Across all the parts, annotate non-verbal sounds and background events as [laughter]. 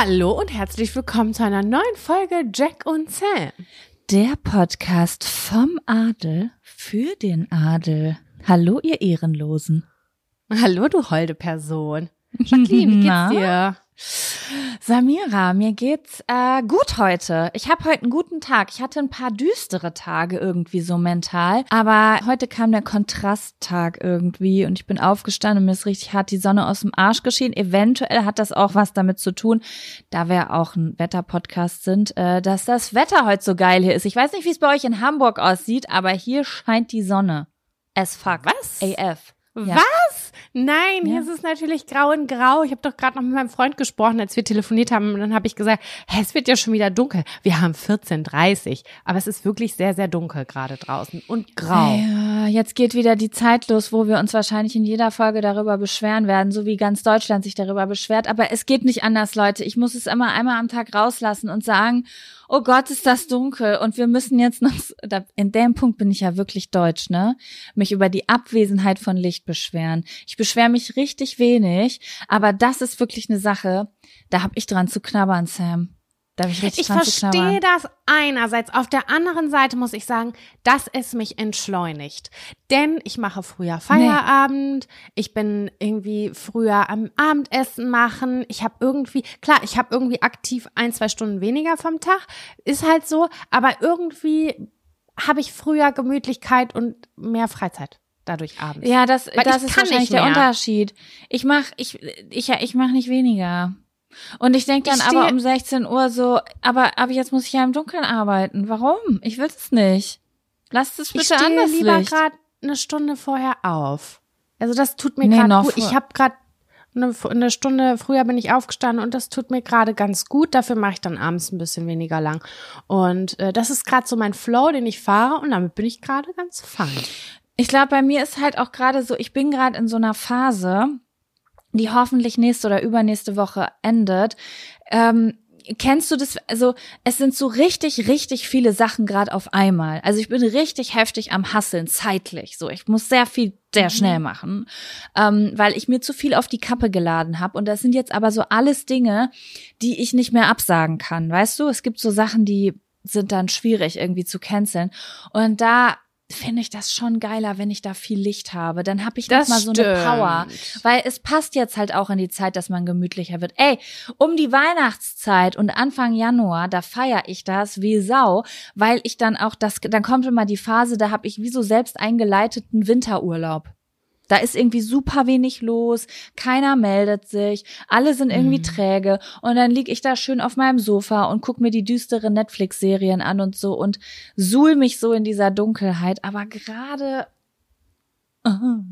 Hallo und herzlich willkommen zu einer neuen Folge Jack und Sam. Der Podcast vom Adel für den Adel. Hallo, ihr Ehrenlosen. Hallo, du holde Person. [laughs] Jacqueline, wie geht's dir? Samira, mir geht's äh, gut heute. Ich habe heute einen guten Tag. Ich hatte ein paar düstere Tage irgendwie so mental, aber heute kam der Kontrasttag irgendwie und ich bin aufgestanden und mir ist richtig hart die Sonne aus dem Arsch geschienen. Eventuell hat das auch was damit zu tun, da wir auch ein Wetterpodcast sind, äh, dass das Wetter heute so geil hier ist. Ich weiß nicht, wie es bei euch in Hamburg aussieht, aber hier scheint die Sonne. As fuck. Was? AF. Ja. Was? Nein, Ja. hier ist es natürlich grau in grau. Ich habe doch gerade noch mit meinem Freund gesprochen, als wir telefoniert haben. Und dann habe ich gesagt, hä, es wird ja schon wieder dunkel. Wir haben 14.30 aber es ist wirklich sehr, sehr dunkel gerade draußen und grau. Ja, jetzt geht wieder die Zeit los, wo wir uns wahrscheinlich in jeder Folge darüber beschweren werden, so wie ganz Deutschland sich darüber beschwert. Aber es geht nicht anders, Leute. Ich muss es immer einmal am Tag rauslassen und sagen, oh Gott, ist das dunkel und wir müssen jetzt noch, in dem Punkt bin ich ja wirklich deutsch, ne? Mich über die Abwesenheit von Licht beschweren. Ich beschwere mich richtig wenig, aber das ist wirklich eine Sache, da hab ich dran zu knabbern, Sam. Da hab ich richtig Ich verstehe das einerseits. Auf der anderen Seite muss ich sagen, dass es mich entschleunigt. Denn ich mache früher Feierabend, ich bin irgendwie früher am Abendessen machen. Ich habe irgendwie, klar, ich habe irgendwie aktiv ein, zwei Stunden weniger vom Tag. Ist halt so, aber irgendwie habe ich früher Gemütlichkeit und mehr Freizeit dadurch abends. Ja, das, Weil das ist wahrscheinlich der. Unterschied. Ich mach, ich, ich, ja, ich mach nicht weniger. Und ich denke dann Ich aber um 16 Uhr so, aber, aber jetzt muss ich ja im Dunkeln arbeiten. Warum? Ich will es nicht. Lasst es ich bitte stehe anders lieber gerade eine Stunde vorher auf. Also das tut mir Nee, gerade gut. Ich habe gerade eine, eine Stunde früher bin ich aufgestanden und das tut mir gerade ganz gut. Dafür mache ich dann abends ein bisschen weniger lang. Und äh, das ist gerade so mein Flow, den ich fahre und damit bin ich gerade ganz fein. Ich glaube, bei mir ist halt auch gerade so, ich bin gerade in so einer Phase, die hoffentlich nächste oder übernächste Woche endet. Ähm, kennst du das? Also es sind so richtig, richtig viele Sachen gerade auf einmal. Also ich bin richtig heftig am Hasseln, zeitlich. So, ich muss sehr viel, sehr schnell machen, ähm, weil ich mir zu viel auf die Kappe geladen habe. Und das sind jetzt aber so alles Dinge, die ich nicht mehr absagen kann. Weißt du, es gibt so Sachen, die sind dann schwierig irgendwie zu canceln. Und da finde ich das schon geiler, wenn ich da viel Licht habe. Dann habe ich Das mal so eine Power. Weil es passt jetzt halt auch in die Zeit, dass man gemütlicher wird. Ey, um die Weihnachtszeit und Anfang Januar, da feiere ich das wie Sau, weil ich dann auch das, dann kommt immer die Phase, da habe ich wie so selbst eingeleiteten Winterurlaub. Da ist irgendwie super wenig los, keiner meldet sich, alle sind irgendwie Mhm. träge und dann lieg ich da schön auf meinem Sofa und guck mir die düsteren Netflix-Serien an und so und suhl mich so in dieser Dunkelheit. Aber gerade Aha,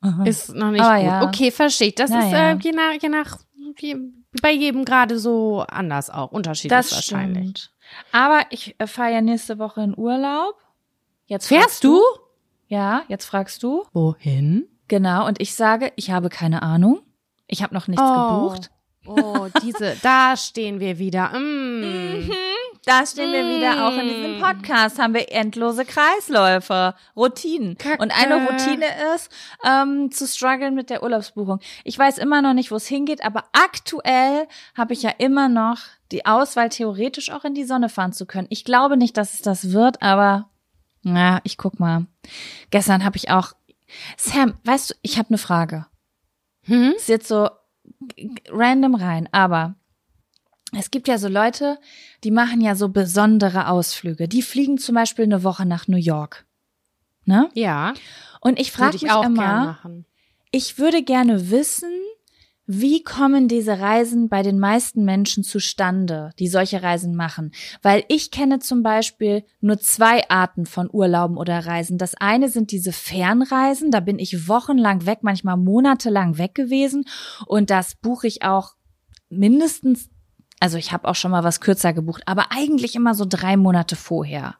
aha. Ist noch nicht gut. ja. Okay, verstehe ich. Das Na ist äh, je nach, je nach wie, bei jedem gerade so anders auch, unterschiedlich das wahrscheinlich. stimmt. Aber ich äh, fahre ja nächste Woche in Urlaub. Jetzt Fährst fragst du? Ja, jetzt fragst du. Wohin? Genau, und ich sage, ich habe keine Ahnung. Ich habe noch nichts gebucht. Oh, diese, [laughs] da stehen wir wieder. Mm. Da stehen wir wieder auch in Mm. diesem Podcast, haben wir endlose Kreisläufe, Routinen. Kacke. Und eine Routine ist, ähm, zu strugglen mit der Urlaubsbuchung. Ich weiß immer noch nicht, wo es hingeht, aber aktuell habe ich ja immer noch die Auswahl, theoretisch auch in die Sonne fahren zu können. Ich glaube nicht, dass es das wird, aber na, ich guck mal. Gestern habe ich auch, Sam, weißt du, ich habe eine Frage. Hm? ist jetzt so random rein, aber es gibt ja so Leute, die machen ja so besondere Ausflüge. Die fliegen zum Beispiel eine Woche nach New York. Ne? Ja, Und ich frage mich auch immer, ich würde gerne wissen, wie kommen diese Reisen bei den meisten Menschen zustande, die solche Reisen machen? Weil ich kenne zum Beispiel nur zwei Arten von Urlauben oder Reisen. Das eine sind diese Fernreisen, da bin ich wochenlang weg, manchmal monatelang weg gewesen und das buche ich auch mindestens, also ich habe auch schon mal was kürzer gebucht, aber eigentlich immer so drei Monate vorher.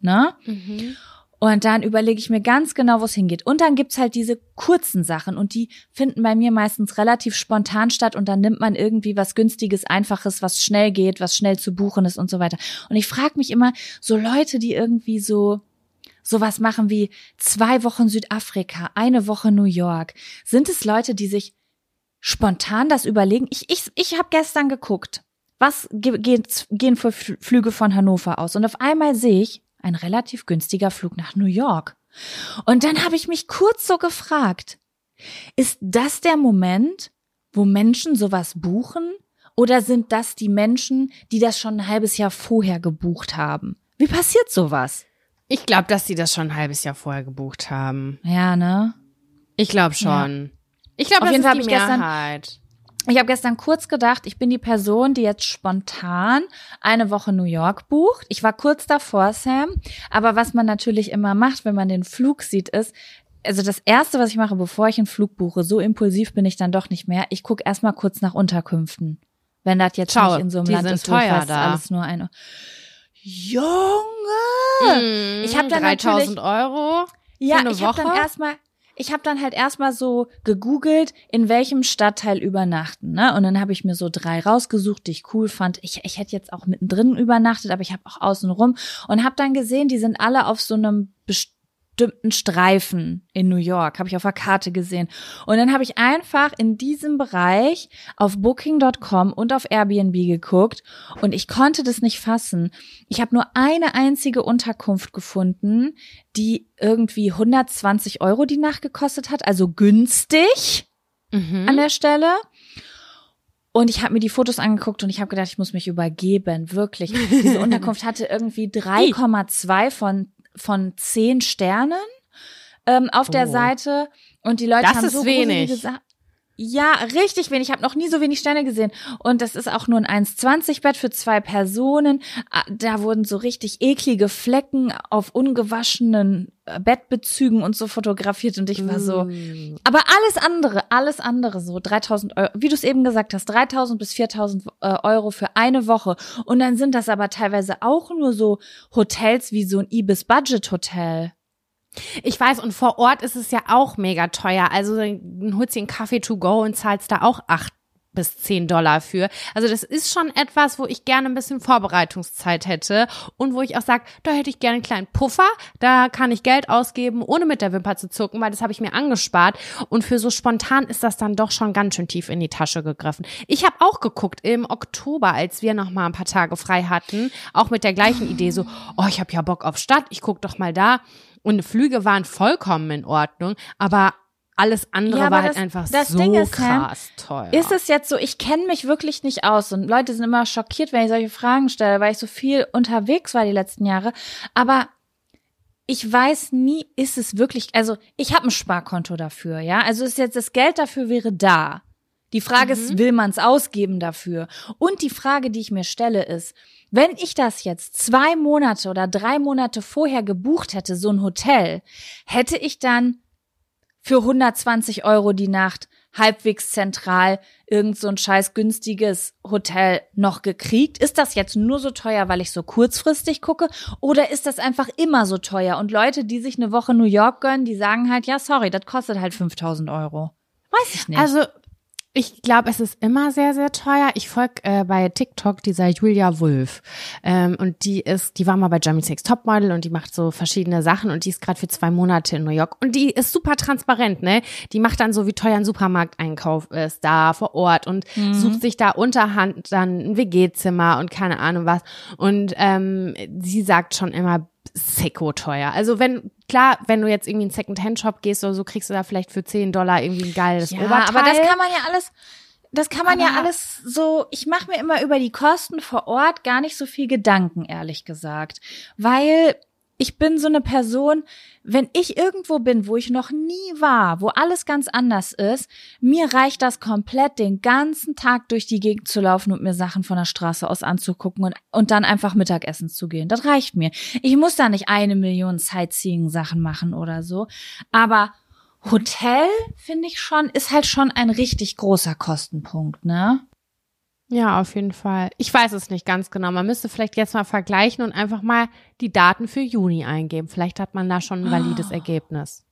Ne? Mhm. Und dann überlege ich mir ganz genau, wo es hingeht. Und dann gibt's halt diese kurzen Sachen und die finden bei mir meistens relativ spontan statt und dann nimmt man irgendwie was günstiges, einfaches, was schnell geht, was schnell zu buchen ist und so weiter. Und ich frage mich immer, so Leute, die irgendwie so sowas machen wie zwei Wochen Südafrika, eine Woche New York, sind es Leute, die sich spontan das überlegen? Ich ich ich habe gestern geguckt, was ge gehen, gehen für Fl- Flüge von Hannover aus und auf einmal sehe ich ein relativ günstiger Flug nach New York. Und dann habe ich mich kurz so gefragt, ist das der Moment, wo Menschen sowas buchen? Oder sind das die Menschen, die das schon ein halbes Jahr vorher gebucht haben? Wie passiert sowas? Ich glaube, dass sie das schon ein halbes Jahr vorher gebucht haben. Ja, ne? Ich glaube schon. Ich glaube, das jeden ist Fall die Mehrheit. Ich habe gestern kurz gedacht, ich bin die Person, die jetzt spontan eine Woche New York bucht. Ich war kurz davor, Sam. Aber was man natürlich immer macht, wenn man den Flug sieht, ist, also das erste, was ich mache, bevor ich einen Flug buche, so impulsiv bin ich dann doch nicht mehr. Ich gucke erstmal kurz nach Unterkünften. Wenn das jetzt Schau, nicht in so einem Land ist, teuer da. alles nur eine. Junge! Ich hab dann 3000 Euro. Ja, eine ich habe dann erstmal ich habe dann halt erstmal so gegoogelt, in welchem Stadtteil übernachten, ne? Und dann habe ich mir so drei rausgesucht, die ich cool fand. Ich, ich hätte jetzt auch mittendrin übernachtet, aber ich habe auch außen rum und habe dann gesehen, die sind alle auf so einem bestimmten Streifen in New York, habe ich auf der Karte gesehen. Und dann habe ich einfach in diesem Bereich auf booking.com und auf Airbnb geguckt und ich konnte das nicht fassen. Ich habe nur eine einzige Unterkunft gefunden, die irgendwie 120 Euro die Nacht gekostet hat, also günstig Mhm. an der Stelle. Und ich habe mir die Fotos angeguckt und ich habe gedacht, ich muss mich übergeben, wirklich. [laughs] Diese Unterkunft hatte irgendwie 3,2 von von 10 Sternen ähm, auf der Oh. Seite und die Leute Das haben so wenig. Sa- Ja, richtig wenig. Ich habe noch nie so wenig Sterne gesehen. Und das ist auch nur ein 1,20 Bett für zwei Personen. Ah, Da wurden so richtig eklige Flecken auf ungewaschenen äh, Bettbezügen und so fotografiert. Und ich war so, Mm. aber alles andere, alles andere so, 3000 Euro, wie du es eben gesagt hast, 3000 bis 4000 äh, Euro für eine Woche. Und dann sind das aber teilweise auch nur so Hotels wie so ein Ibis Budget Hotel. Ich weiß, und vor Ort ist es ja auch mega teuer. Also dann holst dir einen Kaffee to go und zahlst da auch acht bis zehn Dollar für. Also das ist schon etwas, wo ich gerne ein bisschen Vorbereitungszeit hätte und wo ich auch sage, da hätte ich gerne einen kleinen Puffer, da kann ich Geld ausgeben, ohne mit der Wimper zu zucken, weil das habe ich mir angespart. Und für so spontan ist das dann doch schon ganz schön tief in die Tasche gegriffen. Ich habe auch geguckt im Oktober, als wir noch mal ein paar Tage frei hatten, auch mit der gleichen Idee, so, oh, ich habe ja Bock auf Stadt, ich guck doch mal da. Und Flüge waren vollkommen in Ordnung, aber alles andere Ja, war halt das- einfach das so Ding ist, krass teuer. Ist es jetzt so, ich kenne mich wirklich nicht aus und Leute sind immer schockiert, wenn ich solche Fragen stelle, weil ich so viel unterwegs war die letzten Jahre. Aber ich weiß nie, ist es wirklich, also ich habe ein Sparkonto dafür, ja. Also ist jetzt das Geld dafür wäre da. Die Frage mhm. ist, will man es ausgeben dafür? Und die Frage, die ich mir stelle, ist, wenn ich das jetzt zwei Monate oder drei Monate vorher gebucht hätte, so ein Hotel, hätte ich dann für 120 Euro die Nacht halbwegs zentral irgend so ein scheiß günstiges Hotel noch gekriegt? Ist das jetzt nur so teuer, weil ich so kurzfristig gucke? Oder ist das einfach immer so teuer? Und Leute, die sich eine Woche New York gönnen, die sagen halt, ja, sorry, das kostet halt 5000 Euro. Weiß ich nicht. Also ich glaube, es ist immer sehr, sehr teuer. Ich folge äh, bei TikTok dieser Julia Wulff. Ähm, und die ist, die war mal bei Jeremy Six Topmodel und die macht so verschiedene Sachen und die ist gerade für zwei Monate in New York. Und die ist super transparent, ne? Die macht dann so, wie teuer ein Supermarkteinkauf ist da vor Ort und mhm. sucht sich da unterhand dann ein WG-Zimmer und keine Ahnung was. Und ähm, sie sagt schon immer, sicko teuer. Also wenn, klar, wenn du jetzt irgendwie in einen Second-Hand-Shop gehst oder so, kriegst du da vielleicht für 10 Dollar irgendwie ein geiles ja, Oberteil. aber das kann man ja alles, das kann man aber ja alles so, ich mache mir immer über die Kosten vor Ort gar nicht so viel Gedanken, ehrlich gesagt. Weil ich bin so eine Person, wenn ich irgendwo bin, wo ich noch nie war, wo alles ganz anders ist, mir reicht das komplett, den ganzen Tag durch die Gegend zu laufen und mir Sachen von der Straße aus anzugucken und, und dann einfach Mittagessen zu gehen. Das reicht mir. Ich muss da nicht eine Million Sightseeing-Sachen machen oder so. Aber Hotel, finde ich schon, ist halt schon ein richtig großer Kostenpunkt, ne? Ja, auf jeden Fall. Ich weiß es nicht ganz genau. Man müsste vielleicht jetzt mal vergleichen und einfach mal die Daten für Juni eingeben. Vielleicht hat man da schon ein valides oh. Ergebnis.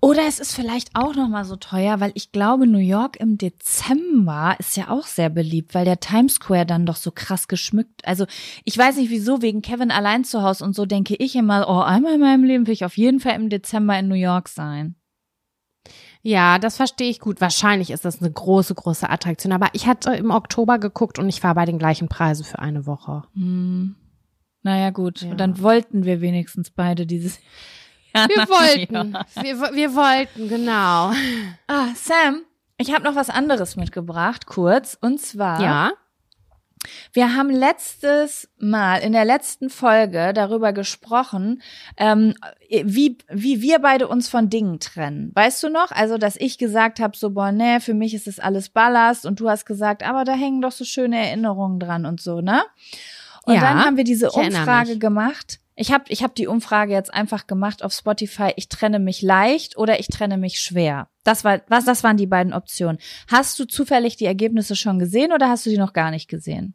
Oder es ist vielleicht auch noch mal so teuer, weil ich glaube, New York im Dezember ist ja auch sehr beliebt, weil der Times Square dann doch so krass geschmückt. Also ich weiß nicht wieso, wegen Kevin allein zu Hause und so denke ich immer, oh, einmal in meinem Leben will ich auf jeden Fall im Dezember in New York sein. Ja, das verstehe ich gut. Wahrscheinlich ist das eine große, große Attraktion. Aber ich hatte im Oktober geguckt und ich war bei den gleichen Preisen für eine Woche. Hm. Naja, gut. Ja. Und dann wollten wir wenigstens beide dieses Jahr. [laughs] Wir wollten. Wir, wir wollten, genau. Ah, Sam, ich habe noch was anderes mitgebracht, kurz. Und zwar. Ja. Wir haben letztes Mal in der letzten Folge darüber gesprochen, ähm, wie, wie wir beide uns von Dingen trennen. Weißt du noch? Also, dass ich gesagt habe, so, boah, nee, für mich ist das alles Ballast und du hast gesagt, aber da hängen doch so schöne Erinnerungen dran und so, ne? Und ja, dann haben wir diese Umfrage gemacht. Ich habe ich hab die Umfrage jetzt einfach gemacht auf Spotify. Ich trenne mich leicht oder ich trenne mich schwer. Das war was das waren die beiden Optionen. Hast du zufällig die Ergebnisse schon gesehen oder hast du die noch gar nicht gesehen?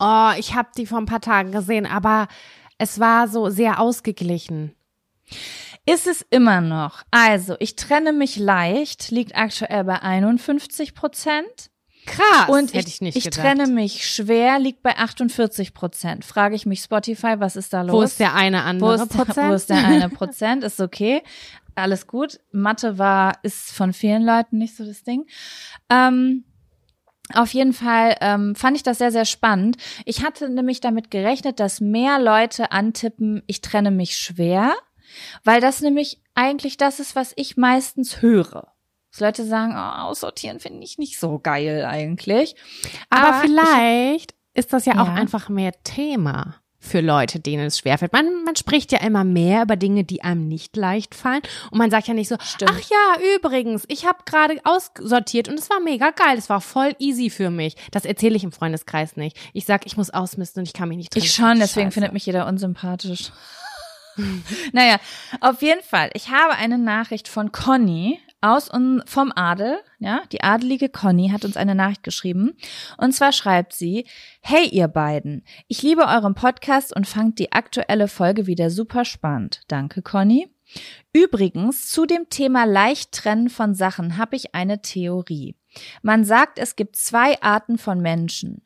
Oh, ich habe die vor ein paar Tagen gesehen, aber es war so sehr ausgeglichen. Ist es immer noch. Also, ich trenne mich leicht, liegt aktuell bei 51 Prozent. Krass. Und ich, ich, ich trenne mich schwer, liegt bei 48 Prozent. Frage ich mich Spotify, was ist da los? Wo ist der eine andere wo ist, Prozent? Wo ist der eine [laughs] Prozent? Ist okay. Alles gut. Mathe war, ist von vielen Leuten nicht so das Ding. Ähm, auf jeden Fall ähm, fand ich das sehr, sehr spannend. Ich hatte nämlich damit gerechnet, dass mehr Leute antippen, ich trenne mich schwer, weil das nämlich eigentlich das ist, was ich meistens höre. Dass Leute sagen, oh, aussortieren finde ich nicht so geil eigentlich. Aber, Aber vielleicht ich, ist das ja, ja auch einfach mehr Thema für Leute, denen es schwerfällt. Man, man spricht ja immer mehr über Dinge, die einem nicht leicht fallen. Und man sagt ja nicht so, Stimmt. ach ja, übrigens, ich habe gerade aussortiert und es war mega geil. Es war voll easy für mich. Das erzähle ich im Freundeskreis nicht. Ich sag, ich muss ausmisten und ich kann mich nicht trennen. Ich schon, deswegen Scheiße. findet mich jeder unsympathisch. [laughs] naja, auf jeden Fall. Ich habe eine Nachricht von Conny aus und vom Adel, ja, die adelige Conny hat uns eine Nachricht geschrieben. Und zwar schreibt sie, Hey ihr beiden, ich liebe euren Podcast und fangt die aktuelle Folge wieder super spannend. Danke, Conny. Übrigens, zu dem Thema leicht trennen von Sachen habe ich eine Theorie. Man sagt, es gibt zwei Arten von Menschen.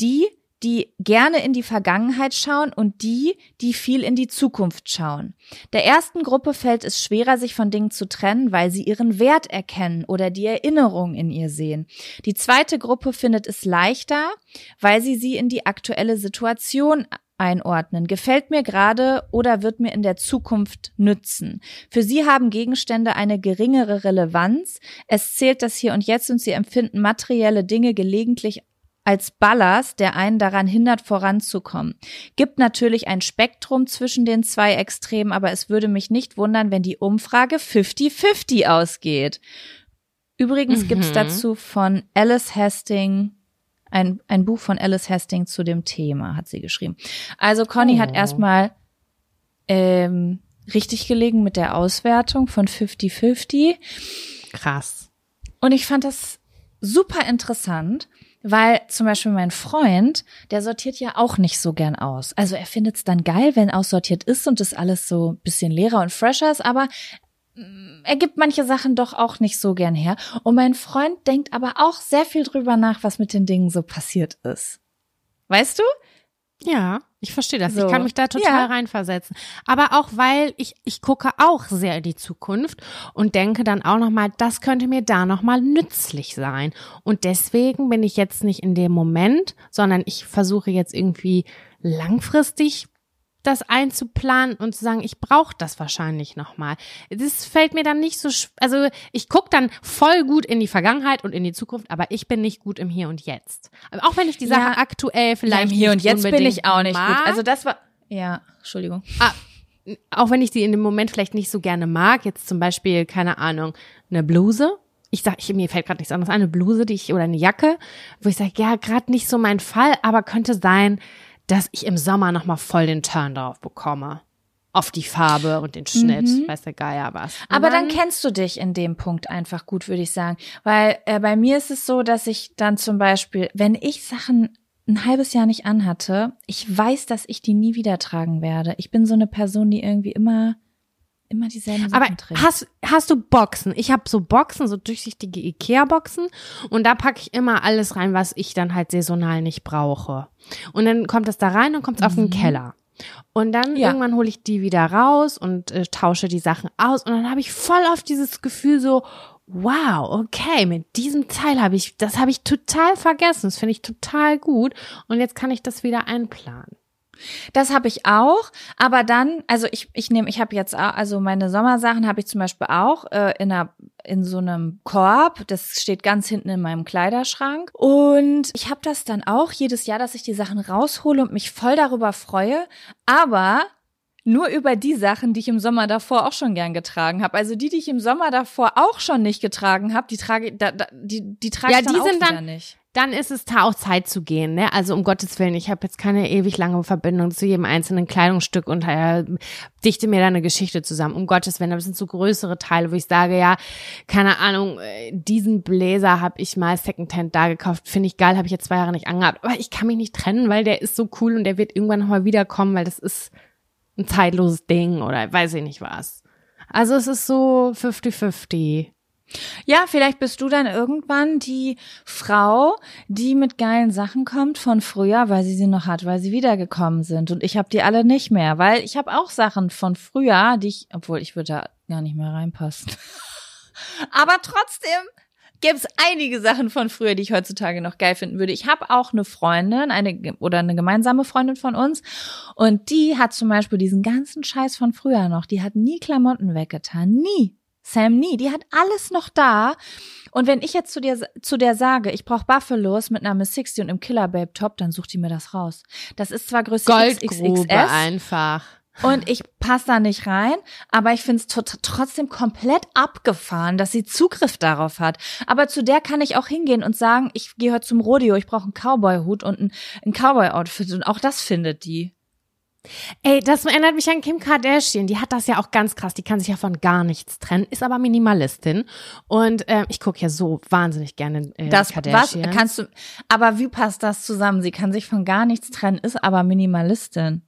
Die, die gerne in die Vergangenheit schauen und die, die viel in die Zukunft schauen. Der ersten Gruppe fällt es schwerer, sich von Dingen zu trennen, weil sie ihren Wert erkennen oder die Erinnerung in ihr sehen. Die zweite Gruppe findet es leichter, weil sie sie in die aktuelle Situation einordnen. Gefällt mir gerade oder wird mir in der Zukunft nützen. Für sie haben Gegenstände eine geringere Relevanz. Es zählt das Hier und Jetzt und sie empfinden materielle Dinge gelegentlich als Ballast, der einen daran hindert, voranzukommen. Gibt natürlich ein Spektrum zwischen den zwei Extremen, aber es würde mich nicht wundern, wenn die Umfrage 50-50 ausgeht. Übrigens Mhm. gibt's dazu von Alice Hastings ein, ein Buch von Alice Hastings zu dem Thema, hat sie geschrieben. Also Conny hat Oh. erstmal ähm, richtig gelegen mit der Auswertung von 50-50. Krass. Und ich fand das super interessant, weil zum Beispiel mein Freund, der sortiert ja auch nicht so gern aus. Also er findet es dann geil, wenn aussortiert ist und das alles so ein bisschen leerer und fresher ist, aber mm, er gibt manche Sachen doch auch nicht so gern her. Und mein Freund denkt aber auch sehr viel drüber nach, was mit den Dingen so passiert ist. Weißt du? Ja, ich verstehe das. So. Ich kann mich da total Ja. reinversetzen. Aber auch weil ich ich gucke auch sehr in die Zukunft und denke dann auch noch mal, das könnte mir da noch mal nützlich sein. Und deswegen bin ich jetzt nicht in dem Moment, sondern ich versuche jetzt irgendwie langfristig das einzuplanen und zu sagen, ich brauche das wahrscheinlich noch mal. Das fällt mir dann nicht so, also ich gucke dann voll gut in die Vergangenheit und in die Zukunft, aber ich bin nicht gut im Hier und Jetzt. Auch wenn ich die Sache Ja. aktuell vielleicht Nein, hier nicht und jetzt bin ich auch nicht mag, gut. Also das war, ja, Entschuldigung. auch wenn ich sie in dem Moment vielleicht nicht so gerne mag, jetzt zum Beispiel, keine Ahnung, eine Bluse. Ich sag, ich, mir fällt gerade nichts anderes ein, eine Bluse, die ich, oder eine Jacke, wo ich sage, ja, gerade nicht so mein Fall, aber könnte sein, dass ich im Sommer nochmal voll den Turn drauf bekomme. Auf die Farbe und den Schnitt, weiß der Geier was. Und Aber dann kennst du dich in dem Punkt einfach gut, würde ich sagen. Weil äh, bei mir ist es so, dass ich dann zum Beispiel, wenn ich Sachen ein halbes Jahr nicht anhatte, ich weiß, dass ich die nie wieder tragen werde. Ich bin so eine Person, die irgendwie immer, immer dieselben Sachen Aber trägt. hast, hast du Boxen? Ich habe so Boxen, so durchsichtige Ikea-Boxen und da packe ich immer alles rein, was ich dann halt saisonal nicht brauche. Und dann kommt es da rein und kommt es auf den Keller. Und dann Ja. irgendwann hole ich die wieder raus und äh, tausche die Sachen aus und dann habe ich voll oft dieses Gefühl so, wow, okay, mit diesem Teil habe ich, das habe ich total vergessen, das finde ich total gut und jetzt kann ich das wieder einplanen. Das habe ich auch, aber dann, also ich ich nehme, ich habe jetzt auch, also meine Sommersachen habe ich zum Beispiel auch äh, in einer in so einem Korb. Das steht ganz hinten in meinem Kleiderschrank und ich habe das dann auch jedes Jahr, dass ich die Sachen raushole und mich voll darüber freue, aber nur über die Sachen, die ich im Sommer davor auch schon gern getragen habe. Also die, die ich im Sommer davor auch schon nicht getragen habe, die trage da, da, die die trage Ja, ich dann die auch sind wieder dann- nicht. Dann ist es da auch Zeit zu gehen, ne? Also um Gottes Willen, ich habe jetzt keine ewig lange Verbindung zu jedem einzelnen Kleidungsstück und äh, dichte mir da eine Geschichte zusammen. Um Gottes Willen, aber es sind so größere Teile, wo ich sage, ja, keine Ahnung, äh, diesen Bläser habe ich mal Secondhand da gekauft, finde ich geil, habe ich jetzt zwei Jahre nicht angehabt, aber ich kann mich nicht trennen, weil der ist so cool und der wird irgendwann nochmal wiederkommen, weil das ist ein zeitloses Ding oder weiß ich nicht was. Also es ist so 50-50. Ja, vielleicht bist du dann irgendwann die Frau, die mit geilen Sachen kommt von früher, weil sie sie noch hat, weil sie wiedergekommen sind. Und ich habe die alle nicht mehr, weil ich habe auch Sachen von früher, die ich, obwohl ich würde da gar nicht mehr reinpassen. [laughs] Aber trotzdem gibt's einige Sachen von früher, die ich heutzutage noch geil finden würde. Ich habe auch eine Freundin, eine oder eine gemeinsame Freundin von uns, und die hat zum Beispiel diesen ganzen Scheiß von früher noch. Die hat nie Klamotten weggetan, nie. Sam nie, die hat alles noch da. Und wenn ich jetzt zu dir zu der sage, ich brauche Buffalos mit einer Miss 60 und im Killer Babe Top, dann sucht die mir das raus. Das ist zwar Größe Goldgrube XXS einfach. und ich passe da nicht rein, aber ich finde es trotzdem komplett abgefahren, dass sie Zugriff darauf hat. Aber zu der kann ich auch hingehen und sagen, ich gehe heute zum Rodeo, ich brauche einen Cowboy-Hut und ein, ein Cowboy-Outfit und auch das findet die. Ey, das erinnert mich an Kim Kardashian. Die hat das ja auch ganz krass. Die kann sich ja von gar nichts trennen, ist aber Minimalistin. Und äh, ich gucke ja so wahnsinnig gerne äh, Das die was kannst du aber wie passt das zusammen? Sie kann sich von gar nichts trennen, ist aber Minimalistin.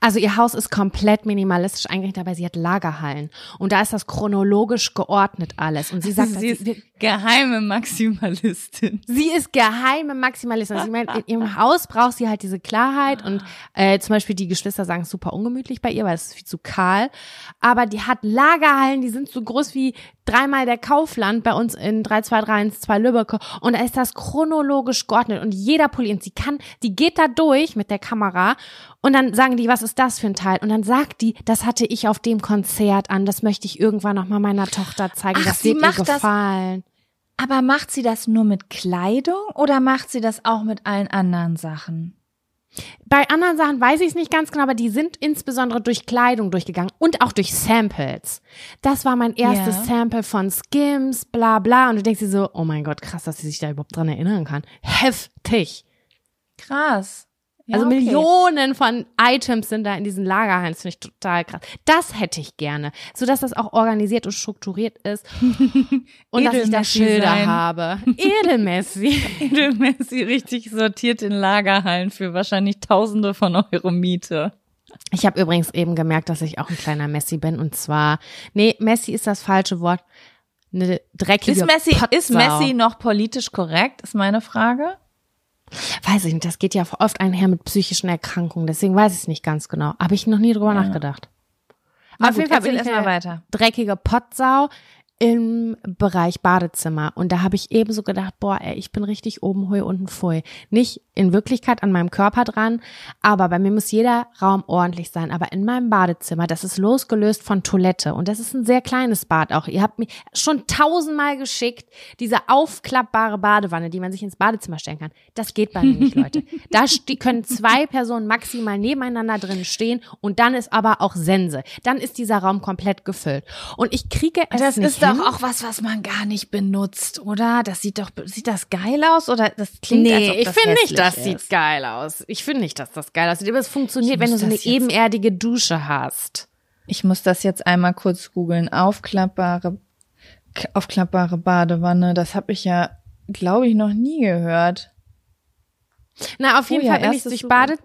Also ihr Haus ist komplett minimalistisch eingerichtet, aber sie hat Lagerhallen. Und da ist das chronologisch geordnet alles. Und sie sagt, sie ist sie, geheime Maximalistin. sie ist geheime Maximalistin. Also ich meine, in ihrem Haus braucht sie halt diese Klarheit. Und äh, zum Beispiel die Geschwister sagen, super ungemütlich bei ihr, weil es ist viel zu kahl. Aber die hat Lagerhallen, die sind so groß wie dreimal der Kaufland bei uns in 32312 Lübbecke. Und da ist das chronologisch geordnet. Und jeder Pulli, und sie kann, die geht da durch mit der Kamera. Und dann sagen die, was ist das für ein Teil? Und dann sagt die, das hatte ich auf dem Konzert an, das möchte ich irgendwann noch mal meiner Tochter zeigen, Ach, das sie wird ihr macht das- gefallen. Aber macht sie das nur mit Kleidung oder macht sie das auch mit allen anderen Sachen? Bei anderen Sachen weiß ich es nicht ganz genau, aber die sind insbesondere durch Kleidung durchgegangen und auch durch Samples. Das war mein erstes Ja. Sample von Skims, bla bla. Und du denkst dir so, oh mein Gott, krass, dass sie sich da überhaupt dran erinnern kann. Heftig. Krass. Ja, also okay. Millionen von Items sind da in diesen Lagerhallen. Das finde ich total krass. Das hätte ich gerne, sodass das auch organisiert und strukturiert ist [laughs] und dass ich da Edelmessi Schilder sein. habe. [laughs] Edelmessi. Edelmäßig richtig sortiert in Lagerhallen für wahrscheinlich Tausende von Euro Miete. Ich habe übrigens eben gemerkt, dass ich auch ein kleiner Messi bin und zwar, nee, Messi ist das falsche Wort. Eine dreckige Ist Messi, ist. Messi noch politisch korrekt? Ist meine Frage. Weiß ich nicht, das geht ja oft einher mit psychischen Erkrankungen, deswegen weiß ich es nicht ganz genau. Habe ich noch nie drüber nachgedacht. Na Auf jeden Fall bin ich erst mal eine weiter. dreckige Pottsau im Bereich Badezimmer. Und da habe ich ebenso gedacht, boah, ey, ich bin richtig oben hui, unten pfui. Nicht in Wirklichkeit an meinem Körper dran, aber bei mir muss jeder Raum ordentlich sein. Aber in meinem Badezimmer, das ist losgelöst von Toilette. Und das ist ein sehr kleines Bad auch. Ihr habt mir schon tausendmal geschickt, diese aufklappbare Badewanne, die man sich ins Badezimmer stellen kann. Das geht bei mir nicht, Leute. [laughs] Da können zwei Personen maximal nebeneinander drin stehen und dann ist aber auch Sense. Dann ist dieser Raum komplett gefüllt. Und ich kriege es Das nicht ist doch hin. auch was, was man gar nicht benutzt, oder? Das sieht doch, sieht das geil aus oder das klingt als Nee, ob ich das finde nicht, das ist. sieht geil aus. Ich finde nicht, dass das geil aussieht. Aber es funktioniert, Ich wenn du so eine ebenerdige Dusche hast. Ich muss das jetzt einmal kurz googeln. Aufklappbare, aufklappbare Badewanne. Das habe ich ja, glaube ich, noch nie gehört. Na, auf Oh jeden ja, Fall bin ich durch. Bade,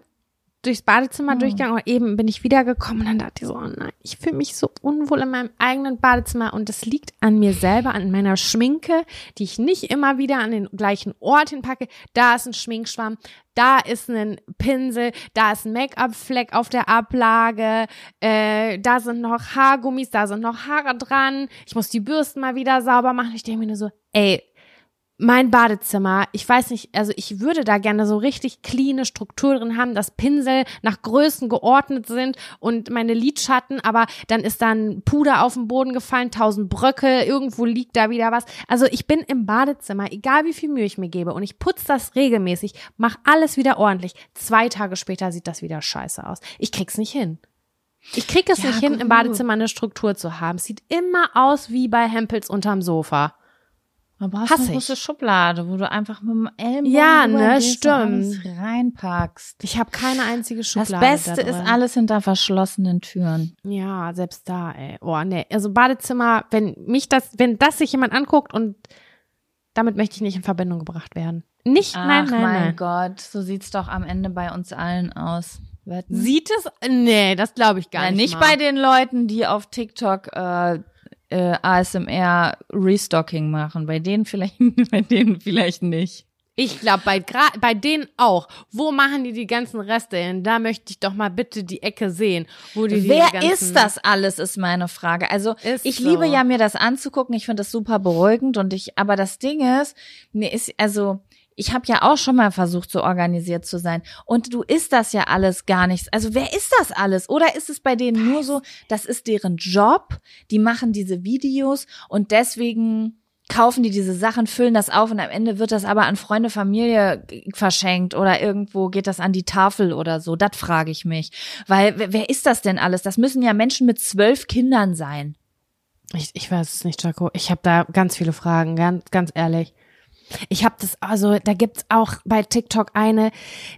durchs Badezimmer Oh. durchgegangen und eben bin ich wiedergekommen und dann dachte ich so, oh nein, ich fühle mich so unwohl in meinem eigenen Badezimmer und das liegt an mir selber, an meiner Schminke, die ich nicht immer wieder an den gleichen Ort hinpacke. Da ist ein Schminkschwamm, da ist ein Pinsel, da ist ein Make-up-Fleck auf der Ablage, äh, da sind noch Haargummis, da sind noch Haare dran. Ich muss die Bürsten mal wieder sauber machen. Ich denke mir nur so, ey, mein Badezimmer, ich weiß nicht, also ich würde da gerne so richtig cleane Struktur drin haben, dass Pinsel nach Größen geordnet sind und meine Lidschatten, aber dann ist dann Puder auf den Boden gefallen, tausend Bröcke, irgendwo liegt da wieder was. Also ich bin im Badezimmer, egal wie viel Mühe ich mir gebe und ich putze das regelmäßig, mach alles wieder ordentlich. Zwei Tage später sieht das wieder scheiße aus. Ich krieg's nicht hin. Ich krieg es Ja, nicht hin, im gut. Badezimmer eine Struktur zu haben. Es sieht immer aus wie bei Hempels unterm Sofa. Man braucht Hass eine ich. große Schublade, wo du einfach mit dem Ellenbogen Ja, ne, stimmt. reinpackst. Ich habe keine einzige Das Schublade. Beste da ist alles hinter verschlossenen Türen. Ja, selbst da, ey. Oh, nee. Also Badezimmer, wenn mich das, wenn das sich jemand anguckt und damit möchte ich nicht in Verbindung gebracht werden. Nicht, Ach nein, nein, mein nein. Gott, so sieht's doch am Ende bei uns allen aus. Wetten? Sieht es? Nee, das glaube ich gar Nein, nicht. nicht mal. bei den Leuten, die auf TikTok äh, äh, ASMR Restocking machen. Bei denen vielleicht, [laughs] bei denen vielleicht nicht. Ich glaube, bei, bei denen auch. Wo machen die die ganzen Reste hin? Da möchte ich doch mal bitte die Ecke sehen. Wo die Wer die ganzen, ist das alles, ist meine Frage. Also ich so. liebe ja mir das anzugucken. Ich finde das super beruhigend und ich, aber das Ding ist, mir ist also ich habe ja auch schon mal versucht, so organisiert zu sein. Und du ist das ja alles gar nichts. Also wer ist das alles? Oder ist es bei denen nur so, das ist deren Job, die machen diese Videos und deswegen kaufen die diese Sachen, füllen das auf und am Ende wird das aber an Freunde, Familie verschenkt oder irgendwo geht das an die Tafel oder so. Das frage ich mich. Weil wer, ist das denn alles? Das müssen ja Menschen mit zwölf Kindern sein. Ich, ich weiß es nicht, Jaco. Ich habe da ganz viele Fragen, ganz, ganz ehrlich. Ich habe das, also da gibt's auch bei TikTok eine,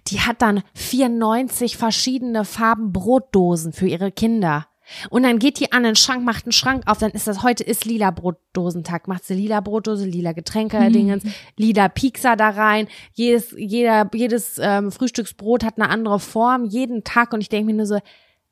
die hat dann 94 verschiedene Farben Brotdosen für ihre Kinder. Und dann geht die an den Schrank, macht einen Schrank auf, dann ist das, heute ist lila Brotdosentag, macht sie lila Brotdose, lila Getränke, Dingens, lila Piekser da rein, jedes, jeder, jedes ähm, Frühstücksbrot hat eine andere Form, jeden Tag. Und ich denke mir nur so,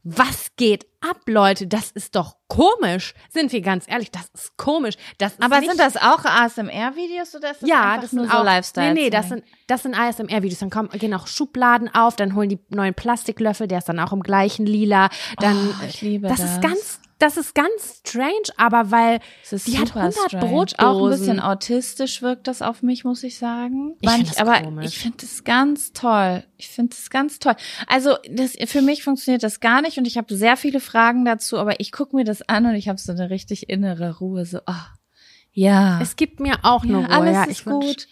was geht ab, Leute? Das ist doch komisch. Sind wir ganz ehrlich, das ist komisch. Das ist Aber sind das auch ASMR-Videos oder ist das ja, das nur sind so auch, Lifestyle? Nee, nee, das sind, das sind ASMR-Videos. Dann kommen, gehen auch Schubladen auf, dann holen die neuen Plastiklöffel, der ist dann auch im gleichen Lila. Dann, Oh, ich liebe das, das. ist ganz, das ist ganz strange, aber weil die hat super 100 strange. Brotdosen. Auch ein bisschen autistisch wirkt das auf mich, muss ich sagen. Ich Manch- das aber komisch. ich finde das ganz toll. Ich finde das ganz toll. Also das, für mich funktioniert das gar nicht und ich habe sehr viele Fragen dazu, aber ich gucke mir das an und ich habe so eine richtig innere Ruhe. So, oh, Ja. Es gibt mir auch eine ja, Ruhe. alles ja, ist gut.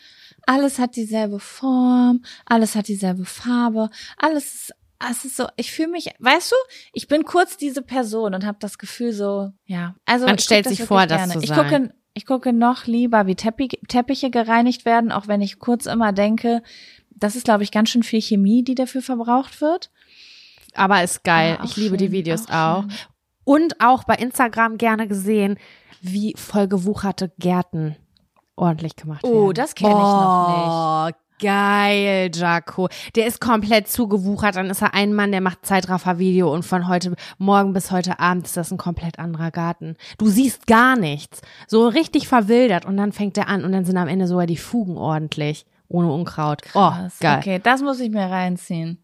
Alles hat dieselbe Form, alles hat dieselbe Farbe, alles ist, es ist so, ich fühle mich, weißt du, ich bin kurz diese Person und habe das Gefühl so, ja. Also Man ich stellt sich vor, das gerne. zu ich sein. gucke, ich gucke noch lieber, wie Teppich, Teppiche gereinigt werden, auch wenn ich kurz immer denke, das ist, glaube ich, ganz schön viel Chemie, die dafür verbraucht wird. Aber ist geil. Auch ich liebe die schön, Videos auch auch. schön. Und auch bei Instagram gerne gesehen, wie voll gewucherte Gärten ordentlich gemacht werden. Oh, das kenn ich noch Boah, Geil, Jaco. Der ist komplett zugewuchert. Dann ist er ein Mann, der macht Zeitraffer-Video und von heute Morgen bis heute Abend ist das ein komplett anderer Garten. Du siehst gar nichts. So richtig verwildert und dann fängt er an und dann sind am Ende sogar die Fugen ordentlich. Ohne Unkraut. Krass. Oh, geil. Okay, das muss ich mir reinziehen.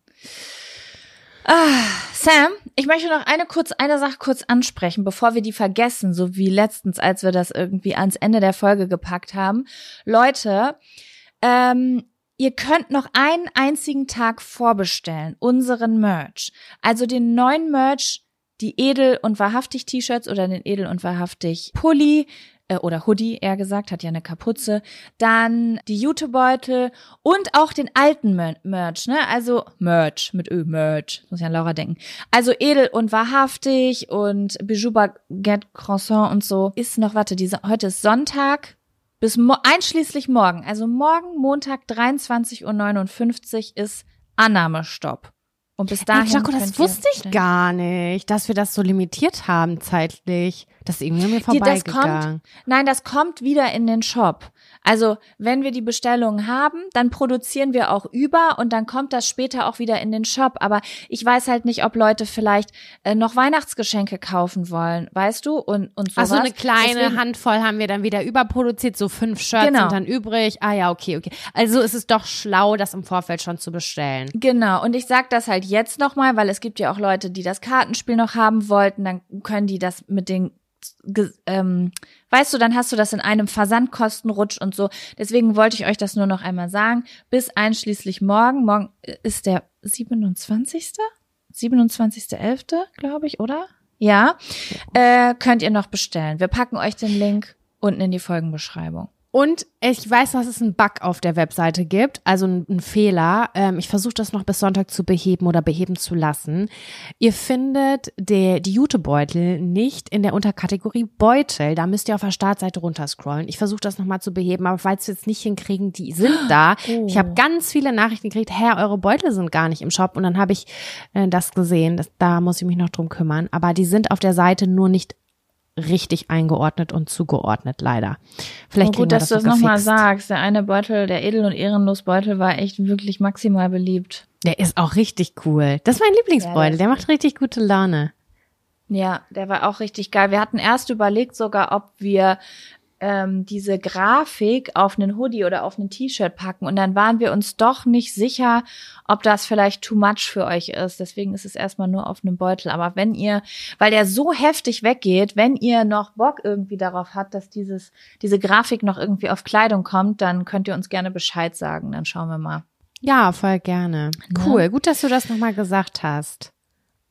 Ah, Sam, ich möchte noch eine kurz, eine Sache kurz ansprechen, bevor wir die vergessen, so wie letztens, als wir das irgendwie ans Ende der Folge gepackt haben. Leute, ähm, ihr könnt noch einen einzigen Tag vorbestellen, unseren Merch. Also den neuen Merch, die Edel und Wahrhaftig T-Shirts oder den Edel und Wahrhaftig Pulli äh, oder Hoodie, eher gesagt, hat ja eine Kapuze. Dann die Jutebeutel und auch den alten Mer Merch, ne? Also Merch mit Ö, Merch, muss ich an Laura denken. Also edel und wahrhaftig und Bijou Baguette Croissant und so. Ist noch, warte, diese, heute ist Sonntag bis mo einschließlich morgen. Also morgen, Montag, 23.59 Uhr ist Annahmestopp. Und bis dahin. Hey, Jaco, das wusste ich gar nicht, dass wir das so limitiert haben zeitlich. Das ist irgendwie mir Die- das vorbeigegangen. kommt, nein, das kommt wieder in den Shop. Also, wenn wir die Bestellungen haben, dann produzieren wir auch über und dann kommt das später auch wieder in den Shop. Aber ich weiß halt nicht, ob Leute vielleicht äh, noch Weihnachtsgeschenke kaufen wollen, weißt du? Und, und sowas. Ach so eine kleine Deswegen- Handvoll haben wir dann wieder überproduziert, so fünf Shirts Genau. sind dann übrig. Ah ja, okay, okay. Also ist es doch schlau, das im Vorfeld schon zu bestellen. Genau, und ich sag das halt jetzt nochmal, weil es gibt ja auch Leute, die das Kartenspiel noch haben wollten, dann können die das mit den, ähm, weißt du, dann hast du das in einem Versandkostenrutsch und so. Deswegen wollte ich euch das nur noch einmal sagen. Bis einschließlich morgen. Morgen ist der 27. 27.11., glaube ich, oder? Ja, äh, könnt ihr noch bestellen. Wir packen euch den Link unten in die Folgenbeschreibung. Und ich weiß, dass es einen Bug auf der Webseite gibt, also einen, Fehler. Ähm, ich versuche das noch bis Sonntag zu beheben oder beheben zu lassen. Ihr findet der, die Jutebeutel nicht in der Unterkategorie Beutel. Da müsst ihr auf der Startseite runterscrollen. Ich versuche das nochmal zu beheben, aber falls wir es nicht hinkriegen, die sind da. Oh. Ich habe ganz viele Nachrichten gekriegt, Herr, eure Beutel sind gar nicht im Shop. Und dann habe ich äh, das gesehen. Das, da muss ich mich noch drum kümmern. Aber die sind auf der Seite nur nicht richtig eingeordnet und zugeordnet, leider. Vielleicht Oh, gut, dass das du das noch nochmal sagst. Der eine Beutel, der Edel- und Ehrenlos Beutel war echt wirklich maximal beliebt. Der ist auch richtig cool. Das ist mein Lieblingsbeutel. Ja, der macht richtig gute Laune. Ja, der war auch richtig geil. Wir hatten erst überlegt sogar, ob wir ähm, diese Grafik auf einen Hoodie oder auf ein T-Shirt packen. Und dann waren wir uns doch nicht sicher, ob das vielleicht too much für euch ist. Deswegen ist es erstmal nur auf einem Beutel. Aber wenn ihr, weil der so heftig weggeht, wenn ihr noch Bock irgendwie darauf habt, dass dieses, diese Grafik noch irgendwie auf Kleidung kommt, dann könnt ihr uns gerne Bescheid sagen. Dann schauen wir mal. Ja, voll gerne. Ne? Cool. Gut, dass du das nochmal gesagt hast.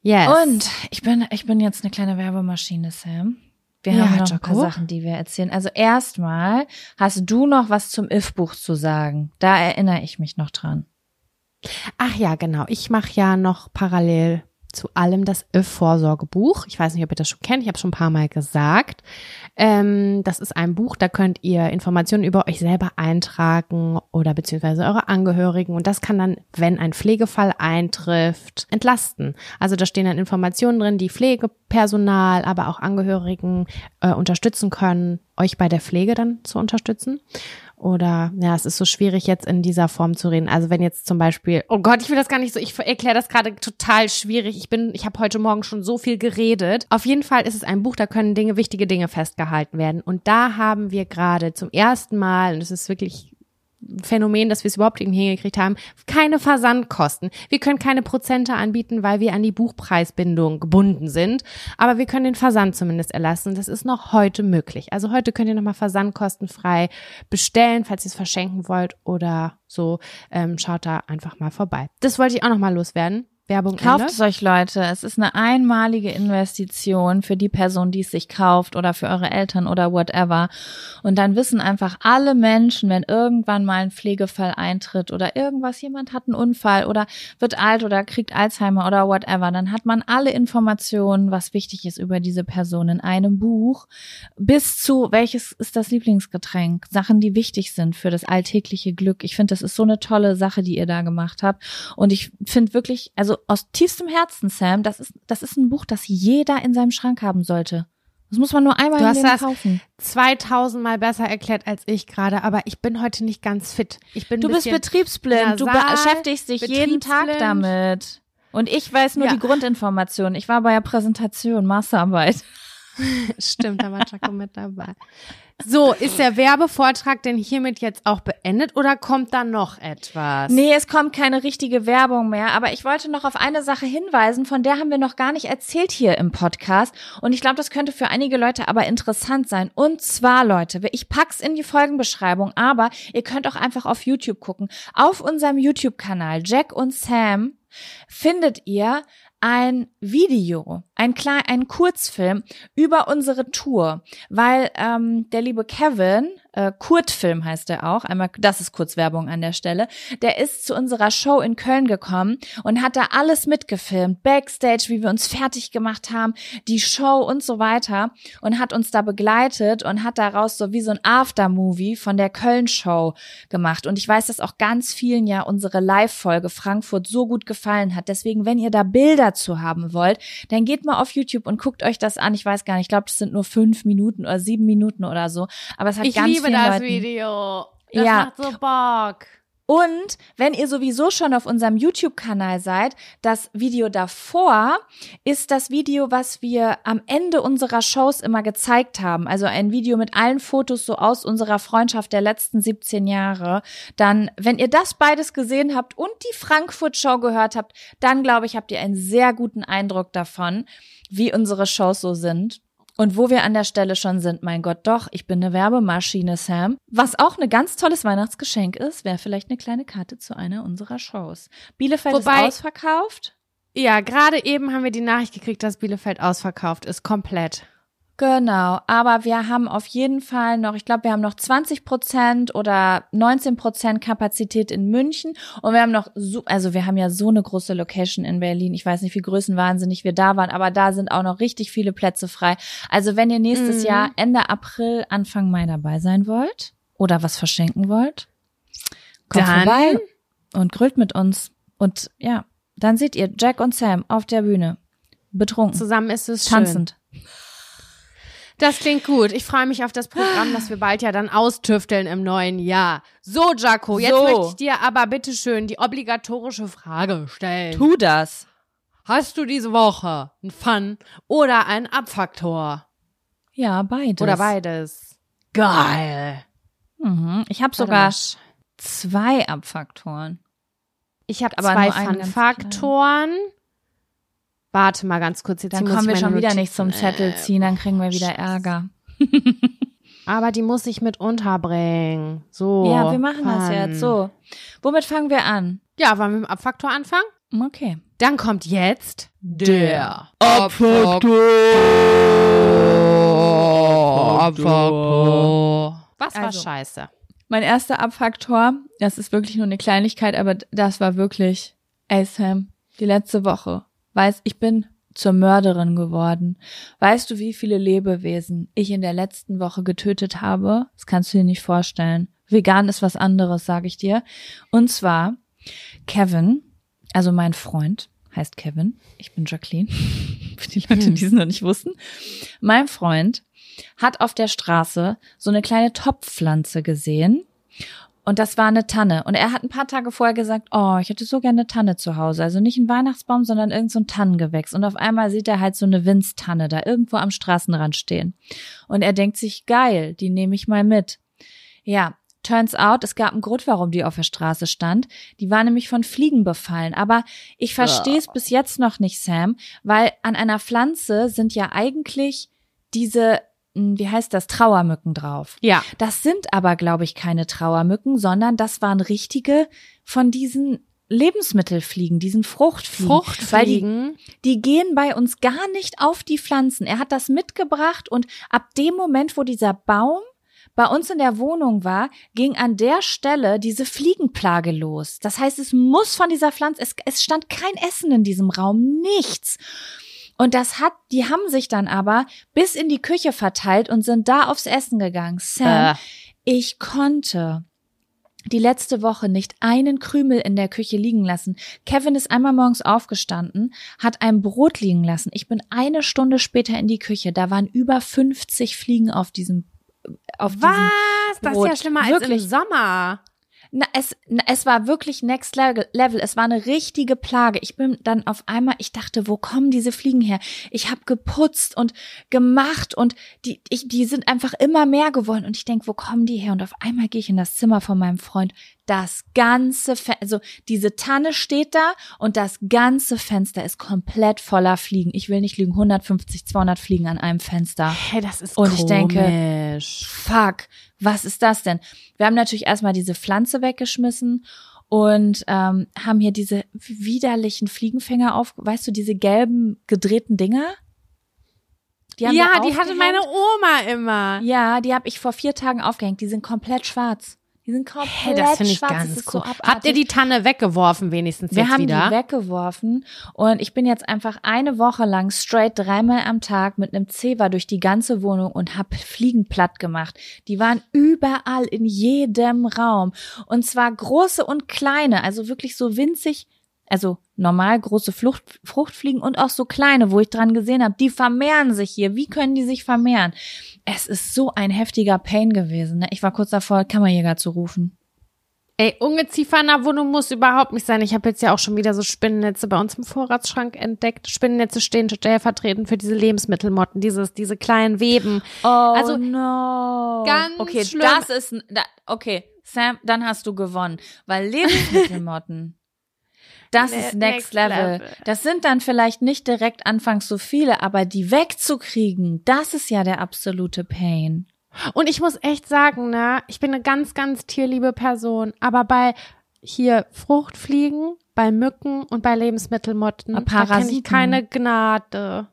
Yes. Und ich bin, ich bin jetzt eine kleine Werbemaschine, Sam. Wir Ja, haben noch ein paar. Sachen, die wir erzählen. Also erstmal hast du noch was zum If-Buch zu sagen. Da erinnere ich mich noch dran. Ach ja, genau. Ich mache ja noch parallel zu allem das If-Vorsorgebuch. Ich weiß nicht, ob ihr das schon kennt. Ich habe schon ein paar Mal gesagt. Ähm, das ist ein Buch, da könnt ihr Informationen über euch selber eintragen oder beziehungsweise eure Angehörigen. Und das kann dann, wenn ein Pflegefall eintrifft, entlasten. Also da stehen dann Informationen drin, die Pflegepersonal, aber auch Angehörigen äh, unterstützen können, euch bei der Pflege dann zu unterstützen. Oder ja, es ist so schwierig jetzt in dieser Form zu reden. Also wenn jetzt zum Beispiel, oh Gott, ich will das gar nicht so, ich erkläre das gerade total schwierig. Ich bin, ich habe heute Morgen schon so viel geredet. Auf jeden Fall ist es ein Buch, da können Dinge, wichtige Dinge festgehalten werden. Und da haben wir gerade zum ersten Mal, und es ist wirklich Phänomen, dass wir es überhaupt irgendwie hingekriegt haben, keine Versandkosten. Wir können keine Prozente anbieten, weil wir an die Buchpreisbindung gebunden sind, aber wir können den Versand zumindest erlassen. Das ist noch heute möglich. Also heute könnt ihr nochmal versandkostenfrei bestellen, falls ihr es verschenken wollt oder so. Ähm, schaut da einfach mal vorbei. Das wollte ich auch nochmal loswerden. Werbung Kauft es euch, Leute. Es ist eine einmalige Investition für die Person, die es sich kauft oder für eure Eltern oder whatever. Und dann wissen einfach alle Menschen, wenn irgendwann mal ein Pflegefall eintritt oder irgendwas, jemand hat einen Unfall oder wird alt oder kriegt Alzheimer oder whatever, dann hat man alle Informationen, was wichtig ist über diese Person in einem Buch, bis zu welches ist das Lieblingsgetränk, Sachen, die wichtig sind für das alltägliche Glück. Ich finde, das ist so eine tolle Sache, die ihr da gemacht habt. Und ich finde wirklich, also aus tiefstem Herzen, Sam, das ist, das ist ein Buch, das jeder in seinem Schrank haben sollte. Das muss man nur einmal Du im hast Leben das kaufen. 2000 Mal besser erklärt als ich gerade, aber ich bin heute nicht ganz fit. Ich bin Du bist betriebsblind, du nasal, beschäftigst dich jeden Tag damit. Und ich weiß nur Ja. die Grundinformationen. Ich war bei der Präsentation, Masterarbeit. [laughs] Stimmt, da war Jaco mit dabei. So, ist der Werbevortrag denn hiermit jetzt auch beendet oder kommt da noch etwas? Nee, es kommt keine richtige Werbung mehr, aber ich wollte noch auf eine Sache hinweisen, von der haben wir noch gar nicht erzählt hier im Podcast. Und ich glaube, das könnte für einige Leute aber interessant sein. Und zwar, Leute, ich pack's in die Folgenbeschreibung, aber ihr könnt auch einfach auf YouTube gucken. Auf unserem YouTube-Kanal Jack und Sam findet ihr ein Video, ein klein, ein Kurzfilm über unsere Tour, weil ähm, der liebe Kevin, äh, Kurtfilm heißt er auch, einmal, das ist Kurzwerbung an der Stelle, der ist zu unserer Show in Köln gekommen und hat da alles mitgefilmt, Backstage, wie wir uns fertig gemacht haben, die Show und so weiter und hat uns da begleitet und hat daraus so wie so ein Aftermovie von der Köln-Show gemacht. Und ich weiß, dass auch ganz vielen ja unsere Live-Folge Frankfurt so gut gefallen hat. Deswegen, wenn ihr da Bilder zu haben wollt, dann geht mal auf YouTube und guckt euch das an. Ich weiß gar nicht, ich glaube, das sind nur fünf Minuten oder sieben Minuten oder so. Aber es hat ich ganz liebe das Leuten Video. Das Ja. macht so Bock. und wenn ihr sowieso schon auf unserem YouTube-Kanal seid, das Video davor ist das Video, was wir am Ende unserer Shows immer gezeigt haben. Also ein Video mit allen Fotos so aus unserer Freundschaft der letzten 17 Jahre. Dann, wenn ihr das beides gesehen habt und die Frankfurt-Show gehört habt, dann glaube ich, habt ihr einen sehr guten Eindruck davon, wie unsere Shows so sind. Und wo wir an der Stelle schon sind, mein Gott, doch, ich bin eine Werbemaschine, Sam. Was auch ein ganz tolles Weihnachtsgeschenk ist, wäre vielleicht eine kleine Karte zu einer unserer Shows. Bielefeld Wobei- ist ausverkauft. Ja, gerade eben haben wir die Nachricht gekriegt, dass Bielefeld ausverkauft ist, komplett. Genau, aber wir haben auf jeden Fall noch, ich glaube, wir haben noch 20 Prozent oder 19 Prozent Kapazität in München und wir haben noch, so, also wir haben ja so eine große Location in Berlin. Ich weiß nicht, wie größenwahnsinnig wir da waren, aber da sind auch noch richtig viele Plätze frei. Also wenn ihr nächstes Mhm. Jahr Ende April, Anfang Mai dabei sein wollt oder was verschenken wollt, kommt Dann- vorbei und grüllt mit uns. Und ja, dann seht ihr Jack und Sam auf der Bühne, betrunken, Zusammen ist es schön. tanzend. Das klingt gut. Ich freue mich auf das Programm, das wir bald ja dann austüfteln im neuen Jahr. So, Jaco, jetzt So. möchte ich dir aber bitteschön die obligatorische Frage stellen. Tu das. Hast du diese Woche einen Fun oder einen Abfaktor? Ja, beides. Oder beides? Geil. Mhm. Ich habe sogar mal. zwei Abfaktoren. Ich habe aber zwei nur einen ganz Fun-Faktoren. Warte mal ganz kurz. Jetzt Dann kommen wir schon wieder nicht zum Zettel Äh, ziehen, dann kriegen wir wieder Ärger. [laughs] Aber die muss ich mit unterbringen. So. ja, wir machen das Fun. jetzt. So. Womit fangen wir an? Ja, wollen wir mit dem Abfaktor anfangen? Okay. Dann kommt jetzt Der Abfaktor. Was war Also. scheiße? Mein erster Abfaktor, das ist wirklich nur eine Kleinigkeit, aber das war wirklich, ey Sam, die letzte Woche. Weiß, ich bin zur Mörderin geworden. Weißt du, wie viele Lebewesen ich in der letzten Woche getötet habe? Das kannst du dir nicht vorstellen. Vegan ist was anderes, sage ich dir. Und zwar Kevin, also mein Freund, heißt Kevin. Ich bin Jacqueline. [laughs] Für die Leute, die es noch nicht wussten. Mein Freund hat auf der Straße so eine kleine Topfpflanze gesehen. Und das war eine Tanne. Und er hat ein paar Tage vorher gesagt, oh, ich hätte so gerne eine Tanne zu Hause. Also nicht ein Weihnachtsbaum, sondern irgend so ein Tannengewächs. Und auf einmal sieht er halt so eine Winztanne da irgendwo am Straßenrand stehen. Und er denkt sich, geil, die nehme ich mal mit. Ja, turns out, es gab einen Grund, warum die auf der Straße stand. Die war nämlich von Fliegen befallen. Aber ich verstehe es bis jetzt noch nicht, Sam, weil an einer Pflanze sind ja eigentlich diese, wie heißt das, Trauermücken drauf. Ja. Das sind aber, glaube ich, keine Trauermücken, sondern das waren richtige von diesen Lebensmittelfliegen, diesen Fruchtfliegen. Weil die, Fruchtfliegen. die gehen bei uns gar nicht auf die Pflanzen. Er hat das mitgebracht und ab dem Moment, wo dieser Baum bei uns in der Wohnung war, ging an der Stelle diese Fliegenplage los. Das heißt, es muss von dieser Pflanze, es, es stand kein Essen in diesem Raum, nichts. Und das hat, die haben sich dann aber bis in die Küche verteilt und sind da aufs Essen gegangen. Sam, Äh. ich konnte die letzte Woche nicht einen Krümel in der Küche liegen lassen. Kevin ist einmal morgens aufgestanden, hat ein Brot liegen lassen. Ich bin eine Stunde später in die Küche. Da waren über 50 Fliegen auf diesem, auf diesem Was? Das ist ja schlimmer als Wirklich. im Sommer. Na, es, na, es war wirklich next level. Es war eine richtige Plage. Ich bin dann auf einmal, ich dachte, wo kommen diese Fliegen her? Ich habe geputzt und gemacht und die, ich, die sind einfach immer mehr geworden. Und ich denk, wo kommen die her? Und auf einmal gehe ich in das Zimmer von meinem Freund. Das ganze, Fe also diese Tanne steht da und das ganze Fenster ist komplett voller Fliegen. Ich will nicht lügen, 150, 200 Fliegen an einem Fenster. Hey, das ist Und ich denke, komisch. fuck, was ist das denn? Wir haben natürlich erstmal diese Pflanze weggeschmissen und ähm, haben hier diese widerlichen Fliegenfänger auf, weißt du, diese gelben gedrehten Dinger? Die haben ja, die hatte meine Oma immer. Ja, die habe ich vor vier Tagen aufgehängt. Die sind komplett schwarz. Die sind komplett Hey, das finde ich schwarz. Ganz so cool. abartig. Habt ihr die Tanne weggeworfen wenigstens Wir jetzt haben wieder? die weggeworfen und ich bin jetzt einfach eine Woche lang straight dreimal am Tag mit einem Zewa durch die ganze Wohnung und hab Fliegen platt gemacht. Die waren überall in jedem Raum und zwar große und kleine, also wirklich so winzig, also normal große Flucht, Fruchtfliegen und auch so kleine, wo ich dran gesehen habe, die vermehren sich hier. Wie können die sich vermehren? Es ist so ein heftiger Pain gewesen. Ne? Ich war kurz davor, Kammerjäger zu rufen. Ey, Ungeziefer in der Wohnung muss überhaupt nicht sein. Ich habe jetzt ja auch schon wieder so Spinnennetze bei uns im Vorratsschrank entdeckt. Spinnennetze stehen stellvertretend für diese Lebensmittelmotten, dieses, diese kleinen Weben. Oh Also, no. ganz okay, schlimm. das ist okay, Sam, dann hast du gewonnen, weil Lebensmittelmotten [laughs] Das Ne- ist next, next level. level. Das sind dann vielleicht nicht direkt anfangs so viele, aber die wegzukriegen, das ist ja der absolute Pain. Und ich muss echt sagen, ne, ich bin eine ganz, ganz tierliebe Person, aber bei hier Fruchtfliegen, bei Mücken und bei Lebensmittelmotten, Bei da kenne Parasiten. ich keine Gnade.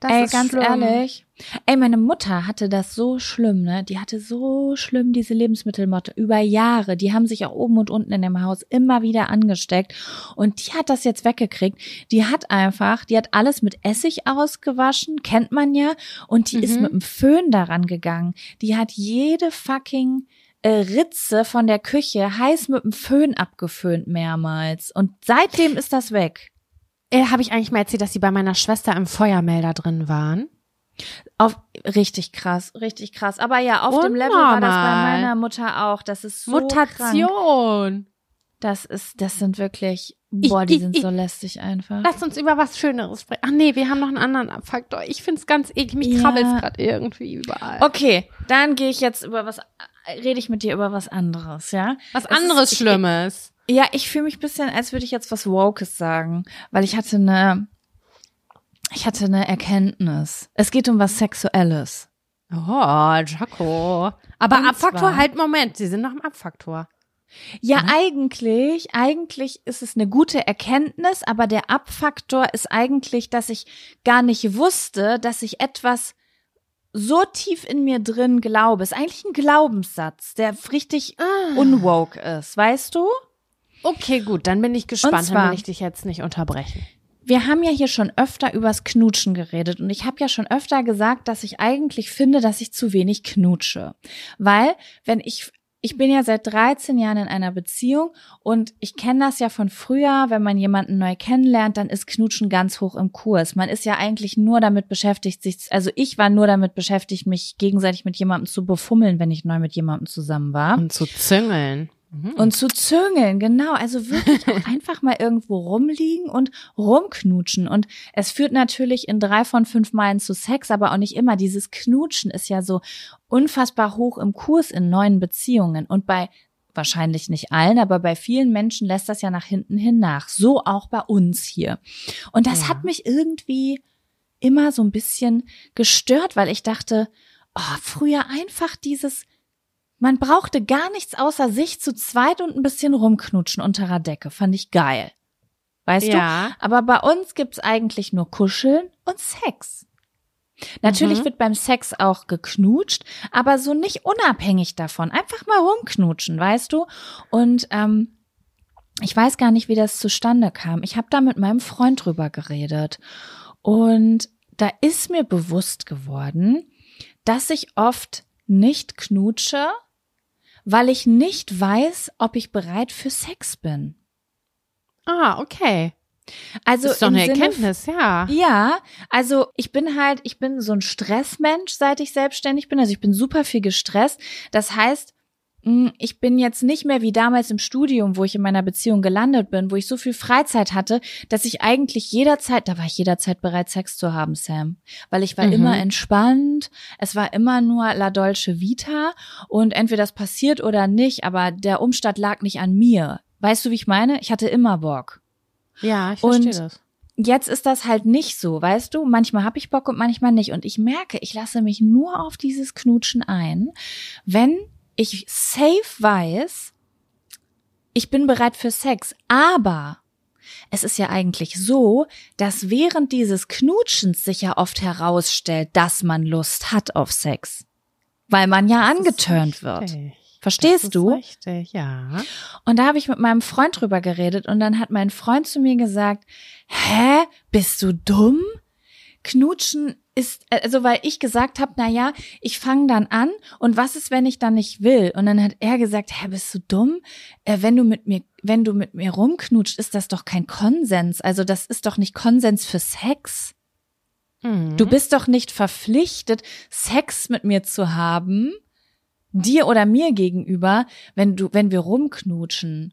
Das Ey, ist ganz schlimm. ehrlich. Ey, meine Mutter hatte das so schlimm, ne? Die hatte so schlimm diese Lebensmittelmotte über Jahre. Die haben sich auch oben und unten in dem Haus immer wieder angesteckt. Und die hat das jetzt weggekriegt. Die hat einfach, die hat alles mit Essig ausgewaschen, kennt man ja. Und die ist Mhm. mit dem Föhn daran gegangen. Die hat jede fucking äh, Ritze von der Küche heiß mit dem Föhn abgeföhnt mehrmals. Und seitdem ist das weg. Äh, Habe ich eigentlich mal erzählt, dass sie bei meiner Schwester im Feuermelder drin waren? Auf, richtig krass, richtig krass. Aber ja, auf dem Level war das bei Unnormal. meiner Mutter auch. Das ist so Krank. Mutation. Das ist, das sind wirklich, boah, die ich- sind ich- so lästig einfach. Lass uns über was Schöneres sprechen. Ach nee, wir haben noch einen anderen Faktor. Ich find's ganz eklig. Mich Ja. krabbelt's gerade irgendwie überall. Okay, dann gehe ich jetzt über was, rede ich mit dir über was anderes, ja? was Es ist- anderes ich- Schlimmes. Ja, ich fühle mich ein bisschen, als würde ich jetzt was Wokes sagen, weil ich hatte eine, ich hatte eine Erkenntnis. Es geht um was Sexuelles. Oh, Jaco. Aber Und Abfaktor, halt Moment, Sie sind noch im Abfaktor. Ja, eigentlich, eigentlich ist es eine gute Erkenntnis, aber der Abfaktor ist eigentlich, dass ich gar nicht wusste, dass ich etwas so tief in mir drin glaube. Ist eigentlich ein Glaubenssatz, der richtig unwoke ist, weißt du? Okay, gut, dann bin ich gespannt, zwar- dann will ich dich jetzt nicht unterbrechen. Wir haben ja hier schon öfter übers Knutschen geredet und ich habe ja schon öfter gesagt, dass ich eigentlich finde, dass ich zu wenig knutsche. Weil, wenn ich ich bin ja seit 13 Jahren in einer Beziehung und ich kenne das ja von früher, wenn man jemanden neu kennenlernt, dann ist Knutschen ganz hoch im Kurs. Man ist ja eigentlich nur damit beschäftigt, sich, also ich war nur damit beschäftigt, mich gegenseitig mit jemandem zu befummeln, wenn ich neu mit jemandem zusammen war. Und zu züngeln. Mhm. Und zu züngeln, genau. Also wirklich auch [laughs] einfach mal irgendwo rumliegen und rumknutschen. Und es führt natürlich in drei von fünf Meilen zu Sex, aber auch nicht immer. Dieses Knutschen ist ja so unfassbar hoch im Kurs in neuen Beziehungen. Und bei wahrscheinlich nicht allen, aber bei vielen Menschen lässt das ja nach hinten hin nach. So auch bei uns hier. Und das Ja. hat mich irgendwie immer so ein bisschen gestört, weil ich dachte, oh, früher einfach dieses man brauchte gar nichts außer sich zu zweit und ein bisschen rumknutschen unter der Decke. Fand ich geil. Weißt Ja. du? Aber bei uns gibt's eigentlich nur Kuscheln und Sex. Natürlich Mhm. wird beim Sex auch geknutscht, aber so nicht unabhängig davon. Einfach mal rumknutschen, weißt du? Und ähm, ich weiß gar nicht, wie das zustande kam. Ich habe da mit meinem Freund drüber geredet. Und da ist mir bewusst geworden, dass ich oft nicht knutsche, weil ich nicht weiß, ob ich bereit für Sex bin. Ah, okay. Also Das ist doch eine Sinne Erkenntnis, ja. ja, also ich bin halt, ich bin so ein Stressmensch, seit ich selbstständig bin. Also ich bin super viel gestresst. Das heißt, ich bin jetzt nicht mehr wie damals im Studium, wo ich in meiner Beziehung gelandet bin, wo ich so viel Freizeit hatte, dass ich eigentlich jederzeit, da war ich jederzeit bereit, Sex zu haben, Sam. Weil ich war Mhm. immer entspannt, es war immer nur La Dolce Vita und entweder das passiert oder nicht, aber der Umstand lag nicht an mir. Weißt du, wie ich meine? Ich hatte immer Bock Ja, ich Und- verstehe das. jetzt ist das halt nicht so, weißt du? Manchmal habe ich Bock und manchmal nicht. Und ich merke, ich lasse mich nur auf dieses Knutschen ein, wenn ich safe weiß, ich bin bereit für Sex. Aber es ist ja eigentlich so, dass während dieses Knutschens sich ja oft herausstellt, dass man Lust hat auf Sex. Weil man ja angeturnt wird. Verstehst das du? Ist richtig, ja. Und da habe ich mit meinem Freund drüber geredet und dann hat mein Freund zu mir gesagt, hä, bist du dumm? Knutschen ist, also weil ich gesagt habe, na ja, ich fange dann an und was ist, wenn ich dann nicht will? Und dann hat er gesagt, hä, bist du dumm? Äh, wenn du mit mir, wenn du mit mir rumknutscht, ist das doch kein Konsens. Also das ist doch nicht Konsens für Sex. Mhm. Du bist doch nicht verpflichtet, Sex mit mir zu haben, dir oder mir gegenüber, wenn du, wenn wir rumknutschen.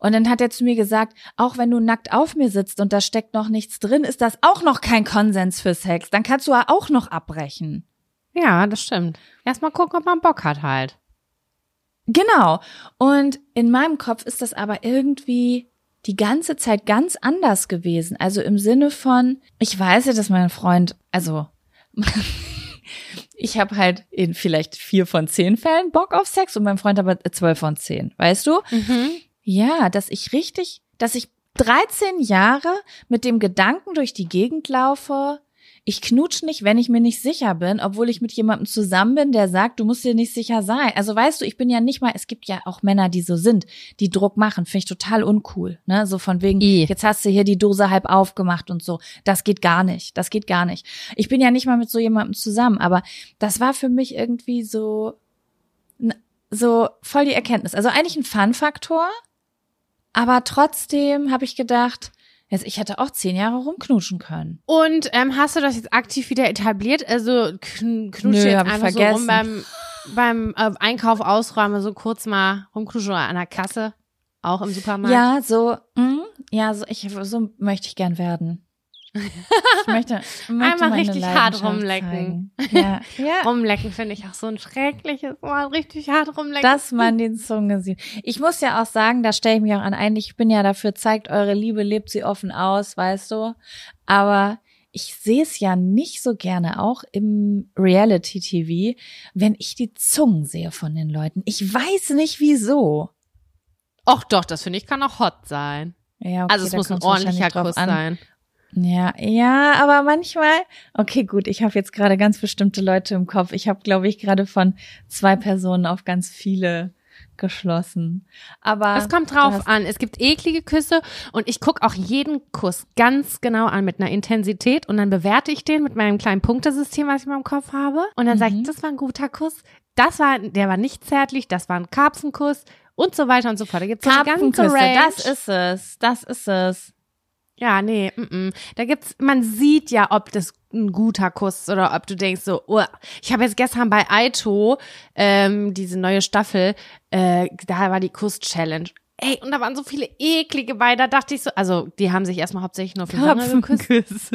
Und dann hat er zu mir gesagt, auch wenn du nackt auf mir sitzt und da steckt noch nichts drin, ist das auch noch kein Konsens für Sex. Dann kannst du ja auch noch abbrechen. Ja, das stimmt. Erstmal gucken, ob man Bock hat halt. Genau. Und in meinem Kopf ist das aber irgendwie die ganze Zeit ganz anders gewesen. Also im Sinne von, ich weiß ja, dass mein Freund, also [laughs] ich habe halt in vielleicht vier von zehn Fällen Bock auf Sex und mein Freund aber zwölf von zehn, weißt du? Ja, dass ich richtig, dass ich 13 Jahre mit dem Gedanken durch die Gegend laufe, ich knutsch nicht, wenn ich mir nicht sicher bin, obwohl ich mit jemandem zusammen bin, der sagt, du musst dir nicht sicher sein. Also weißt du, ich bin ja nicht mal, es gibt ja auch Männer, die so sind, die Druck machen, finde ich total uncool, ne? So von wegen, I. jetzt hast du hier die Dose halb aufgemacht und so. Das geht gar nicht, das geht gar nicht. Ich bin ja nicht mal mit so jemandem zusammen, aber das war für mich irgendwie so, so voll die Erkenntnis. Also eigentlich ein Fun-Faktor, aber trotzdem habe ich gedacht, jetzt, ich hätte auch zehn Jahre rumknutschen können. Und ähm, hast du das jetzt aktiv wieder etabliert? Also kn knutscht Nö, jetzt einfach so rum beim, beim äh, Einkauf ausräumen, so kurz mal rumknutschen oder an der Kasse, auch im Supermarkt? Ja, so, mm, ja, so, ich, so möchte ich gern werden. Ich möchte, möchte Einmal meine richtig hart rumlecken. Ja, ja. [laughs] Rumlecken finde ich auch so ein schreckliches Wort, richtig hart rumlecken. dass man die Zunge sieht. Ich muss ja auch sagen, da stelle ich mich auch an ein, ich bin ja dafür, zeigt eure Liebe, lebt sie offen aus, weißt du. Aber ich sehe es ja nicht so gerne, auch im Reality-TV, wenn ich die Zungen sehe von den Leuten. Ich weiß nicht wieso. Och doch, das finde ich kann auch hot sein. Ja, okay, also es muss ein ordentlicher Kuss sein. Ja, ja, aber manchmal, okay, gut, ich habe jetzt gerade ganz bestimmte Leute im Kopf. Ich habe, glaube ich, gerade von zwei Personen auf ganz viele geschlossen. Aber Es kommt drauf an. Es gibt eklige Küsse und ich gucke auch jeden Kuss ganz genau an mit einer Intensität und dann bewerte ich den mit meinem kleinen Punktesystem, was ich in meinem Kopf habe. Und dann sage ich, Mhm. das war ein guter Kuss. Das war, der war nicht zärtlich, das war ein Karpfenkuss und so weiter und so fort. Da gibt's so Karpfenküsse, Range. das ist es, das ist es. Ja, nee, mm -mm. da gibt's, man sieht ja, ob das ein guter Kuss ist oder ob du denkst so, oh, ich habe jetzt gestern bei Aito ähm, diese neue Staffel, äh, da war die Kuss-Challenge. Ey, und da waren so viele eklige bei, da dachte ich so, also die haben sich erstmal hauptsächlich nur auf die Wange geküsst,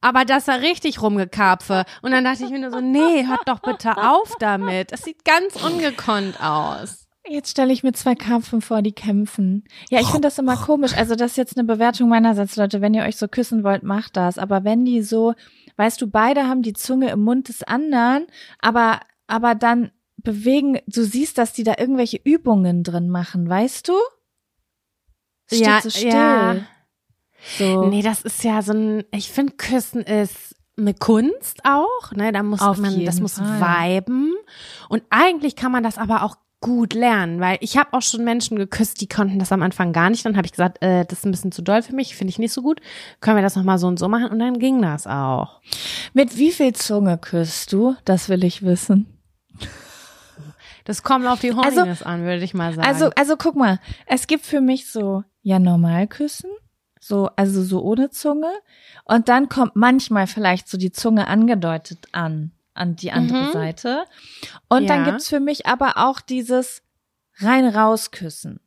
aber das war richtig rumgekarpfe. Und dann dachte ich mir nur so, nee, hört doch bitte auf damit. Das sieht ganz ungekonnt aus. Jetzt stelle ich mir zwei Karpfen vor, die kämpfen. Ja, ich finde das immer komisch. Also das ist jetzt eine Bewertung meinerseits, Leute. Wenn ihr euch so küssen wollt, macht das. Aber wenn die so, weißt du, beide haben die Zunge im Mund des anderen, aber aber dann bewegen, du siehst, dass die da irgendwelche Übungen drin machen, weißt du? Steht Ja, so still. ja. So. Nee, das ist ja so ein, ich finde, Küssen ist eine Kunst auch, ne? Da muss Auf man, das muss Fall. viben. Und eigentlich kann man das aber auch gut lernen, weil ich habe auch schon Menschen geküsst, die konnten das am Anfang gar nicht. Dann habe ich gesagt, äh, das ist ein bisschen zu doll für mich, finde ich nicht so gut. Können wir das nochmal so und so machen? Und dann ging das auch. Mit wie viel Zunge küsst du? Das will ich wissen. Das kommt auf die Also- Horniness an, würde ich mal sagen. Also, also guck mal, es gibt für mich so, ja, normal küssen, so, also so ohne Zunge. Und dann kommt manchmal vielleicht so die Zunge angedeutet an, an die andere Mhm. Seite. Und dann Ja. gibt's für mich aber auch dieses rein raus küssen.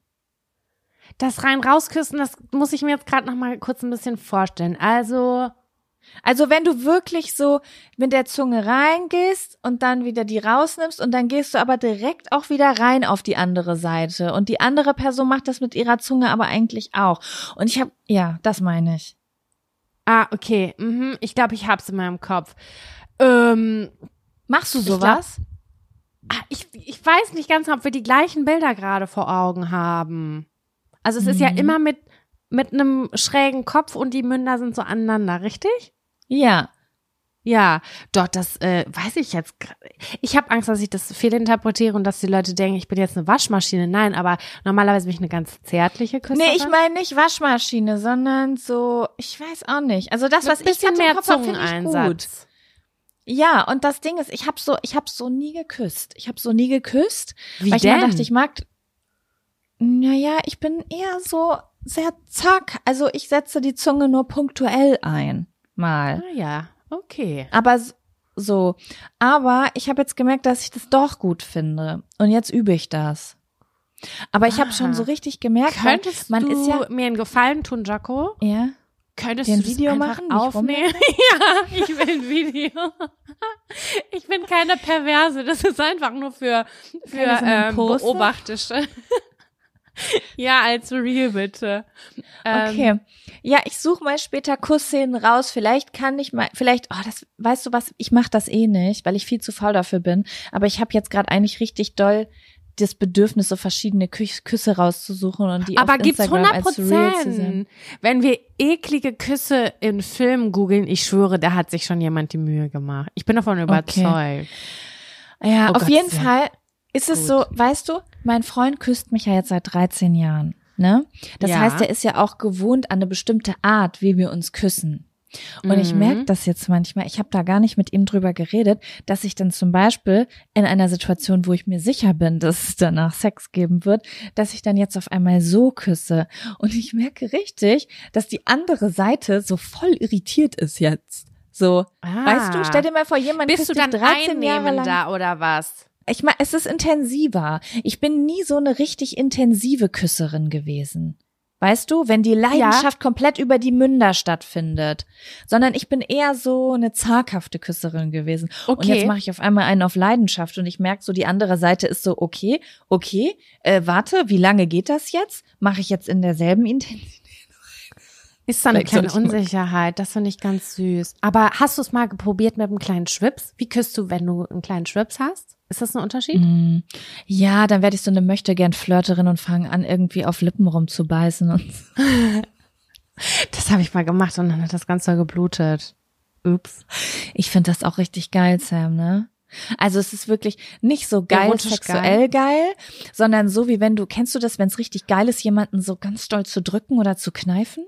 das rein rausküssen, das muss ich mir jetzt gerade noch mal kurz ein bisschen vorstellen. Also, Also wenn du wirklich so mit der Zunge reingehst und dann wieder die rausnimmst und dann gehst du aber direkt auch wieder rein auf die andere Seite und die andere Person macht das mit ihrer Zunge aber eigentlich auch. Und ich habe, ja, das meine ich. ah, okay, mhm, ich glaube, ich hab's in meinem Kopf. Ähm, Machst du Ich sowas? ah, ich, ich weiß nicht ganz, ob wir die gleichen Bilder gerade vor Augen haben. Also es ist ja Mhm. immer mit mit einem schrägen Kopf und die Münder sind so aneinander, richtig? ja. Ja, doch, das äh, weiß ich jetzt. Ich habe Angst, dass ich das fehlinterpretiere und dass die Leute denken, ich bin jetzt eine Waschmaschine. Nein, aber normalerweise bin ich eine ganz zärtliche Küsserin. Nee, ich meine nicht Waschmaschine, sondern so, ich weiß auch nicht. Also das, was ich hatte im mehr Kopf habe, finde ich gut. Ja, und das Ding ist, ich habe so, ich habe so nie geküsst. Ich habe so nie geküsst, Wie weil ich denn? mir dachte, ich mag. Naja, ich bin eher so sehr zack. Also ich setze die Zunge nur punktuell ein, mal. Ah ja, okay. Aber so. Aber ich habe jetzt gemerkt, dass ich das doch gut finde. Und jetzt übe ich das. Aber ich habe schon Ah. so richtig gemerkt, Könntest man du ist ja, mir einen Gefallen tun, Jaco? ja. Könntest ein du Video machen, aufnehmen? [laughs] ja, ich will ein Video. Ich bin keine Perverse, das ist einfach nur für, für ähm? Beobachtische. [laughs] ja, als Real bitte. Ähm, Okay. Ja, ich suche mal später Kussszenen raus. Vielleicht kann ich mal, vielleicht, oh, das, weißt du was, ich mache das eh nicht, weil ich viel zu faul dafür bin. Aber ich habe jetzt gerade eigentlich richtig doll das Bedürfnis, so verschiedene Kü Küsse rauszusuchen und die Aber gibt's Instagram 100 als Real zu sehen. Prozent. Wenn wir eklige Küsse in Filmen googeln, ich schwöre, da hat sich schon jemand die Mühe gemacht. Ich bin davon überzeugt. Ja, Oh auf Gott, jeden sehr Fall ist es gut. so, weißt du, mein Freund küsst mich ja jetzt seit 13 Jahren, ne? Das Ja. heißt, er ist ja auch gewohnt an eine bestimmte Art, wie wir uns küssen. Und ich Mhm. merke das jetzt manchmal, ich habe da gar nicht mit ihm drüber geredet, dass ich dann zum Beispiel in einer Situation, wo ich mir sicher bin, dass es danach Sex geben wird, dass ich dann jetzt auf einmal so küsse. Und ich merke richtig, dass die andere Seite so voll irritiert ist jetzt. So, Ah. weißt du, stell dir mal vor, jemand Bist küsst du dich dann 13 Jahre lang. einnehmender oder was? Ich meine, es ist intensiver. Ich bin nie so eine richtig intensive Küsserin gewesen. Weißt du, wenn die Leidenschaft komplett über die Münder stattfindet, sondern ich bin eher so eine zaghafte Küsserin gewesen. Und Okay. jetzt mache ich auf einmal einen auf Leidenschaft und ich merke so, die andere Seite ist so, okay, okay, äh, warte, wie lange geht das jetzt? Mache ich jetzt in derselben Intensität? Ist so eine Vielleicht kleine Unsicherheit, das finde ich ganz süß. Aber hast du es mal probiert mit einem kleinen Schwips? Wie küsst du, wenn du einen kleinen Schwips hast? Ist das ein Unterschied? Mm, Ja, dann werde ich so eine möchte gern Flirterin und fange an, irgendwie auf Lippen rumzubeißen und [laughs] Das habe ich mal gemacht und dann hat das Ganze geblutet. Ups. Ich finde das auch richtig geil, Sam, ne? Also es ist wirklich nicht so geil Erotisch sexuell geil. sondern so wie wenn du, kennst du das, wenn es richtig geil ist, jemanden so ganz stolz zu drücken oder zu kneifen?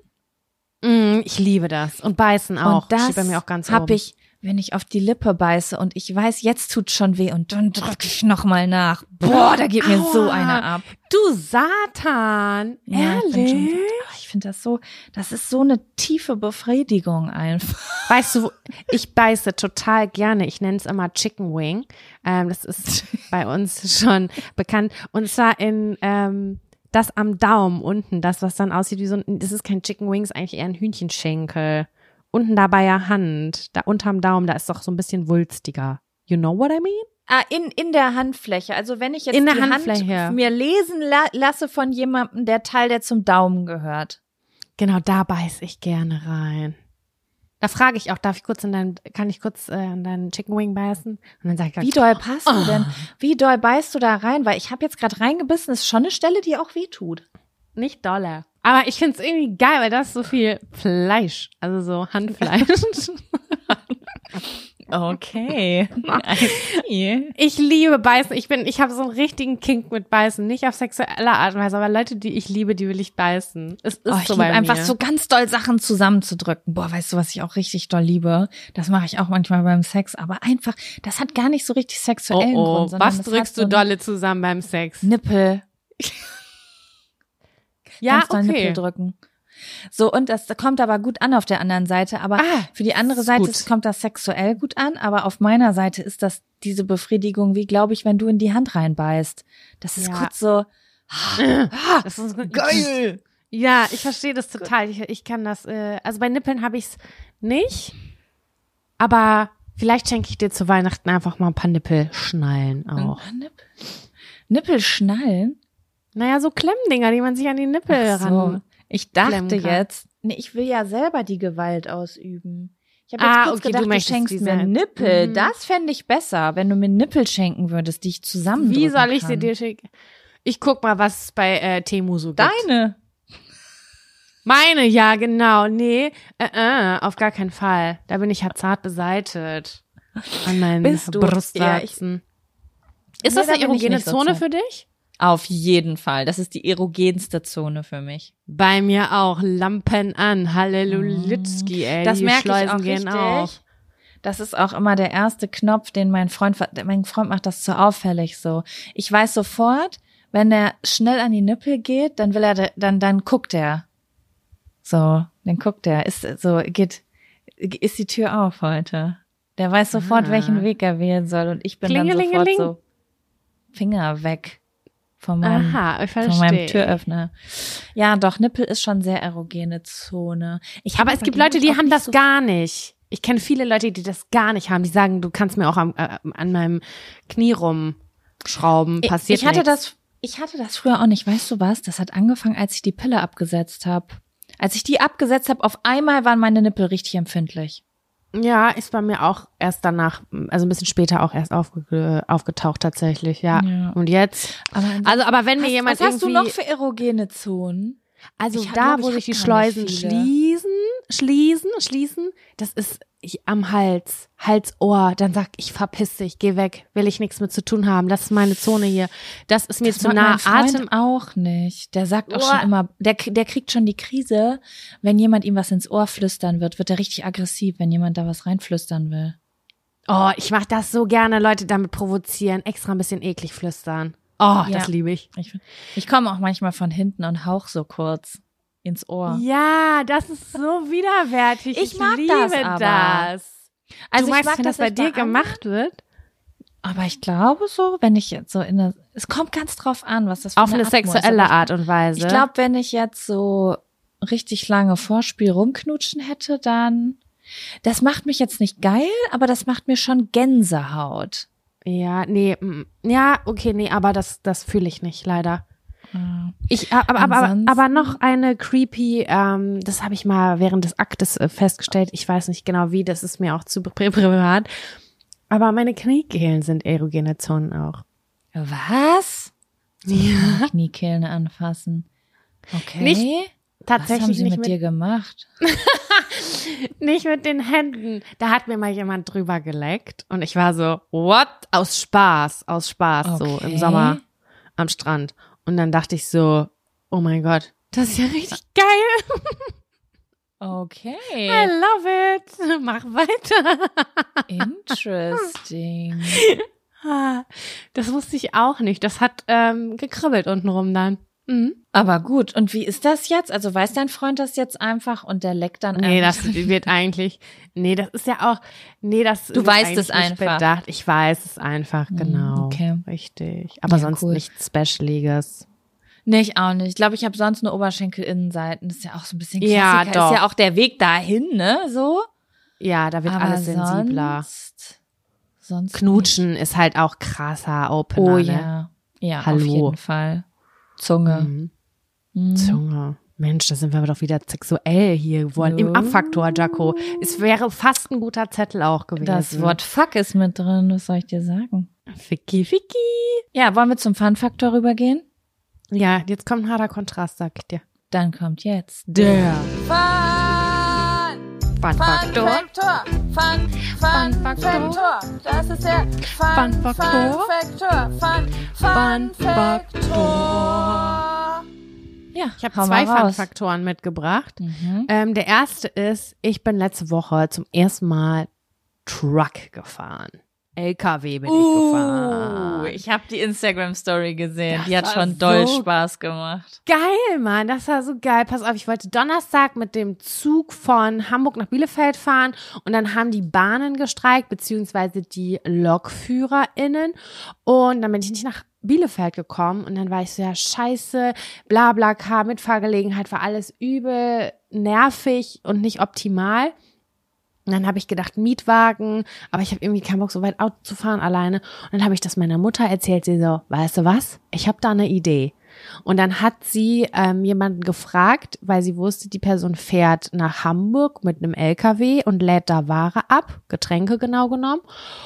Mm, ich liebe das. Und beißen auch. Und das Steht bei mir auch ganz hab oben. ich, wenn ich auf die Lippe beiße und ich weiß, jetzt tut schon weh und dann drücke ich noch mal nach. Boah, da geht mir so Aua. einer ab. Du Satan. Ja, ich bin schon, Ehrlich? aber ich finde das so, das ist so eine tiefe Befriedigung einfach. Weißt du, ich beiße total gerne. Ich nenne es immer Chicken Wing. Ähm, das ist [laughs] bei uns schon bekannt. Und zwar in ähm, das am Daumen unten, das, was dann aussieht wie so ein, das ist kein Chicken Wing, ist eigentlich eher ein Hühnchenschenkel. Unten da bei der Hand, da unterm Daumen, da ist doch so ein bisschen wulstiger. You know what I mean? Ah, in, in der Handfläche. Also wenn ich jetzt In der die Handfläche. Hand mir lesen la lasse von jemandem, der Teil, der zum Daumen gehört. Genau, da beiß ich gerne rein. Da frage ich auch, darf ich kurz in deinen, kann ich kurz äh, in deinen Chicken Wing beißen? Und dann sage ich, Wie doll passt du denn? Wie doll beißt du da rein? Weil ich habe jetzt gerade reingebissen, ist schon eine Stelle, die auch weh tut. nicht dolle. Aber ich find's irgendwie geil, weil da ist so viel Fleisch, also so Handfleisch. [laughs] Okay. [laughs] ich liebe Beißen. Ich bin, ich habe so einen richtigen Kink mit Beißen. Nicht auf sexuelle Art und Weise, aber Leute, die ich liebe, die will ich beißen. Es ist Oh, ich so liebe einfach so ganz doll Sachen zusammenzudrücken. Boah, weißt du, was ich auch richtig doll liebe? Das mache ich auch manchmal beim Sex, aber einfach, das hat gar nicht so richtig sexuellen Oh, oh. Grund. Was das drückst so du dolle zusammen beim Sex? Nippel. [laughs] Ja, ganz doll Nippel okay. drücken. So, und das kommt aber gut an auf der anderen Seite. Aber Ah, für die andere Seite gut. ist- kommt das sexuell gut an. Aber auf meiner Seite ist das diese Befriedigung, wie glaube ich, wenn du in die Hand reinbeißt. Das ist Ja. kurz so, Das ist geil. Ja, ich verstehe das total. Ich, ich kann das, äh, also bei Nippeln habe ich's nicht. Aber vielleicht schenke ich dir zu Weihnachten einfach mal ein paar Nippelschnallen auch. Nippel. Nippel schnallen? Naja, so Klemmdinger, die man sich an die Nippel Ach so. ran. Ich dachte jetzt, nee, ich will ja selber die Gewalt ausüben. Ich habe jetzt Ah, kurz okay, du gedacht, du, möchtest schenkst mir Nippel. Mhm. Das fände ich besser, wenn du mir Nippel schenken würdest, die ich zusammen Wie soll ich sie dir schicken? Ich guck mal, was es bei äh, Temu so gibt. Deine. Meine, ja, genau. Nee, äh, äh, auf gar keinen Fall. Da bin ich ja zart beseitet. An meinen Bist du? Brustwarzen. Ist Nee, das da eine ich erogene so Zone zart. für dich? Auf jeden Fall. Das ist die erogenste Zone für mich. Bei mir auch. Lampen an. Hallelujitski, ey. Das die merke ich Schleusen auch gehen richtig. auf. Das ist auch immer der erste Knopf, den mein Freund, mein Freund macht das so auffällig so. Ich weiß sofort, wenn er schnell an die Nippel geht, dann will er, da- dann, dann guckt er. So, dann guckt er. Ist so, geht, ist die Tür auf heute. Der weiß sofort, Ah. welchen Weg er wählen soll und ich bin dann sofort so Finger weg von meinem Aha, ich von meinem. Türöffner. Ja, doch, Nippel ist schon sehr erogene Zone. Ich Aber es gibt Leute, ich, die haben das so gar nicht. Ich kenne viele Leute, die das gar nicht haben. Die sagen, du kannst mir auch am, äh, an meinem Knie rumschrauben. Passiert ich hatte nichts. das, ich hatte das früher auch nicht. Weißt du was? Das hat angefangen, als ich die Pille abgesetzt habe. Als ich die abgesetzt habe, auf einmal waren meine Nippel richtig empfindlich. Ja, ist bei mir auch erst danach, also ein bisschen später auch erst aufge aufgetaucht tatsächlich, ja. Ja. Und jetzt, Aber also aber wenn mir hast, jemand was hast du irgendwie, noch für erogene Zonen? also Ich da, glaub, ich wo hab sich die Schleusen schließen, schließen, schließen, das ist ich, am Hals, Halsohr, dann sag ich verpiss dich, geh weg, will ich nichts mit zu tun haben, das ist meine Zone hier, das ist mir Das zu nah, Atem, auch nicht. Der sagt auch Boah. schon immer, der, der kriegt schon die Krise, wenn jemand ihm was ins Ohr flüstern wird, wird er richtig aggressiv, wenn jemand da was reinflüstern will. oh, ich mach das so gerne, Leute damit provozieren, extra ein bisschen eklig flüstern. Oh, das Ja. liebe ich. Ich, ich komme auch manchmal von hinten und hauch so kurz ins Ohr. Ja, das ist so widerwärtig. Ich mag liebe das aber. das. Also du ich magst, mag wenn das dass bei ich dir gemacht wird? Aber ich glaube so, wenn ich jetzt so in der, es kommt ganz drauf an, was das für Auf eine ist. sexuelle Aber Art und Weise. Ich, ich glaube, wenn ich jetzt so richtig lange Vorspiel rumknutschen hätte, dann, das macht mich jetzt nicht geil, aber das macht mir schon Gänsehaut. Ja, nee, ja, okay, nee, aber das, das fühle ich nicht, leider. Ich, aber, aber, aber, noch eine creepy, ähm, das habe ich mal während des Aktes äh, festgestellt. Ich weiß nicht genau wie, das ist mir auch zu pri- privat. Aber meine Kniekehlen sind erogene Zonen auch. Was? Ja. Kniekehlen anfassen. Okay. Nicht was haben Tatsächlich sie nicht mit, mit, dir gemacht? [laughs] nicht mit den Händen. Da hat mir mal jemand drüber geleckt und ich war so, what? Aus Spaß, aus Spaß, so Okay. im Sommer am Strand. Und dann dachte ich so, oh mein Gott, das ist ja richtig geil. I Okay. love it. Mach weiter. Interesting. [laughs] Ah, Das wusste ich auch nicht. Das hat ähm, gekribbelt untenrum dann. Mhm. Aber gut, und wie ist das jetzt? Also weiß dein Freund das jetzt einfach und der leckt dann Nee, einfach? das wird eigentlich, nee, das ist ja auch, nee, das Du weißt es nicht einfach. Bedacht. Ich weiß es einfach, genau. okay. Richtig. Aber Ja, sonst cool. nichts Specialiges. Nee, ich auch nicht. Ich glaube, ich habe sonst nur Oberschenkelinnenseiten. Das ist ja auch so ein bisschen Ja, Klassiker. doch. Ist ja auch der Weg dahin, ne? So. Ja, da wird Aber alles sensibler. Sonst, sonst Knutschen ist halt auch krasser Nicht. Opener, Oh ne? ja. Ja, Hallo. auf jeden Fall. Zunge. Mhm. Mhm. Zunge. Mensch, da sind wir doch wieder sexuell hier geworden. Im Oh. Abfaktor, Jaco. Es wäre fast ein guter Zettel auch gewesen. Das Wort Fuck ist mit drin, was soll ich dir sagen? Ficky, Ficky. Ja, wollen wir zum Fun-Faktor rübergehen? Ja, jetzt kommt ein harter Kontrast, sag ich dir. Dann kommt jetzt Der Fun! Fun-Faktor. Faktor. Fun, Fun, Fun Faktor. Faktor. Das ist der Fun, Fun Faktor. Faktor. Fun, Fun Faktor. Ja, Ich habe zwei. Fun-Faktoren mitgebracht. Mhm. Ähm, der erste ist, ich bin letzte Woche zum ersten Mal Truck gefahren. LKW bin ich gefahren. Uh, ich habe die Instagram-Story gesehen. Das die hat schon doll so Spaß gemacht. Geil, Mann, das war so geil. Pass auf, ich wollte Donnerstag mit dem Zug von Hamburg nach Bielefeld fahren und dann haben die Bahnen gestreikt, beziehungsweise die LokführerInnen. Und dann bin ich nicht nach Bielefeld gekommen und dann war ich so, ja, scheiße, bla bla, K, Mitfahrgelegenheit war alles übel nervig und nicht optimal. Und dann habe ich gedacht, Mietwagen, aber ich habe irgendwie keinen Bock, so weit Auto zu fahren alleine. Und dann habe ich das meiner Mutter erzählt, sie so, weißt du was? Ich habe da eine Idee. Und dann hat sie ähm, jemanden gefragt, weil sie wusste, die Person fährt nach Hamburg mit einem LKW und lädt da Ware ab, Getränke genau genommen,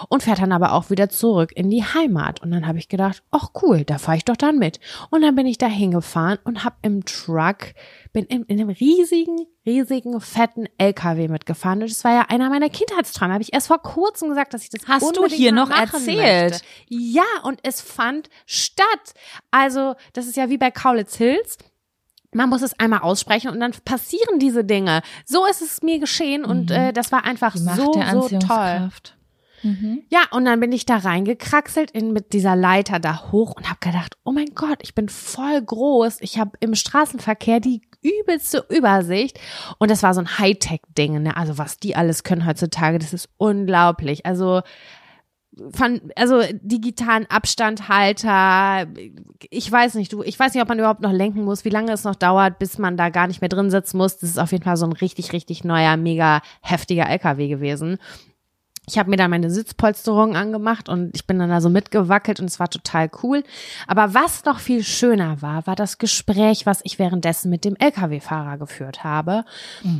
und fährt dann aber auch wieder zurück in die Heimat. Und dann habe ich gedacht, ach cool, da fahre ich doch dann mit. Und dann bin ich da hingefahren und habe im Truck, bin in, in einem riesigen, riesigen, fetten LKW mitgefahren. Und das war ja einer meiner Kindheitsträume. Habe ich erst vor kurzem gesagt, dass ich das Hast du hier noch erzählt? Möchte. Ja, und es fand statt. Also, das ist ja wie bei Kaulitz Hills. Man muss es einmal aussprechen und dann passieren diese Dinge. So ist es mir geschehen und Mhm. äh, das war einfach so, so toll. Mhm. Ja, und dann bin ich da reingekraxelt in, mit dieser Leiter da hoch und habe gedacht, oh mein Gott, ich bin voll groß. Ich habe im Straßenverkehr die übelste Übersicht. Und das war so ein Hightech-Ding. Ne? Also was die alles können heutzutage, das ist unglaublich. Also von, also digitalen Abstandhalter, ich weiß nicht, du, ich weiß nicht, ob man überhaupt noch lenken muss, wie lange es noch dauert, bis man da gar nicht mehr drin sitzen muss. Das ist auf jeden Fall so ein richtig, richtig neuer, mega heftiger LKW gewesen. Ich habe mir dann meine Sitzpolsterung angemacht und ich bin dann da so mitgewackelt und es war total cool. Aber was noch viel schöner war, war das Gespräch, was ich währenddessen mit dem Lkw-Fahrer geführt habe.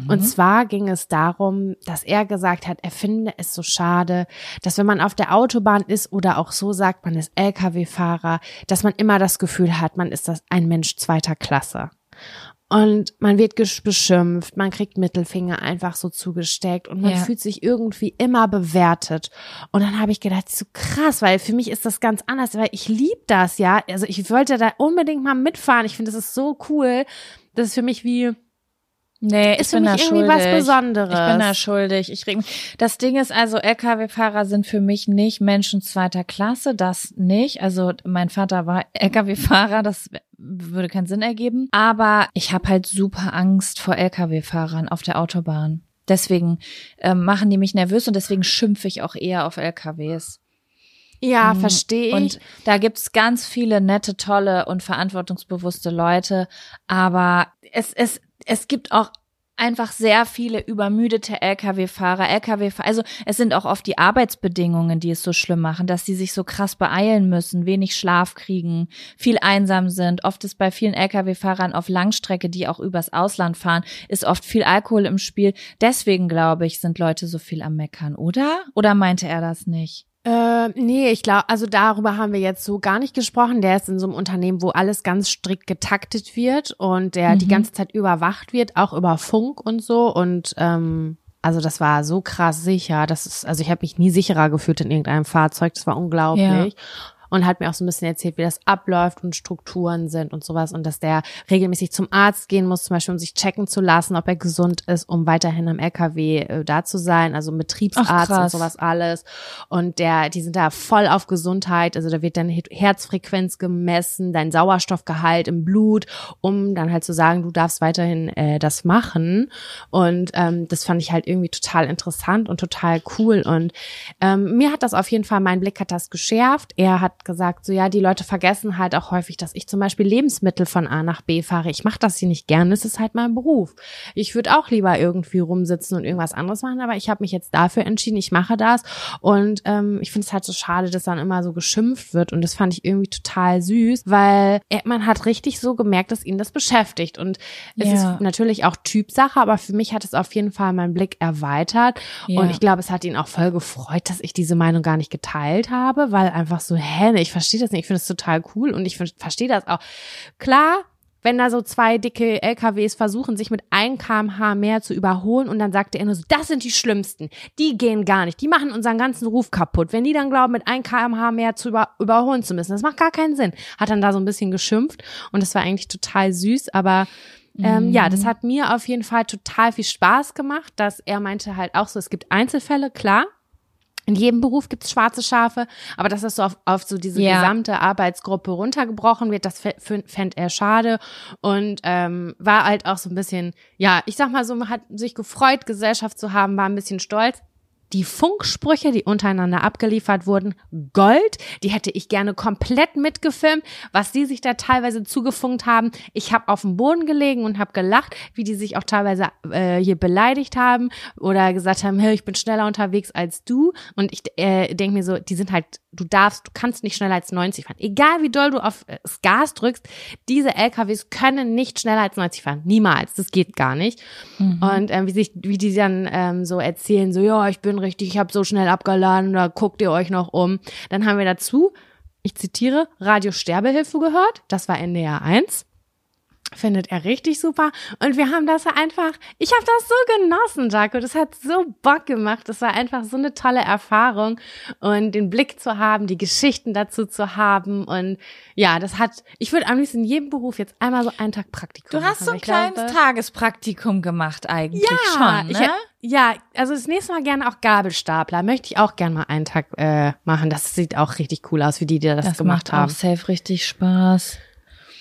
Und zwar ging es darum, dass er gesagt hat, er finde es so schade, dass wenn man auf der Autobahn ist oder auch so sagt, man ist Lkw-Fahrer, dass man immer das Gefühl hat, man ist das ein Mensch zweiter Klasse. Und man wird beschimpft, man kriegt Mittelfinger einfach so zugesteckt und man Ja. fühlt sich irgendwie immer bewertet. Und dann habe ich gedacht, so krass, weil für mich ist das ganz anders, weil ich liebe das, ja. Also ich wollte da unbedingt mal mitfahren. Ich finde, das ist so cool. Das ist für mich wie, Nee, ist ich für bin mich da irgendwie schuldig. was Besonderes. Ich bin da schuldig. Ich reg mich. Das Ding ist also, LKW-Fahrer sind für mich nicht Menschen zweiter Klasse, das nicht. Also mein Vater war LKW-Fahrer, das würde keinen Sinn ergeben. Aber ich habe halt super Angst vor LKW-Fahrern auf der Autobahn. Deswegen ähm, machen die mich nervös und deswegen schimpfe ich auch eher auf LKWs. Ja, verstehe ich. Und da gibt's ganz viele nette, tolle und verantwortungsbewusste Leute. Aber es, es, es gibt auch einfach sehr viele übermüdete Lkw-Fahrer, Lkw-Fahrer. Also es sind auch oft die Arbeitsbedingungen, die es so schlimm machen, dass sie sich so krass beeilen müssen, wenig Schlaf kriegen, viel einsam sind. Oft ist bei vielen Lkw-Fahrern auf Langstrecke, die auch übers Ausland fahren, ist oft viel Alkohol im Spiel. Deswegen glaube ich, sind Leute so viel am Meckern, oder? Oder meinte er das nicht? Äh, nee, ich glaube, also darüber haben wir jetzt so gar nicht gesprochen. Der ist in so einem Unternehmen, wo alles ganz strikt getaktet wird und der die Mhm. ganze Zeit überwacht wird, auch über Funk und so. Und ähm, also das war so krass sicher. Das ist, also ich habe mich nie sicherer gefühlt in irgendeinem Fahrzeug. Das war unglaublich. Und hat mir auch so ein bisschen erzählt, wie das abläuft und Strukturen sind und sowas. Und dass der regelmäßig zum Arzt gehen muss, zum Beispiel, um sich checken zu lassen, ob er gesund ist, um weiterhin am LKW äh, da zu sein. Also Betriebsarzt Ach, und sowas alles. Und der, die sind da voll auf Gesundheit. Also da wird deine He- Herzfrequenz gemessen, dein Sauerstoffgehalt im Blut, um dann halt zu sagen, du darfst weiterhin äh, das machen. Und ähm, das fand ich halt irgendwie total interessant und total cool. Und ähm, mir hat das auf jeden Fall, mein Blick hat das geschärft. Er hat gesagt, so ja, die Leute vergessen halt auch häufig, dass ich zum Beispiel Lebensmittel von A nach B fahre. Ich mache das hier nicht gerne, es ist halt mein Beruf. Ich würde auch lieber irgendwie rumsitzen und irgendwas anderes machen, aber ich habe mich jetzt dafür entschieden, ich mache das. Und ähm, ich finde es halt so schade, dass dann immer so geschimpft wird. Und das fand ich irgendwie total süß, weil man hat richtig so gemerkt, dass ihn das beschäftigt. Und es Ja. ist natürlich auch Typsache, aber für mich hat es auf jeden Fall meinen Blick erweitert. Ja. Und ich glaube, es hat ihn auch voll gefreut, dass ich diese Meinung gar nicht geteilt habe, weil einfach so, hä, nee, ich verstehe das nicht, ich finde es total cool und ich ver- verstehe das auch. Klar, wenn da so zwei dicke LKWs versuchen, sich mit 1 kmh mehr zu überholen und dann sagte er nur so, das sind die schlimmsten, die gehen gar nicht, die machen unseren ganzen Ruf kaputt. Wenn die dann glauben, mit 1 kmh mehr zu über, überholen zu müssen, das macht gar keinen Sinn. Hat dann da so ein bisschen geschimpft und das war eigentlich total süß, aber ähm, ja, das hat mir auf jeden Fall total viel Spaß gemacht, dass er meinte halt auch so, es gibt Einzelfälle, klar. In jedem Beruf gibt's schwarze Schafe, aber dass das so auf, auf so diese Ja. gesamte Arbeitsgruppe runtergebrochen wird, das fände er schade und ähm, war halt auch so ein bisschen, ja, ich sag mal so, man hat sich gefreut, Gesellschaft zu haben, war ein bisschen stolz. Die Funksprüche, die untereinander abgeliefert wurden, Gold. Die hätte ich gerne komplett mitgefilmt, was die sich da teilweise zugefunkt haben. Ich habe auf dem Boden gelegen und habe gelacht, wie die sich auch teilweise äh, hier beleidigt haben oder gesagt haben, hey, ich bin schneller unterwegs als du. Und ich äh, denke mir so, die sind halt, du darfst, du kannst nicht schneller als 90 fahren. Egal wie doll du auf äh, das Gas drückst, diese LKWs können nicht schneller als 90 fahren. Niemals. Das geht gar nicht. Und ähm, wie sich, wie die dann ähm, so erzählen, so ja, ich bin richtig, ich habe so schnell abgeladen, da guckt ihr euch noch um. Dann haben wir dazu, ich zitiere, Radio Sterbehilfe gehört. Das war NDR 1 findet er richtig super und wir haben das einfach, ich habe das so genossen, Jaco, das hat so Bock gemacht, das war einfach so eine tolle Erfahrung und den Blick zu haben, die Geschichten dazu zu haben und ja, das hat, ich würde am liebsten in jedem Beruf jetzt einmal so einen Tag Praktikum Du hast machen, so ein ich kleines glaube- Tagespraktikum gemacht eigentlich ja, schon, ich, ne? ja, also das nächste Mal gerne auch Gabelstapler. Möchte ich auch gerne mal einen Tag äh, machen. Das sieht auch richtig cool aus, wie die, die das, Das gemacht macht haben. auch safe richtig Spaß.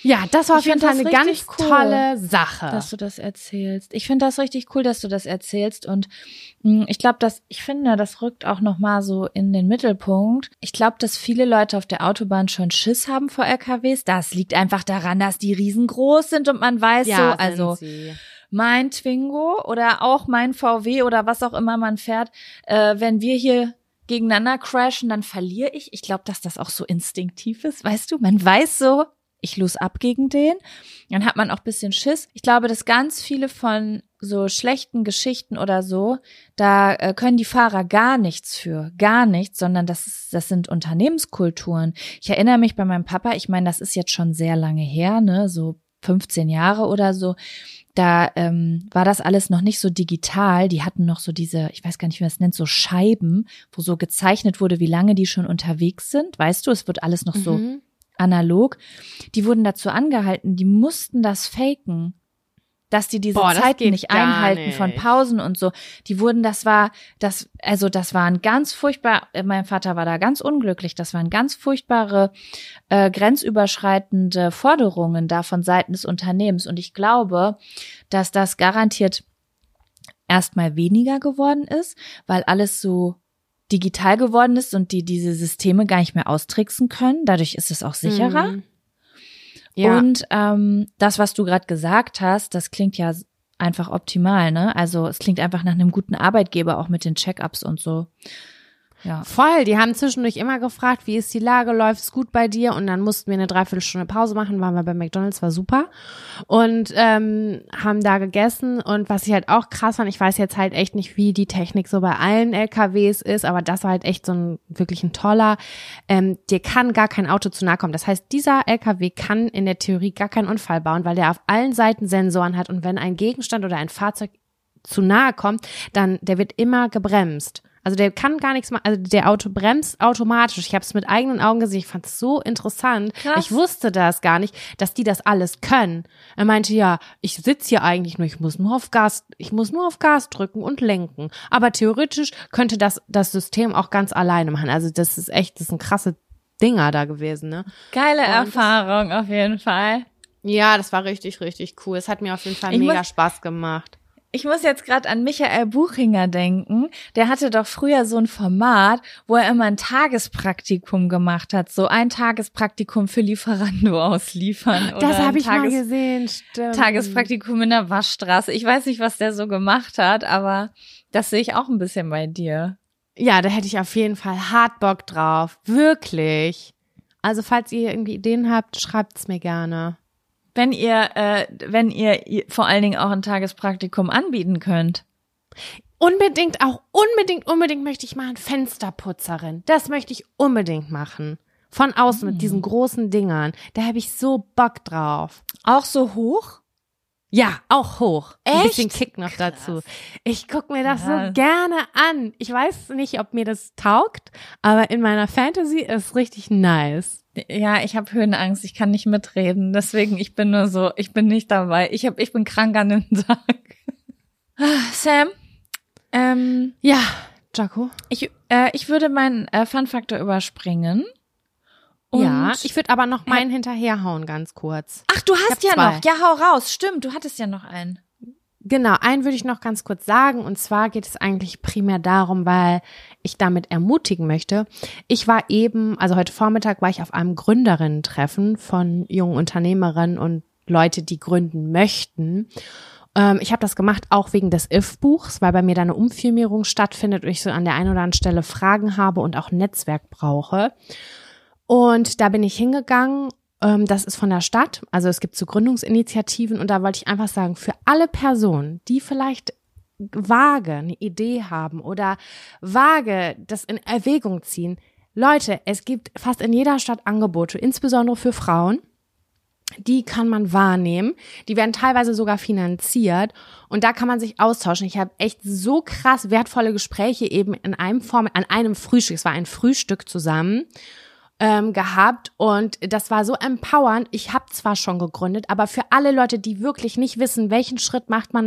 Ja, das war auf jeden Fall eine ganz cool, tolle Sache. dass du das erzählst. Ich finde das richtig cool, dass du das erzählst und mh, ich glaube, dass ich finde, das rückt auch noch mal so in den Mittelpunkt. Ich glaube, dass viele Leute auf der Autobahn schon Schiss haben vor LKWs. Das liegt einfach daran, dass die riesengroß sind und man weiß so, sind also sie. mein Twingo oder auch mein VW oder was auch immer man fährt, äh, wenn wir hier gegeneinander crashen, dann verliere ich. Ich glaube, dass das auch so instinktiv ist, weißt du? Man weiß so, ich los ab gegen den. Dann hat man auch bisschen Schiss. Ich glaube, dass ganz viele von so schlechten Geschichten oder so, da äh, können die Fahrer gar nichts für, gar nichts, sondern das ist, das sind Unternehmenskulturen. Ich erinnere mich bei meinem Papa, ich meine, das ist jetzt schon sehr lange her, ne, so 15 Jahre oder so da ähm, war das alles noch nicht so digital. Die hatten noch so diese, ich weiß gar nicht, wie man es nennt, so Scheiben, wo so gezeichnet wurde, wie lange die schon unterwegs sind. Weißt du, es wird alles noch so Mhm. Analog. Die wurden dazu angehalten, die mussten das faken. Dass die diese Boah, Zeiten nicht einhalten von nicht. Pausen und so. Die wurden, das war, das, also das waren ganz furchtbar, äh, mein Vater war da ganz unglücklich, das waren ganz furchtbare, äh, grenzüberschreitende Forderungen da von Seiten des Unternehmens. Und ich glaube, dass das garantiert erstmal weniger geworden ist, weil alles so digital geworden ist und die diese Systeme gar nicht mehr austricksen können. Dadurch ist es auch sicherer. Mhm. Ja. Und ähm, das, was du gerade gesagt hast, das klingt ja einfach optimal, ne? Also es klingt einfach nach einem guten Arbeitgeber, auch mit den Check-ups und so. Ja. Voll, die haben zwischendurch immer gefragt, wie ist die Lage, läuft's gut bei dir? Und dann mussten wir eine Dreiviertelstunde Pause machen, waren wir bei McDonalds, war super. Und ähm, haben da gegessen. Und was ich halt auch krass fand, ich weiß jetzt halt echt nicht, wie die Technik so bei allen LKWs ist, aber das war halt echt so ein wirklich ein toller. Ähm, dir kann gar kein Auto zu nahe kommen. Das heißt, dieser LKW kann in der Theorie gar keinen Unfall bauen, weil der auf allen Seiten Sensoren hat. Und wenn ein Gegenstand oder ein Fahrzeug zu nahe kommt, dann der wird immer gebremst. Also der kann gar nichts machen. Also der Auto bremst automatisch. Ich habe es mit eigenen Augen gesehen. Ich fand es so interessant. Krass. Ich wusste das gar nicht, dass die das alles können. Er meinte, ja, ich sitze hier eigentlich nur, ich muss nur auf Gas, ich muss nur auf Gas drücken und lenken. Aber theoretisch könnte das das System auch ganz alleine machen. Also das ist echt, das sind krasse Dinger da gewesen, ne? Geile Und Erfahrung auf jeden Fall. Ja, das war richtig, richtig cool. Es hat mir auf jeden Fall Ich mega Spaß gemacht. Ich muss jetzt gerade an Michael Buchinger denken. Der hatte doch früher so ein Format, wo er immer ein Tagespraktikum gemacht hat. So ein Tagespraktikum für Lieferando [laughs] ausliefern. Oder Das habe ich mal Tages- gesehen, stimmt. Tagespraktikum in der Waschstraße. Ich weiß nicht, was der so gemacht hat, aber das sehe ich auch ein bisschen bei dir. Ja, da hätte ich auf jeden Fall hart Bock drauf. Wirklich. Also falls ihr irgendwie Ideen habt, schreibt's mir gerne. Wenn ihr, äh, wenn ihr vor allen Dingen auch ein Tagespraktikum anbieten könnt. Unbedingt, auch unbedingt, unbedingt möchte ich machen Fensterputzerin. Das möchte ich unbedingt machen. Von außen mit diesen großen Dingern. Da habe ich so Bock drauf. Auch so hoch? Ja, auch hoch. Ein Echt? bisschen Kick noch dazu. Ich guck mir das Ja. so gerne an. Ich weiß nicht, ob mir das taugt, aber in meiner Fantasy ist richtig nice. Ja, ich habe Höhenangst, ich kann nicht mitreden. Deswegen, ich bin nur so, ich bin nicht dabei. Ich hab, ich bin krank an dem [laughs] Tag. Sam, ähm, Ja, Jaco. ich, äh, ich würde meinen äh, Fun-Faktor überspringen. Und Ja, ich würde aber noch meinen hinterherhauen, ganz kurz. Ach, du hast ja zwei. noch. Ja, hau raus. Stimmt, du hattest ja noch einen. Genau, einen würde ich noch ganz kurz sagen. Und zwar geht es eigentlich primär darum, weil ich damit ermutigen möchte. Ich war eben, also heute Vormittag war ich auf einem Gründerinnen-Treffen von jungen Unternehmerinnen und Leute, die gründen möchten. Ähm, ich habe das gemacht auch wegen des IF-Buchs, weil bei mir da eine Umfirmierung stattfindet und ich so an der einen oder anderen Stelle Fragen habe und auch Netzwerk brauche. Und da bin ich hingegangen. Ähm, das ist von der Stadt. Also es gibt so Gründungsinitiativen und da wollte ich einfach sagen, für alle Personen, die vielleicht vage eine Idee haben oder vage das in Erwägung ziehen. Leute, es gibt fast in jeder Stadt Angebote, insbesondere für Frauen. Die kann man wahrnehmen. Die werden teilweise sogar finanziert. Und da kann man sich austauschen. Ich habe echt so krass wertvolle Gespräche eben in einem Form, an einem Frühstück. Es war ein Frühstück zusammen ähm, gehabt und das war so empowernd. Ich habe zwar schon gegründet, aber für alle Leute, die wirklich nicht wissen, welchen Schritt macht man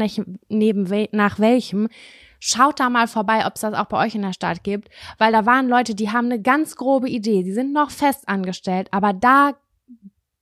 neben nach welchem, schaut da mal vorbei, ob es das auch bei euch in der Stadt gibt, weil da waren Leute, die haben eine ganz grobe Idee, die sind noch fest angestellt, aber da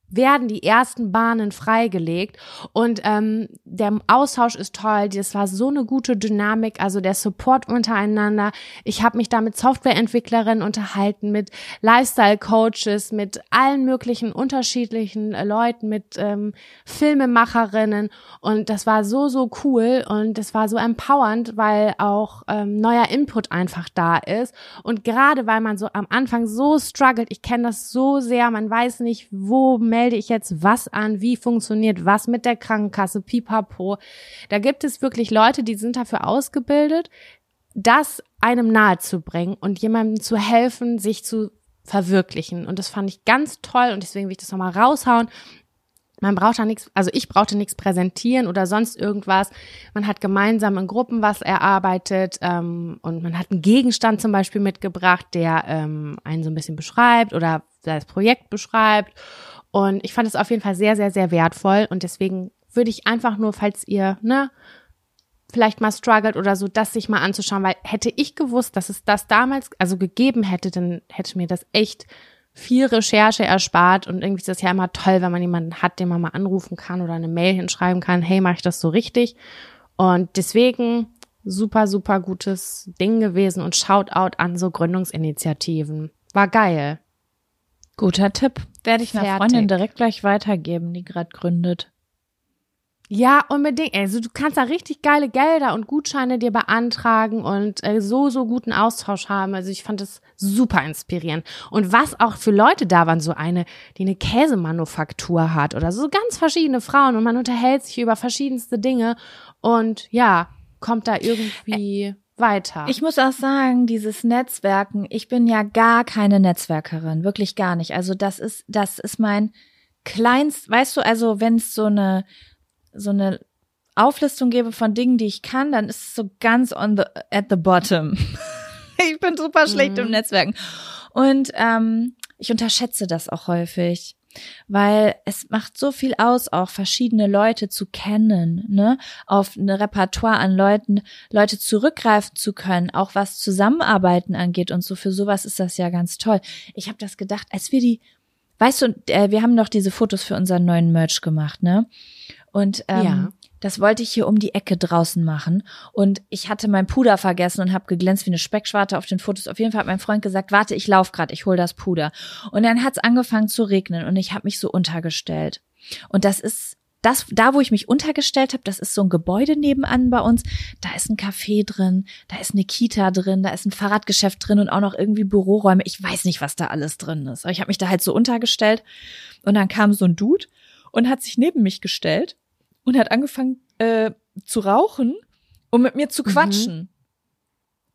werden die ersten Bahnen freigelegt und ähm, der Austausch ist toll. Das war so eine gute Dynamik, also der Support untereinander. Ich habe mich da mit Softwareentwicklerinnen unterhalten, mit Lifestyle-Coaches, mit allen möglichen unterschiedlichen äh, Leuten, mit ähm, Filmemacherinnen und das war so so cool und das war so empowernd, weil auch ähm, neuer Input einfach da ist und gerade weil man so am Anfang so struggelt, ich kenne das so sehr, man weiß nicht, wo melde ich jetzt was an, wie funktioniert was mit der Krankenkasse, pipapo. Da gibt es wirklich Leute, die sind dafür ausgebildet, das einem nahezubringen und jemandem zu helfen, sich zu verwirklichen. Und das fand ich ganz toll und deswegen will ich das nochmal raushauen. Man braucht da nichts, also ich brauchte nichts präsentieren oder sonst irgendwas. Man hat gemeinsam in Gruppen was erarbeitet ähm, und man hat einen Gegenstand zum Beispiel mitgebracht, der ähm, einen so ein bisschen beschreibt oder das Projekt beschreibt. Und ich fand es auf jeden Fall sehr, sehr, sehr wertvoll. Und deswegen würde ich einfach nur, falls ihr, ne, vielleicht mal struggelt oder so, das sich mal anzuschauen, weil hätte ich gewusst, dass es das damals also gegeben hätte, dann hätte mir das echt viel Recherche erspart und irgendwie ist das ja immer toll, wenn man jemanden hat, den man mal anrufen kann oder eine Mail hinschreiben kann, hey, mache ich das so richtig? Und deswegen super, super gutes Ding gewesen und Shoutout an so Gründungsinitiativen. War geil. Guter Tipp. Werde ich einer. Freundin direkt gleich weitergeben, die gerade gründet. Ja, unbedingt. Also du kannst da richtig geile Gelder und Gutscheine dir beantragen und äh, so, so guten Austausch haben. Also ich fand es super inspirierend. Und was auch für Leute da waren, so eine, die eine Käsemanufaktur hat oder so ganz verschiedene Frauen und man unterhält sich über verschiedenste Dinge und ja, kommt da irgendwie weiter. Ich muss auch sagen, dieses Netzwerken, ich bin ja gar keine Netzwerkerin, wirklich gar nicht. Also das ist, das ist mein kleinst, weißt du, also wenn es so eine, so eine Auflistung gäbe von Dingen, die ich kann, dann ist es so ganz on the, at the bottom. [laughs] ich bin super schlecht im Mhm. Netzwerken. Und ähm, ich unterschätze das auch häufig. Weil es macht so viel aus, auch verschiedene Leute zu kennen, ne, auf eine Repertoire an Leuten, Leute zurückgreifen zu können, auch was Zusammenarbeiten angeht und so. Für sowas ist das ja ganz toll. Ich habe das gedacht, als wir die, weißt du, äh, wir haben doch diese Fotos für unseren neuen Merch gemacht, ne? Und ähm, Ja. das wollte ich hier um die Ecke draußen machen. Und ich hatte mein Puder vergessen und habe geglänzt wie eine Speckschwarte auf den Fotos. Auf jeden Fall hat mein Freund gesagt, warte, ich lauf grad, ich hol das Puder. Und dann hat's angefangen zu regnen und ich habe mich so untergestellt. Und das ist das, da wo ich mich untergestellt habe, das ist so ein Gebäude nebenan bei uns. Da ist ein Café drin, da ist eine Kita drin, da ist ein Fahrradgeschäft drin und auch noch irgendwie Büroräume. Ich weiß nicht, was da alles drin ist. Aber ich habe mich da halt so untergestellt. Und dann kam so ein Dude und hat sich neben mich gestellt und hat angefangen äh, zu rauchen und mit mir zu quatschen.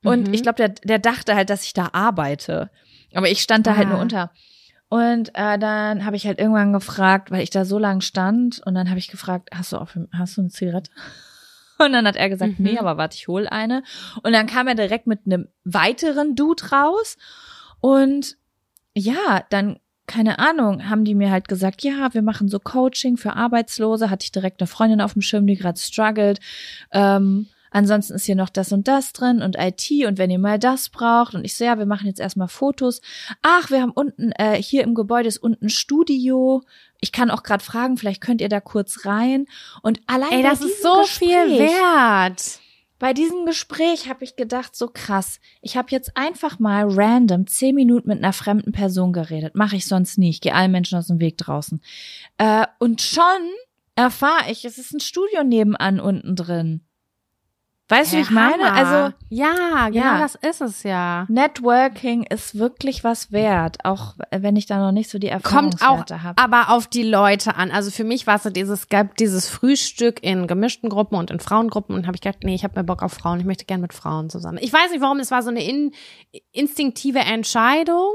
Und Mhm. ich glaube, der, der dachte halt, dass ich da arbeite. Aber ich stand da halt Ah. nur unter. Und äh, dann habe ich halt irgendwann gefragt, weil ich da so lang stand, und dann habe ich gefragt, hast du auch, hast du eine Zigarette? [laughs] Und dann hat er gesagt, Mhm. nee, aber warte, ich hol eine. Und dann kam er direkt mit einem weiteren Dude raus. Und ja, dann, keine Ahnung, haben die mir halt gesagt, ja, wir machen so Coaching für Arbeitslose. Hatte ich direkt eine Freundin auf dem Schirm, die gerade struggelt. Ähm, ansonsten ist hier noch das und das drin und IT und wenn ihr mal das braucht. Und ich so, ja, wir machen jetzt erstmal Fotos. Ach, wir haben unten, äh, hier im Gebäude ist unten Studio. Ich kann auch gerade fragen, vielleicht könnt ihr da kurz rein. Und allein Ey, das ist so Gespräch, viel wert. bei diesem Gespräch habe ich gedacht, so krass. Ich habe jetzt einfach mal random zehn Minuten mit einer fremden Person geredet. Mache ich sonst nie. Ich gehe allen Menschen aus dem Weg draußen. Äh, und schon erfahre ich, es ist ein Studio nebenan unten drin. Weißt du, wie ich meine? Hammer. Also ja, genau Ja. das ist es ja. Networking ist wirklich was wert, auch wenn ich da noch nicht so die Kommt auch Erfahrungswerte habe. aber auf die Leute an. Also für mich war es so dieses, gab dieses Frühstück in gemischten Gruppen und in Frauengruppen und habe ich gedacht, nee, ich habe mehr Bock auf Frauen, ich möchte gern mit Frauen zusammen. Ich weiß nicht warum, es war so eine in, instinktive Entscheidung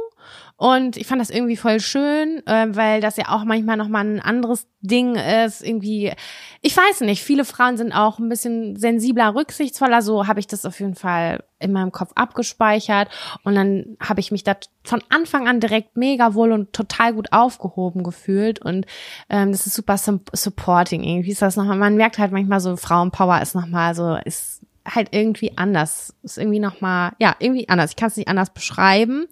und ich fand das irgendwie voll schön, äh, weil das ja auch manchmal nochmal ein anderes Ding ist, irgendwie, ich weiß nicht, viele Frauen sind auch ein bisschen sensibler, rücksichtsvoller, so habe ich das auf jeden Fall in meinem Kopf abgespeichert. Und dann habe ich mich da von Anfang an direkt mega wohl und total gut aufgehoben gefühlt. Und ähm, das ist super supporting irgendwie ist das nochmal, man merkt halt manchmal so Frauenpower ist nochmal so, ist halt irgendwie anders, ist irgendwie nochmal, ja, irgendwie anders, ich kann es nicht anders beschreiben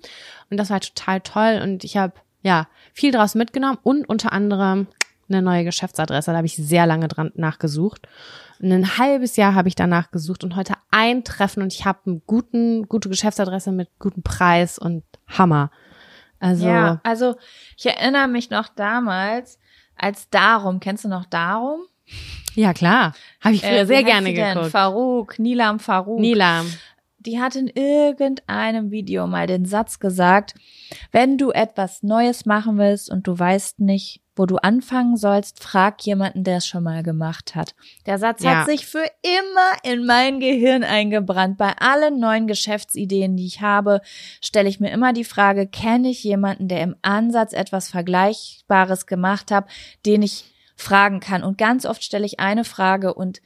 und das war halt total toll und ich habe ja viel draus mitgenommen und unter anderem eine neue Geschäftsadresse, da habe ich sehr lange dran nachgesucht. Und ein halbes Jahr habe ich danach gesucht und heute ein Treffen und ich habe einen guten, gute Geschäftsadresse mit gutem Preis und Hammer. Also Ja, also ich erinnere mich noch damals, als Darum, kennst du noch Darum? Ja klar, habe ich früher Äh, sehr gerne geguckt. Farouk, Nilam Farouk. Nilam. Die hat in irgendeinem Video mal den Satz gesagt, wenn du etwas Neues machen willst und du weißt nicht, wo du anfangen sollst, frag jemanden, der es schon mal gemacht hat. Der Satz Ja. hat sich für immer in mein Gehirn eingebrannt. Bei allen neuen Geschäftsideen, die ich habe, stelle ich mir immer die Frage, kenne ich jemanden, der im Ansatz etwas Vergleichbares gemacht hat, den ich fragen kann. Und ganz oft stelle ich eine Frage und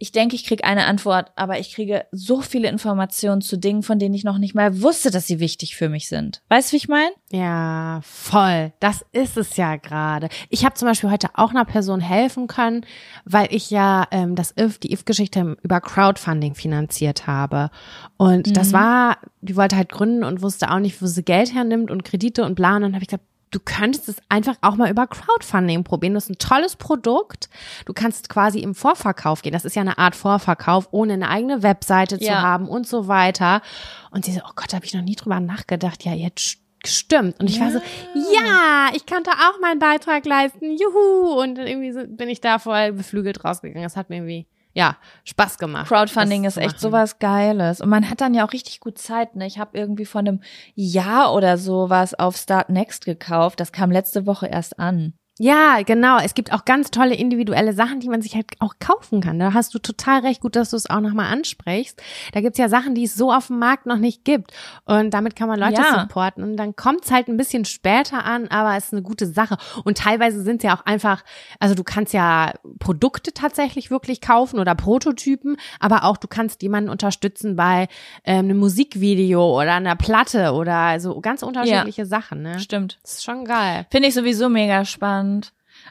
ich denke, ich kriege eine Antwort, aber ich kriege so viele Informationen zu Dingen, von denen ich noch nicht mal wusste, dass sie wichtig für mich sind. Weißt du, wie ich meine? Ja, voll. Das ist es ja gerade. Ich habe zum Beispiel heute auch einer Person helfen können, weil ich ja ähm, das If, die If-Geschichte über Crowdfunding finanziert habe. Und das war, die wollte halt gründen und wusste auch nicht, wo sie Geld hernimmt und Kredite und bla. Und dann habe ich gesagt, du könntest es einfach auch mal über Crowdfunding probieren. Das ist ein tolles Produkt. Du kannst quasi im Vorverkauf gehen. Das ist ja eine Art Vorverkauf, ohne eine eigene Webseite zu Ja. haben und so weiter. Und sie so, oh Gott, habe ich noch nie drüber nachgedacht. Ja, jetzt stimmt. Und ich war so, ja, ich kann da auch meinen Beitrag leisten. Juhu. Und irgendwie so bin ich da voll beflügelt rausgegangen. Das hat mir irgendwie, ja, Spaß gemacht. Crowdfunding ist echt machen. sowas Geiles. Und man hat dann ja auch richtig gut Zeit. Ne? Ich habe irgendwie vor einem Jahr oder so was auf Start Next gekauft. Das kam letzte Woche erst an. Ja, genau. Es gibt auch ganz tolle individuelle Sachen, die man sich halt auch kaufen kann. Da hast du total recht, gut, dass du es auch nochmal ansprichst. Da gibt's ja Sachen, die es so auf dem Markt noch nicht gibt. Und damit kann man Leute Ja. supporten. Und dann kommt's halt ein bisschen später an, aber es ist eine gute Sache. Und teilweise sind ja auch einfach, also du kannst ja Produkte tatsächlich wirklich kaufen oder Prototypen, aber auch du kannst jemanden unterstützen bei ähm, einem Musikvideo oder einer Platte oder so ganz unterschiedliche Sachen. Ne? Stimmt. Das ist schon geil. Finde ich sowieso mega spannend.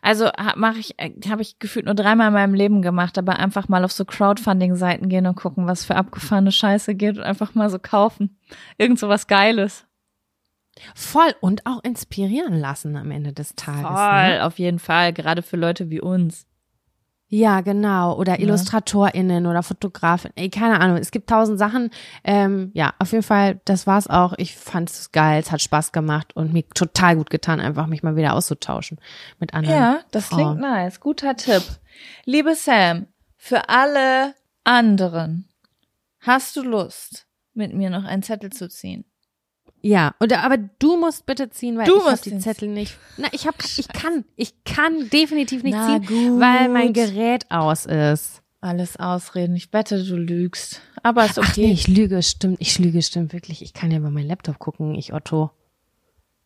Also mache ich, habe ich gefühlt nur dreimal in meinem Leben gemacht, aber einfach mal auf so Crowdfunding-Seiten gehen und gucken, was für abgefahrene Scheiße geht und einfach mal so kaufen. Irgend so was Geiles. Voll und auch inspirieren lassen am Ende des Tages. Voll, Ne? auf jeden Fall, gerade für Leute wie uns. Ja, genau. Oder Ja. IllustratorInnen oder Fotografen. Ey, keine Ahnung. Es gibt tausend Sachen. Ähm, ja, auf jeden Fall, das war's auch. Ich fand es geil, es hat Spaß gemacht und mir total gut getan, einfach mich mal wieder auszutauschen mit anderen. Ja, das Frauen. klingt nice. Guter Tipp. Liebe Sam, für alle anderen, hast du Lust, mit mir noch einen Zettel zu ziehen? Ja, oder aber du musst bitte ziehen, weil Du ich habe die Zettel nicht. Na, ich hab, ich kann, ich kann definitiv nicht Na ziehen, gut. weil mein Gerät aus ist. Alles ausreden. Ich wette, du lügst. Aber ist Ach nee, okay. ich lüge, stimmt, ich lüge, stimmt wirklich. Ich kann ja über meinen Laptop gucken, ich Otto.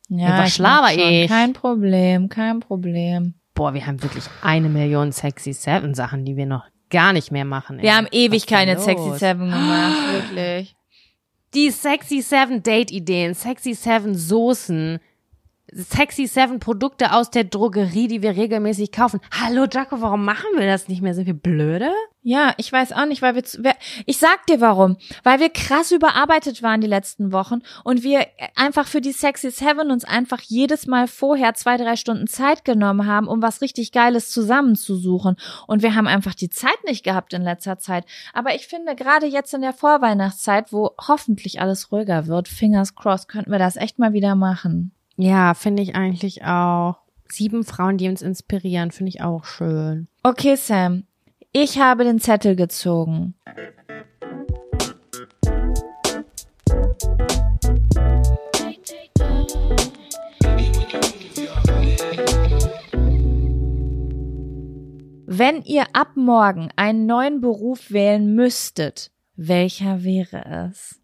ja, was ich schlaber? Kein Problem, kein Problem. Boah, wir haben wirklich eine Million sexy Seven Sachen, die wir noch gar nicht mehr machen. ey. Wir haben ewig keine los? Sexy Seven gemacht, wirklich. Die Sexy Seven Date Ideen, Sexy Seven Soßen, Sexy Seven Produkte aus der Drogerie, die wir regelmäßig kaufen. Hallo Jaco, warum machen wir das nicht mehr? Sind wir blöde? Ja, ich weiß auch nicht, weil wir, wer- ich sag dir warum, weil wir krass überarbeitet waren die letzten Wochen und wir einfach für die Sexy Seven uns einfach jedes Mal vorher zwei, drei Stunden Zeit genommen haben, um was richtig Geiles zusammenzusuchen und wir haben einfach die Zeit nicht gehabt in letzter Zeit. Aber ich finde, gerade jetzt in der Vorweihnachtszeit, wo hoffentlich alles ruhiger wird, fingers crossed, könnten wir das echt mal wieder machen. Ja, finde ich eigentlich auch. Sieben Frauen, die uns inspirieren, finde ich auch schön. Okay, Sam, ich habe den Zettel gezogen. Wenn ihr ab morgen einen neuen Beruf wählen müsstet, welcher wäre es?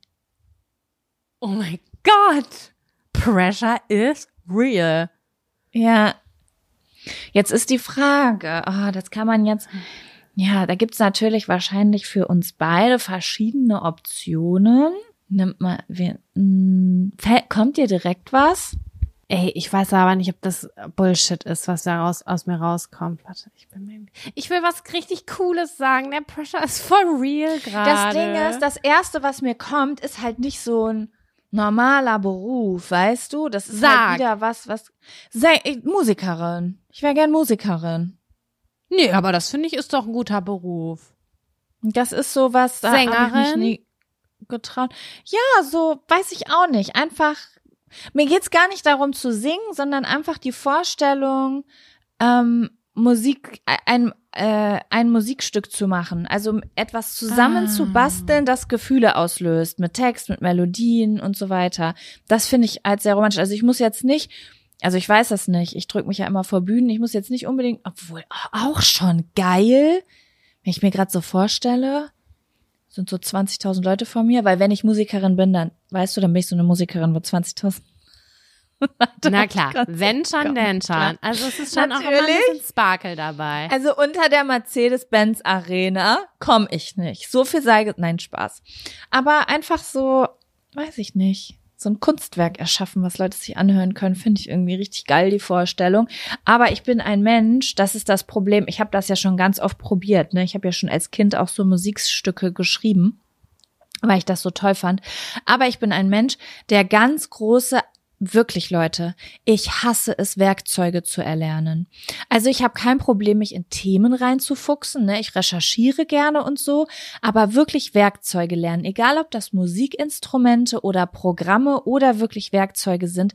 Oh mein Gott! Pressure is real. Ja. Jetzt ist die Frage, ah, das kann man jetzt, ja, da gibt's natürlich wahrscheinlich für uns beide verschiedene Optionen. Nimmt mal, wir, mh, fällt- kommt dir direkt was? Ey, ich weiß aber nicht, ob das Bullshit ist, was da raus, aus mir rauskommt. Warte, ich bin mir, ich will was richtig Cooles sagen. Der Pressure ist for real gerade. Das Ding ist, das erste, was mir kommt, ist halt nicht so ein normaler Beruf, weißt du? Das ist Sag. halt wieder was, was, Sä ich- Musikerin. Ich wäre gern Musikerin. Nee, aber das finde ich ist doch ein guter Beruf. Das ist so was, da habe ich mich nie getraut. Ja, so weiß ich auch nicht. Einfach, mir geht's gar nicht darum zu singen, sondern einfach die Vorstellung, ähm, Musik, ein, äh, ein Musikstück zu machen. Also etwas zusammen Ah. zu basteln, das Gefühle auslöst, mit Text, mit Melodien und so weiter. Das finde ich als sehr romantisch. Also ich muss jetzt nicht, also ich weiß das nicht, ich drücke mich ja immer vor Bühnen, ich muss jetzt nicht unbedingt, obwohl auch schon geil, wenn ich mir gerade so vorstelle, sind so 20.000 Leute vor mir, weil wenn ich Musikerin bin, dann, weißt du, dann bin ich so eine Musikerin, wo 20.000 [laughs] Na klar, wenn schon, denn schon. Also es ist schon auch immer ein Natürlich. bisschen Sparkle dabei. Also unter der Mercedes-Benz Arena komme ich nicht. So viel sei, nein, Spaß. Aber einfach so, weiß ich nicht, so ein Kunstwerk erschaffen, was Leute sich anhören können, finde ich irgendwie richtig geil, die Vorstellung. Aber ich bin ein Mensch, das ist das Problem. Ich habe das ja schon ganz oft probiert. Ne? Ich habe ja schon als Kind auch so Musikstücke geschrieben, weil ich das so toll fand. Aber ich bin ein Mensch, der ganz große Wirklich, Leute, ich hasse es, Werkzeuge zu erlernen. Also ich habe kein Problem, mich in Themen reinzufuchsen. Ne? Ich recherchiere gerne und so, aber wirklich Werkzeuge lernen, egal ob das Musikinstrumente oder Programme oder wirklich Werkzeuge sind,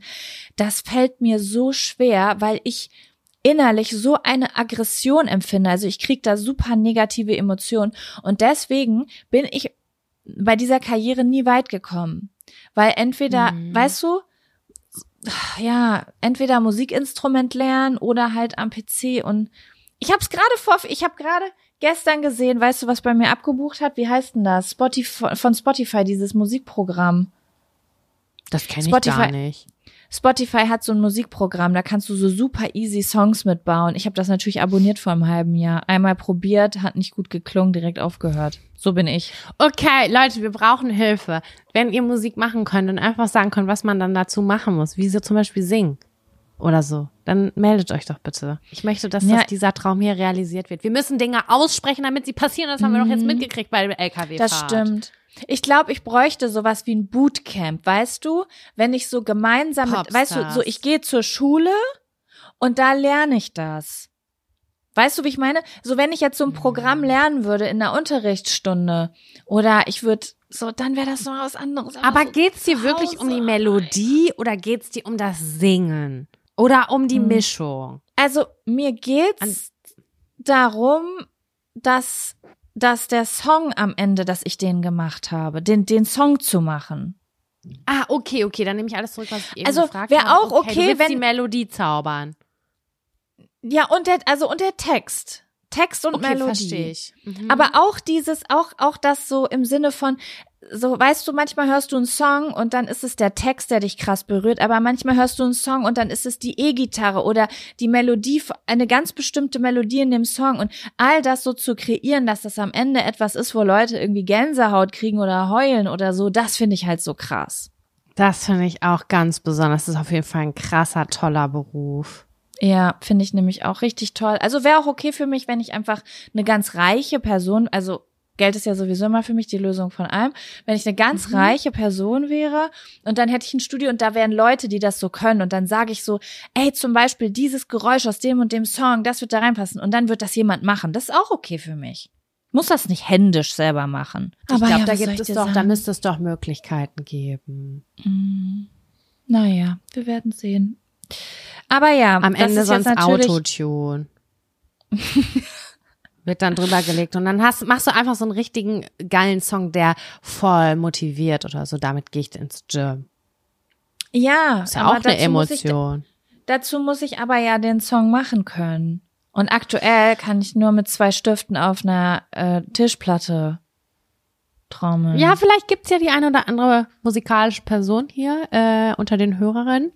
das fällt mir so schwer, weil ich innerlich so eine Aggression empfinde. Also ich kriege da super negative Emotionen und deswegen bin ich bei dieser Karriere nie weit gekommen. Weil entweder, Mhm. weißt du, ja, entweder Musikinstrument lernen oder halt am PC und ich habe es gerade vor, ich habe gerade gestern gesehen, weißt du, was bei mir abgebucht hat? Wie heißt denn das? Spotify, von Spotify, dieses Musikprogramm. Das kenne ich gar nicht. Spotify hat so ein Musikprogramm, da kannst du so super easy Songs mitbauen. Ich habe das natürlich abonniert vor einem halben Jahr. Einmal probiert, hat nicht gut geklungen, direkt aufgehört. So bin ich. Okay, Leute, wir brauchen Hilfe. Wenn ihr Musik machen könnt und einfach sagen könnt, was man dann dazu machen muss, wie so zum Beispiel singen oder so, dann meldet euch doch bitte. Ich möchte, dass Ja. das, dieser Traum hier realisiert wird. Wir müssen Dinge aussprechen, damit sie passieren. Das haben wir doch jetzt mitgekriegt bei der LKW-Fahrt. Mhm. Das stimmt. Ich glaube, ich bräuchte sowas wie ein Bootcamp, weißt du? Wenn ich so gemeinsam mit, weißt du, so ich gehe zur Schule und da lerne ich das. Weißt du, wie ich meine? So wenn ich jetzt so ein Programm Mhm. lernen würde in einer Unterrichtsstunde oder ich würde so, dann wäre das noch was anderes. Aber so geht's dir wirklich um die. Melodie oder geht's dir um das Singen? Oder um die Hm. Mischung? Also mir An- geht's darum, dass dass der Song am Ende, dass ich den gemacht habe, den den Song zu machen. Ah, okay, okay, dann nehme ich alles zurück, was ich eben Also, gefragt habe. auch okay, willst wenn- die Melodie zaubern. Ja, und der, also und der Text. Text und Okay, Melodie. verstehe ich. Mhm. Aber auch dieses, auch, auch das so im Sinne von, so, weißt du, manchmal hörst du einen Song und dann ist es der Text, der dich krass berührt, aber manchmal hörst du einen Song und dann ist es die E-Gitarre oder die Melodie, eine ganz bestimmte Melodie in dem Song und all das so zu kreieren, dass das am Ende etwas ist, wo Leute irgendwie Gänsehaut kriegen oder heulen oder so, das finde ich halt so krass. das finde ich auch ganz besonders. Das ist auf jeden Fall ein krasser, toller Beruf. Ja, finde ich nämlich auch richtig toll. Also wäre auch okay für mich, wenn ich einfach eine ganz reiche Person, also Geld ist ja sowieso immer für mich die Lösung von allem, wenn ich eine ganz Mhm. reiche Person wäre und dann hätte ich ein Studio und da wären Leute, die das so können und dann sage ich so, ey, zum Beispiel dieses Geräusch aus dem und dem Song, das wird da reinpassen und dann wird das jemand machen. Das ist auch okay für mich. Muss das nicht händisch selber machen. Ich Aber glaube, ja, da gibt ich es doch, da sagen? müsste es doch Möglichkeiten geben. Mm. Naja, wir werden sehen. Aber ja, Am Ende sonst Autotune. [laughs] Wird dann drüber gelegt und dann hast, machst du einfach so einen richtigen geilen Song, der voll motiviert oder so. Damit gehe ich ins Gym. Ja, Ist ja auch eine dazu muss ich- Emotion. Dazu muss ich aber ja den Song machen können. Und aktuell kann ich nur mit zwei Stiften auf einer äh, Tischplatte trommeln. Ja, vielleicht gibt's ja die eine oder andere musikalische Person hier äh, unter den Hörerinnen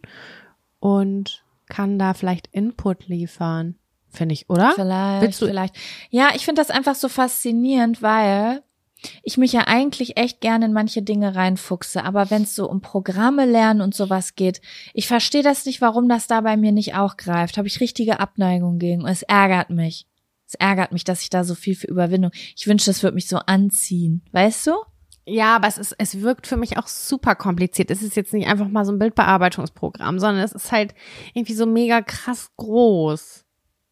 und kann da vielleicht Input liefern. Finde ich, oder? vielleicht, Willst du- vielleicht. Ja, ich finde das einfach so faszinierend, weil ich mich ja eigentlich echt gerne in manche Dinge reinfuchse, aber wenn es so um Programme lernen und sowas geht, ich verstehe das nicht, warum das da bei mir nicht auch greift. Habe ich richtige Abneigung gegen und es ärgert mich. Es ärgert mich, dass ich da so viel für Überwindung. Ich wünsche, das würde mich so anziehen, weißt du? Ja, aber es ist, es wirkt für mich auch super kompliziert. Es ist jetzt nicht einfach mal so ein Bildbearbeitungsprogramm, sondern es ist halt irgendwie so mega krass groß.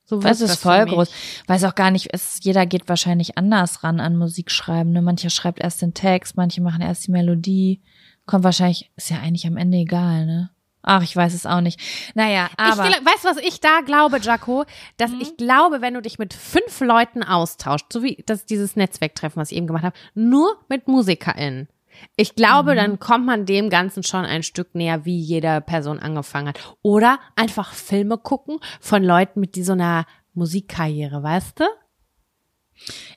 So Das wirkt ist voll groß. Weiß auch gar nicht, es, jeder geht wahrscheinlich anders ran an Musikschreiben. Ne? Mancher schreibt erst den Text, manche machen erst die Melodie. Kommt wahrscheinlich, ist ja eigentlich am Ende egal, ne? Ach, ich weiß es auch nicht. Naja, aber. ich, weißt du, was ich da glaube, Jaco? Dass ich glaube, wenn du dich mit fünf Leuten austauscht, so wie das dieses Netzwerktreffen, was ich eben gemacht habe, nur mit MusikerInnen. Ich glaube, dann kommt man dem Ganzen schon ein Stück näher, wie jede Person angefangen hat. Oder einfach Filme gucken von Leuten mit die so einer Musikkarriere, weißt du?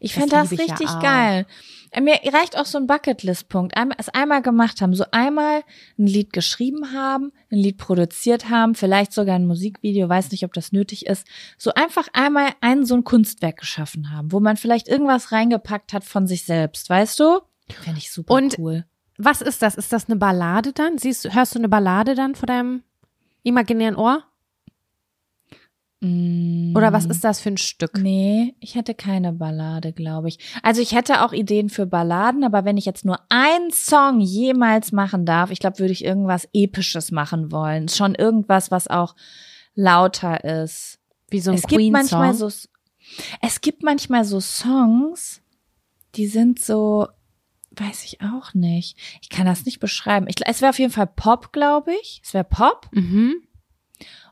Ich Das finde das ja richtig auch. geil. Äh, Mir reicht auch so ein Bucketlist-Punkt. Es einmal gemacht haben, so einmal ein Lied geschrieben haben, ein Lied produziert haben, vielleicht sogar ein Musikvideo, weiß nicht, ob das nötig ist. So einfach einmal ein so ein Kunstwerk geschaffen haben, wo man vielleicht irgendwas reingepackt hat von sich selbst, weißt du? Finde ich super Und cool. Was ist das? Ist das eine Ballade dann? Siehst du, hörst du eine Ballade dann vor deinem imaginären Ohr? Oder was ist das für ein Stück? Nee, ich hätte keine Ballade, glaube ich. Also ich hätte auch Ideen für Balladen, aber wenn ich jetzt nur einen Song jemals machen darf, ich glaube, würde ich irgendwas Episches machen wollen. Schon irgendwas, was auch lauter ist. Wie so ein es gibt manchmal Queen-Song? so, es gibt manchmal so Songs, die sind so, weiß ich auch nicht. Ich kann das nicht beschreiben. Ich, es wäre auf jeden Fall Pop, glaube ich. Es wäre Pop. Mhm.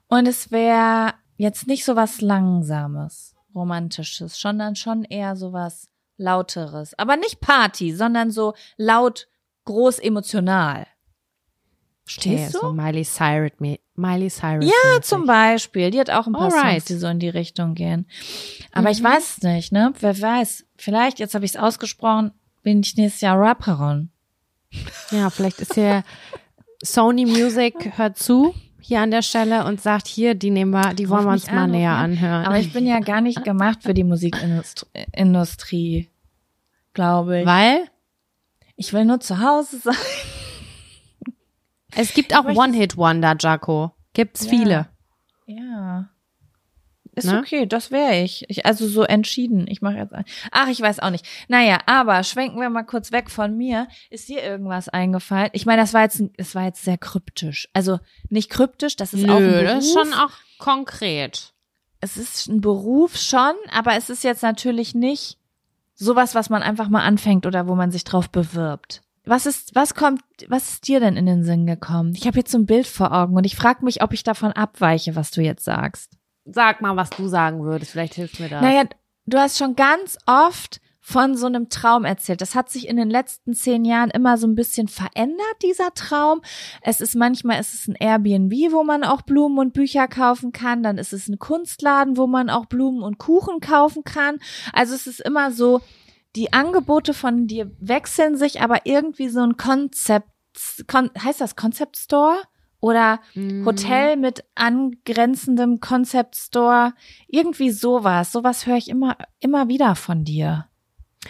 Und es wäre jetzt nicht so was Langsames, Romantisches, sondern schon eher so was Lauteres. Aber nicht Party, sondern so laut, groß, emotional. Stehst du? so Miley Cyrus, Miley Cyrus. Ja, zum Beispiel. Die hat auch ein paar Alright. Songs, die so in die Richtung gehen. Aber ich Mhm. weiß es nicht, ne? Wer weiß. Vielleicht, jetzt habe ich es ausgesprochen, bin ich nächstes Jahr Rapperin. Ja, vielleicht ist hier [laughs] Sony Music hört zu hier an der Stelle und sagt hier, die nehmen wir, die wollen wir uns mal an, näher anhören. Aber ich bin ja gar nicht gemacht für die Musikindustrie, Industrie, glaube ich. Weil Ich will nur zu Hause sein. es gibt auch One-Hit-Wonder, Jaco. Gibt's Ja. viele. Ja. Ist Ne? okay, das wäre ich. ich. Also so entschieden. Ich mache jetzt. ein- Ach, ich weiß auch nicht. Naja, aber schwenken wir mal kurz weg von mir. Ist dir irgendwas eingefallen? Ich meine, das war jetzt, das war jetzt sehr kryptisch. Also nicht kryptisch, das ist auch ein Nö, Beruf. das ist schon auch konkret. es ist ein Beruf schon, aber es ist jetzt natürlich nicht sowas, was man einfach mal anfängt oder wo man sich drauf bewirbt. Was ist, was kommt, was ist dir denn in den Sinn gekommen? Ich habe jetzt so ein Bild vor Augen und ich frage mich, ob ich davon abweiche, was du jetzt sagst. Sag mal, was du sagen würdest. Vielleicht hilft mir das. Naja, du hast schon ganz oft von so einem Traum erzählt. Das hat sich in den letzten zehn Jahren immer so ein bisschen verändert, dieser Traum. Es ist manchmal, ist es ein Airbnb, wo man auch Blumen und Bücher kaufen kann. Dann ist es ein Kunstladen, wo man auch Blumen und Kuchen kaufen kann. Also es ist immer so, die Angebote von dir wechseln sich, aber irgendwie so ein Konzept, kon, heißt das Concept Store? Oder Mhm. Hotel mit angrenzendem Concept Store, irgendwie sowas. Sowas höre ich immer, immer wieder von dir.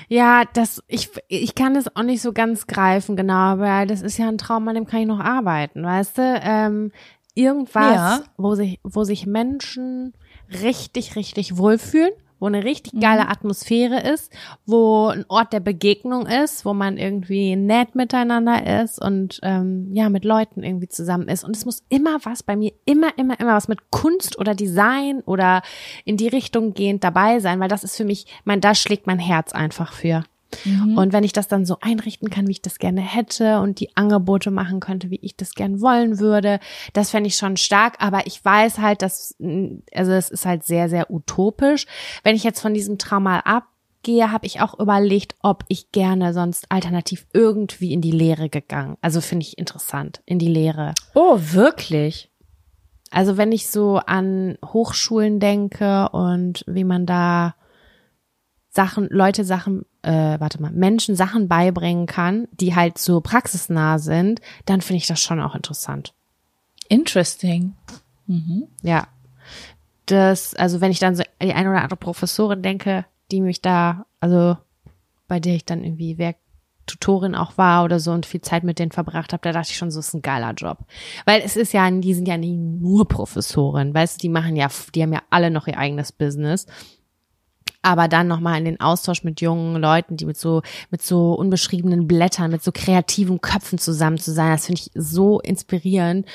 Ja, das, ich, ich kann es auch nicht so ganz greifen, genau, aber das ist ja ein Traum, an dem kann ich noch arbeiten, weißt du? Ähm, irgendwas, Ja. wo sich, wo sich Menschen richtig, richtig wohlfühlen, wo eine richtig geile Mhm. Atmosphäre ist, wo ein Ort der Begegnung ist, wo man irgendwie nett miteinander ist und ähm, ja, mit Leuten irgendwie zusammen ist. Und es muss immer was bei mir, immer, immer, immer was mit Kunst oder Design oder in die Richtung gehend dabei sein, weil das ist für mich, mein, da schlägt mein Herz einfach für. Und wenn ich das dann so einrichten kann, wie ich das gerne hätte und die Angebote machen könnte, wie ich das gern wollen würde, das fände ich schon stark. Aber ich weiß halt, dass, also es ist halt sehr, sehr utopisch. Wenn ich jetzt von diesem Traum mal abgehe, habe ich auch überlegt, ob ich gerne sonst alternativ irgendwie in die Lehre gegangen. Also finde ich interessant, in die Lehre. Oh, wirklich? Also wenn ich so an Hochschulen denke und wie man da Sachen, Leute Sachen, äh, warte mal, Menschen Sachen beibringen kann, die halt so praxisnah sind, dann finde ich das schon auch interessant. Interesting. Ja. Das, also wenn ich dann so die eine oder andere Professorin denke, die mich da, also bei der ich dann irgendwie Werk Tutorin auch war oder so und viel Zeit mit denen verbracht habe, da dachte ich schon, so ist ein geiler Job. Weil es ist ja, die sind ja nicht nur Professoren, weißt du, die machen ja, die haben ja alle noch ihr eigenes Business. Aber dann nochmal in den Austausch mit jungen Leuten, die mit so, mit so unbeschriebenen Blättern, mit so kreativen Köpfen zusammen zu sein, das finde ich so inspirierend.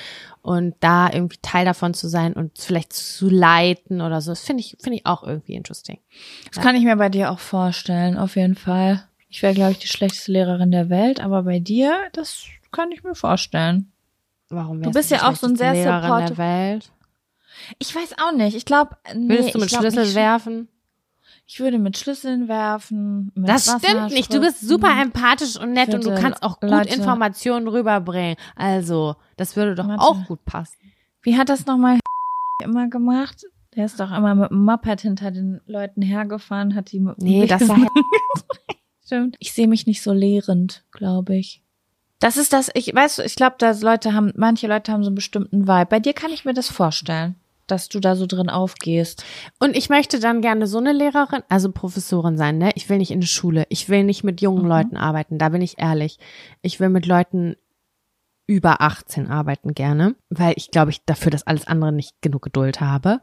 Und da irgendwie Teil davon zu sein und vielleicht zu leiten oder so, das finde ich, finde ich auch irgendwie interesting. Das kann ich mir bei dir auch vorstellen, auf jeden Fall. Ich wäre, glaube ich, die schlechteste Lehrerin der Welt, aber bei dir, das kann ich mir vorstellen. Warum Du bist ja auch so ein sehr Lehrerin supportive- der Welt? Ich weiß auch nicht. Ich glaube, nee, Würdest du mit Schlüssel werfen? Ich würde mit Schlüsseln werfen. Mit Das Wasser stimmt nicht. Du bist super empathisch und nett und du kannst auch gut Leute- Informationen rüberbringen. Also, das würde doch Warte. auch gut passen. Wie hat das nochmal [laughs] immer gemacht? Der ist doch immer mit dem Moped hinter den Leuten hergefahren, hat die mit Nee, [laughs] das war [laughs] Stimmt. Ich sehe mich nicht so lehrend, glaube ich. Das ist das, ich weiß, ich glaube, dass Leute haben, manche Leute haben so einen bestimmten Vibe. Bei dir kann ich mir das vorstellen, dass du da so drin aufgehst. Und ich möchte dann gerne so eine Lehrerin, also Professorin sein, ne? Ich will nicht in die Schule. Ich will nicht mit jungen Mhm. Leuten arbeiten. Da bin ich ehrlich. Ich will mit Leuten über 18 arbeiten gerne, weil ich glaube, ich dafür das alles andere nicht genug Geduld habe.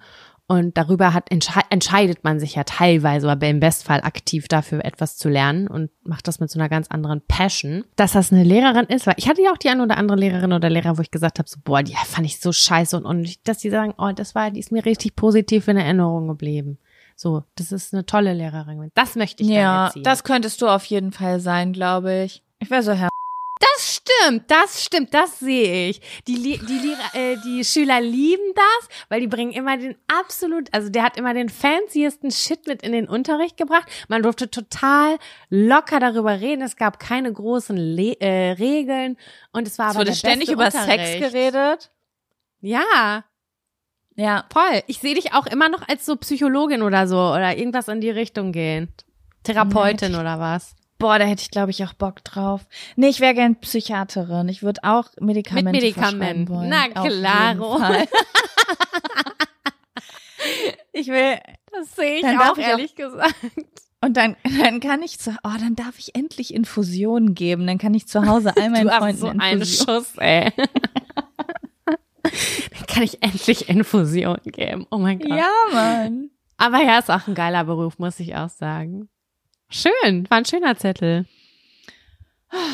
Und darüber hat, entsche entscheidet man sich ja teilweise, aber im Bestfall aktiv dafür etwas zu lernen und macht das mit so einer ganz anderen Passion. Dass das eine Lehrerin ist, weil ich hatte ja auch die eine oder andere Lehrerin oder Lehrer, wo ich gesagt habe, so, boah, die fand ich so scheiße und, und dass die sagen, oh, das war, die ist mir richtig positiv in Erinnerung geblieben. So, das ist eine tolle Lehrerin. Das möchte ich ja, erziehen. das könntest du auf jeden Fall sein, glaube ich. Ich wäre so Herr. Das stimmt, das stimmt, das sehe ich. Die, die, Lehrer, äh, die Schüler lieben das, weil die bringen immer den absolut, also der hat immer den fanciesten Shit mit in den Unterricht gebracht. Man durfte total locker darüber reden. Es gab keine großen Le äh, Regeln und es war Es aber wurde der ständig über Unterricht. Sex geredet. Ja, Ja. voll. Ich sehe dich auch immer noch als so Psychologin oder so oder irgendwas in die Richtung gehen. Therapeutin Ja, oder was? Boah, da hätte ich, glaube ich, auch Bock drauf. Nee, ich wäre gern Psychiaterin. Ich würde auch Medikamente Mit Medikamenten. wollen. Na klaro. [laughs] Ich will, Das sehe ich Dann auch ich auch- ehrlich gesagt. und dann, dann kann ich zu, oh, dann darf ich endlich Infusionen geben. Dann kann ich zu Hause all meinen du hast Freunden so einen Infusionen. Schuss, ey. [laughs] Dann kann ich endlich Infusion geben. Oh mein Gott. Ja, Mann. Aber ja, ist auch ein geiler Beruf, muss ich auch sagen. Schön, war ein schöner Zettel.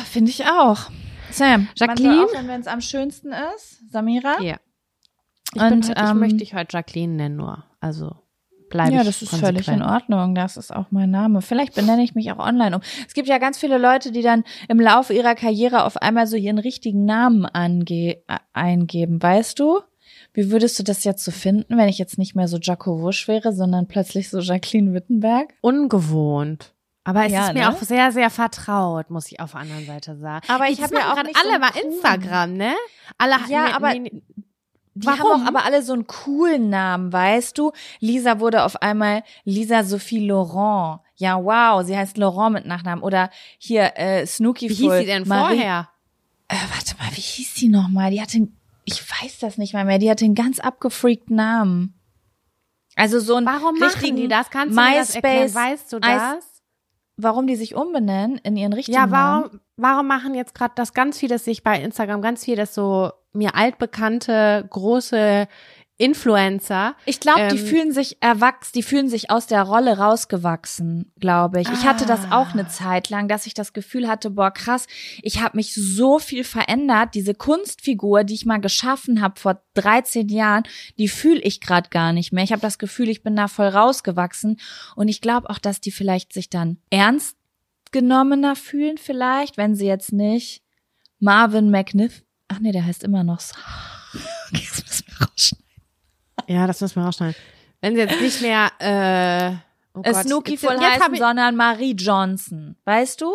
Finde ich auch. Sam, Jacqueline? wenn es am schönsten ist. Samira? Ja. Ich, Und, bin heute, ich ähm, möchte dich heute Jacqueline nennen nur. Also bleibe Ja, ich das ist völlig in Ordnung. Das ist auch mein Name. Vielleicht benenne ich mich auch online um. Es gibt ja ganz viele Leute, die dann im Laufe ihrer Karriere auf einmal so ihren richtigen Namen ange äh, eingeben. Weißt du? Wie würdest du das jetzt so finden, wenn ich jetzt nicht mehr so Jaco Wusch wäre, sondern plötzlich so Jacqueline Wittenberg? Ungewohnt. Aber es Ja, ist mir ne? auch sehr, sehr vertraut, muss ich auf der anderen Seite sagen. Aber ich Das hab ja auch nicht so alle einen bei coolen- Instagram, ne? Alle Ja, nee, aber- nee. Die Warum? haben auch aber alle so einen coolen Namen, weißt du? Lisa wurde auf einmal Lisa Sophie Laurent. Ja, wow, sie heißt Laurent mit Nachnamen. Oder hier, äh, Snooki Wie hieß sie denn vorher? Äh, warte mal, wie hieß sie nochmal? Die hatte, ich weiß das nicht mal mehr, die hatte einen ganz abgefreakten Namen. Also so ein Warum machen die das? Kannst du mir das erklären? MySpace, Weißt du das? Warum die sich umbenennen in ihren richtigen Ja, Namen? warum, warum machen jetzt gerade das ganz viel, dass sich bei Instagram ganz viel, dass so mir altbekannte große Influencer Ich glaube, die Ähm, fühlen sich erwachsen, die fühlen sich aus der Rolle rausgewachsen, glaube ich. Ich hatte das auch Ah. eine Zeit lang, dass ich das Gefühl hatte, boah, krass, ich habe mich so viel verändert. Diese Kunstfigur, die ich mal geschaffen habe vor 13 Jahren, die fühle ich gerade gar nicht mehr. Ich habe das Gefühl, ich bin da voll rausgewachsen. Und ich glaube auch, dass die vielleicht sich dann ernst genommener fühlen, vielleicht, wenn sie jetzt nicht Marvin McNiff. Ach nee, der heißt immer noch so. [laughs] Okay, das müssen wir rausschneiden. Ja, das müssen wir rausschneiden. Wenn sie jetzt nicht mehr, äh, oh Gott, Snooki voll heißen, sondern Marie Johnson. Weißt du?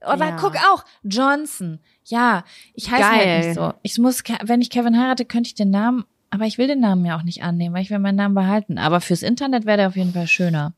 Aber Ja. guck auch, Johnson. Ja, ich heiße halt nicht so. Ich muss, wenn ich Kevin heirate, könnte ich den Namen, aber ich will den Namen ja auch nicht annehmen, weil ich will meinen Namen behalten. Aber fürs Internet wäre der auf jeden Fall schöner.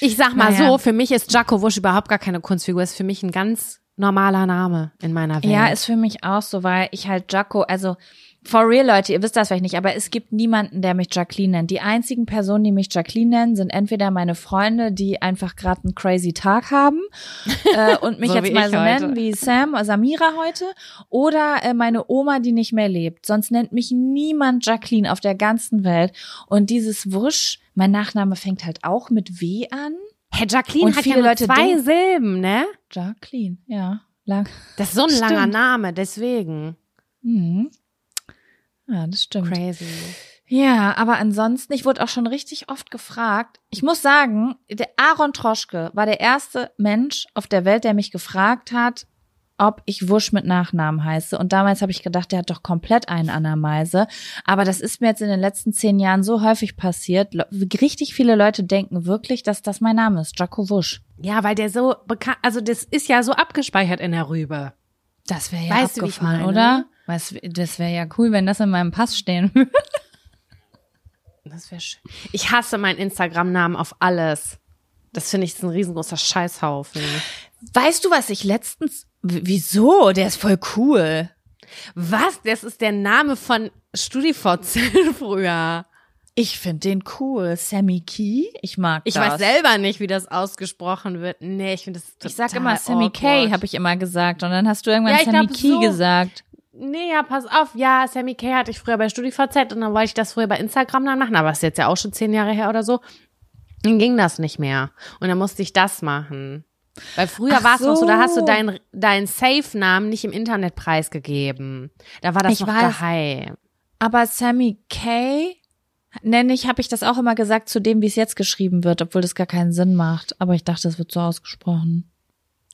Ich sag mal Naja. so, für mich ist Jaco Wusch überhaupt gar keine Kunstfigur, ist für mich ein ganz normaler Name in meiner Welt. Ja, ist für mich auch so, weil ich halt Jaco, also for real Leute, ihr wisst das vielleicht nicht, aber es gibt niemanden, der mich Jacqueline nennt. Die einzigen Personen, die mich Jacqueline nennen, sind entweder meine Freunde, die einfach gerade einen crazy Tag haben [laughs] äh, und mich So jetzt mal so heute. nennen wie Sam, Samira heute, oder äh, meine Oma, die nicht mehr lebt. Sonst nennt mich niemand Jacqueline auf der ganzen Welt. Und dieses Wusch, mein Nachname fängt halt auch mit W an. Herr Jacqueline Und hat viele ja Leute zwei denken- Silben, ne? Jacqueline, ja. Lang. Das ist so ein langer Stimmt. Name, deswegen. Mhm. Ja, das stimmt. Crazy. Ja, aber ansonsten, ich wurde auch schon richtig oft gefragt. Ich muss sagen, der Aaron Troschke war der erste Mensch auf der Welt, der mich gefragt hat, ob ich Wusch mit Nachnamen heiße. Und damals habe ich gedacht, der hat doch komplett einen an der Meise. Aber das ist mir jetzt in den letzten zehn Jahren so häufig passiert. Richtig viele Leute denken wirklich, dass das mein Name ist, Jaco Wusch. Ja, weil der so bekannt, also das ist ja so abgespeichert in der Rübe. Das wäre ja Weißt abgefahren, oder? Du, das wäre ja cool, wenn das in meinem Pass stehen [laughs] würde. Das wäre schön. Ich hasse meinen Instagram-Namen auf alles. Das finde ich ist ein riesengroßer Scheißhaufen. Weißt du, was ich letztens. W- Wieso? Der ist voll cool. Was? Das ist der Name von StudiVZ [laughs] früher. Ich finde den cool. Sammy Key. Ich mag Ich das. weiß selber nicht, wie das ausgesprochen wird. Nee, ich finde das total Ich sag immer Sammy awkward. Kay, habe ich immer gesagt. Und dann hast du irgendwann Ja, ich Sammy glaub, Key so. gesagt. Nee, ja, pass auf. Ja, Sammy Kay hatte ich früher bei StudiVZ und dann wollte ich das früher bei Instagram dann machen, aber das ist jetzt ja auch schon zehn Jahre her oder so. Dann ging das nicht mehr. Und dann musste ich das machen. Weil früher war es noch so, da hast du so. deinen dein Safe-Namen nicht im Internet preisgegeben. Da war das Ich noch weiß. geheim. Aber Sammy Kay nenne ich, habe ich das auch immer gesagt zu dem, wie es jetzt geschrieben wird, obwohl das gar keinen Sinn macht. Aber ich dachte, es wird so ausgesprochen.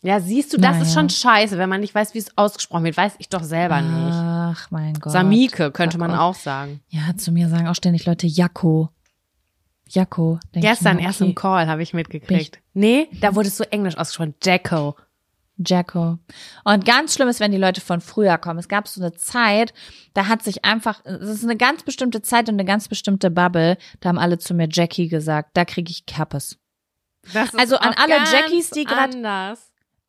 Ja, siehst du, das Naja. ist schon scheiße, wenn man nicht weiß, wie es ausgesprochen wird. Weiß ich doch selber nicht. Ach, mein Gott. Samike könnte man auch. auch sagen. Ja, zu mir sagen auch ständig Leute Jakko. Jakko. Ich Gestern mir, erst okay. im Call habe ich mitgekriegt. Nee, da wurde es so englisch ausgesprochen. Jacko. Jacko. Und ganz schlimm ist, wenn die Leute von früher kommen. Es gab so eine Zeit, da hat sich einfach, es ist eine ganz bestimmte Zeit und eine ganz bestimmte Bubble, da haben alle zu mir Jackie gesagt, da kriege ich Kappes. Also an alle Jackies, die anders.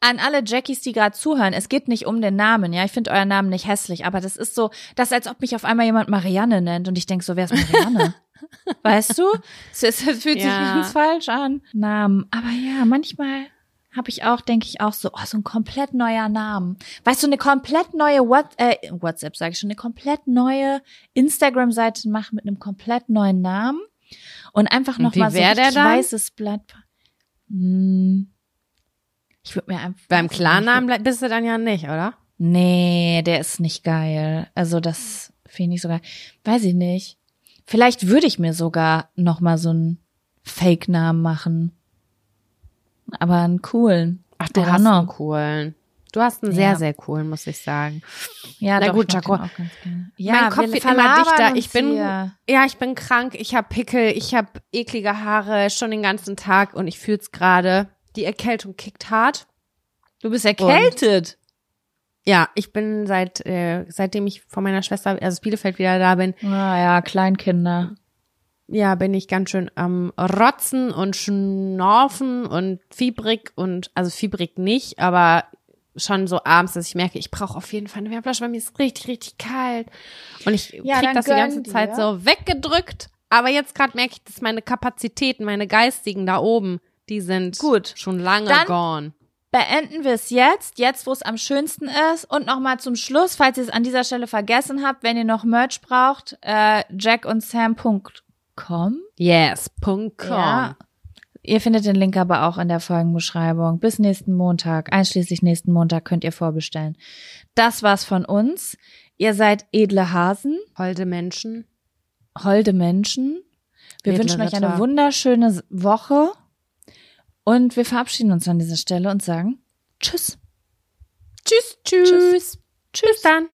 An alle Jackies, die gerade zuhören, es geht nicht um den Namen, ja, ich finde euren Namen nicht hässlich, aber das ist so, das ist, als ob mich auf einmal jemand Marianne nennt und ich denk so, wer ist Marianne? [laughs] weißt du? Es, fühlt sich Ja. ganz falsch an. Namen. Aber ja, manchmal habe ich auch, denke ich auch so, oh, so ein komplett neuer Name. Weißt du, eine komplett neue What äh, WhatsApp, sage ich schon, eine komplett neue Instagram-Seite machen mit einem komplett neuen Namen und einfach Und noch wie mal so dann? weißes Blatt. Hm. Ich würde mir einfach Beim Klarnamen bist du dann ja nicht, oder? Nee, der ist nicht geil. Also das finde ich nicht so geil. Weiß ich nicht. Vielleicht würde ich mir sogar noch mal so einen Fake-Namen machen. Aber einen coolen. Ach, du hast einen coolen. Du hast einen sehr, Ja. sehr coolen, muss ich sagen. Ja, Na doch, gut, Jaco. gerne. mein Kopf wir wird immer dichter. Ich bin, hier. ja, ich bin krank. Ich habe Pickel. Ich habe eklige Haare schon den ganzen Tag und ich fühl's gerade. Die Erkältung kickt hart. Du bist erkältet. Ja, ich bin seit äh, seitdem ich von meiner Schwester, also Bielefeld wieder da bin, Ah ja, Kleinkinder. ja, bin ich ganz schön am Rotzen und Schnorfen und fiebrig und also fiebrig nicht, aber schon so abends, dass ich merke, ich brauche auf jeden Fall eine Wärmflasche, weil mir ist richtig, richtig kalt. Und ich Ja, krieg das die ganze gönn Zeit dir. so weggedrückt. Aber jetzt gerade merke ich, dass meine Kapazitäten, meine geistigen da oben, die sind Gut. schon lange Dann- gone. Beenden wir es jetzt, jetzt wo es am schönsten ist. Und nochmal zum Schluss, falls ihr es an dieser Stelle vergessen habt, wenn ihr noch Merch braucht, äh, jackundsam.com. Yes, com. Ja. Ihr findet den Link aber auch in der Folgenbeschreibung. Bis nächsten Montag, einschließlich nächsten Montag könnt ihr vorbestellen. Das war's von uns. Ihr seid edle Hasen, Holde Menschen. holde Menschen. Wir Edle wünschen euch eine Ritter. wunderschöne Woche. Und wir verabschieden uns an dieser Stelle und sagen Tschüss. Tschüss, tschüss. Tschüss. Bis dann.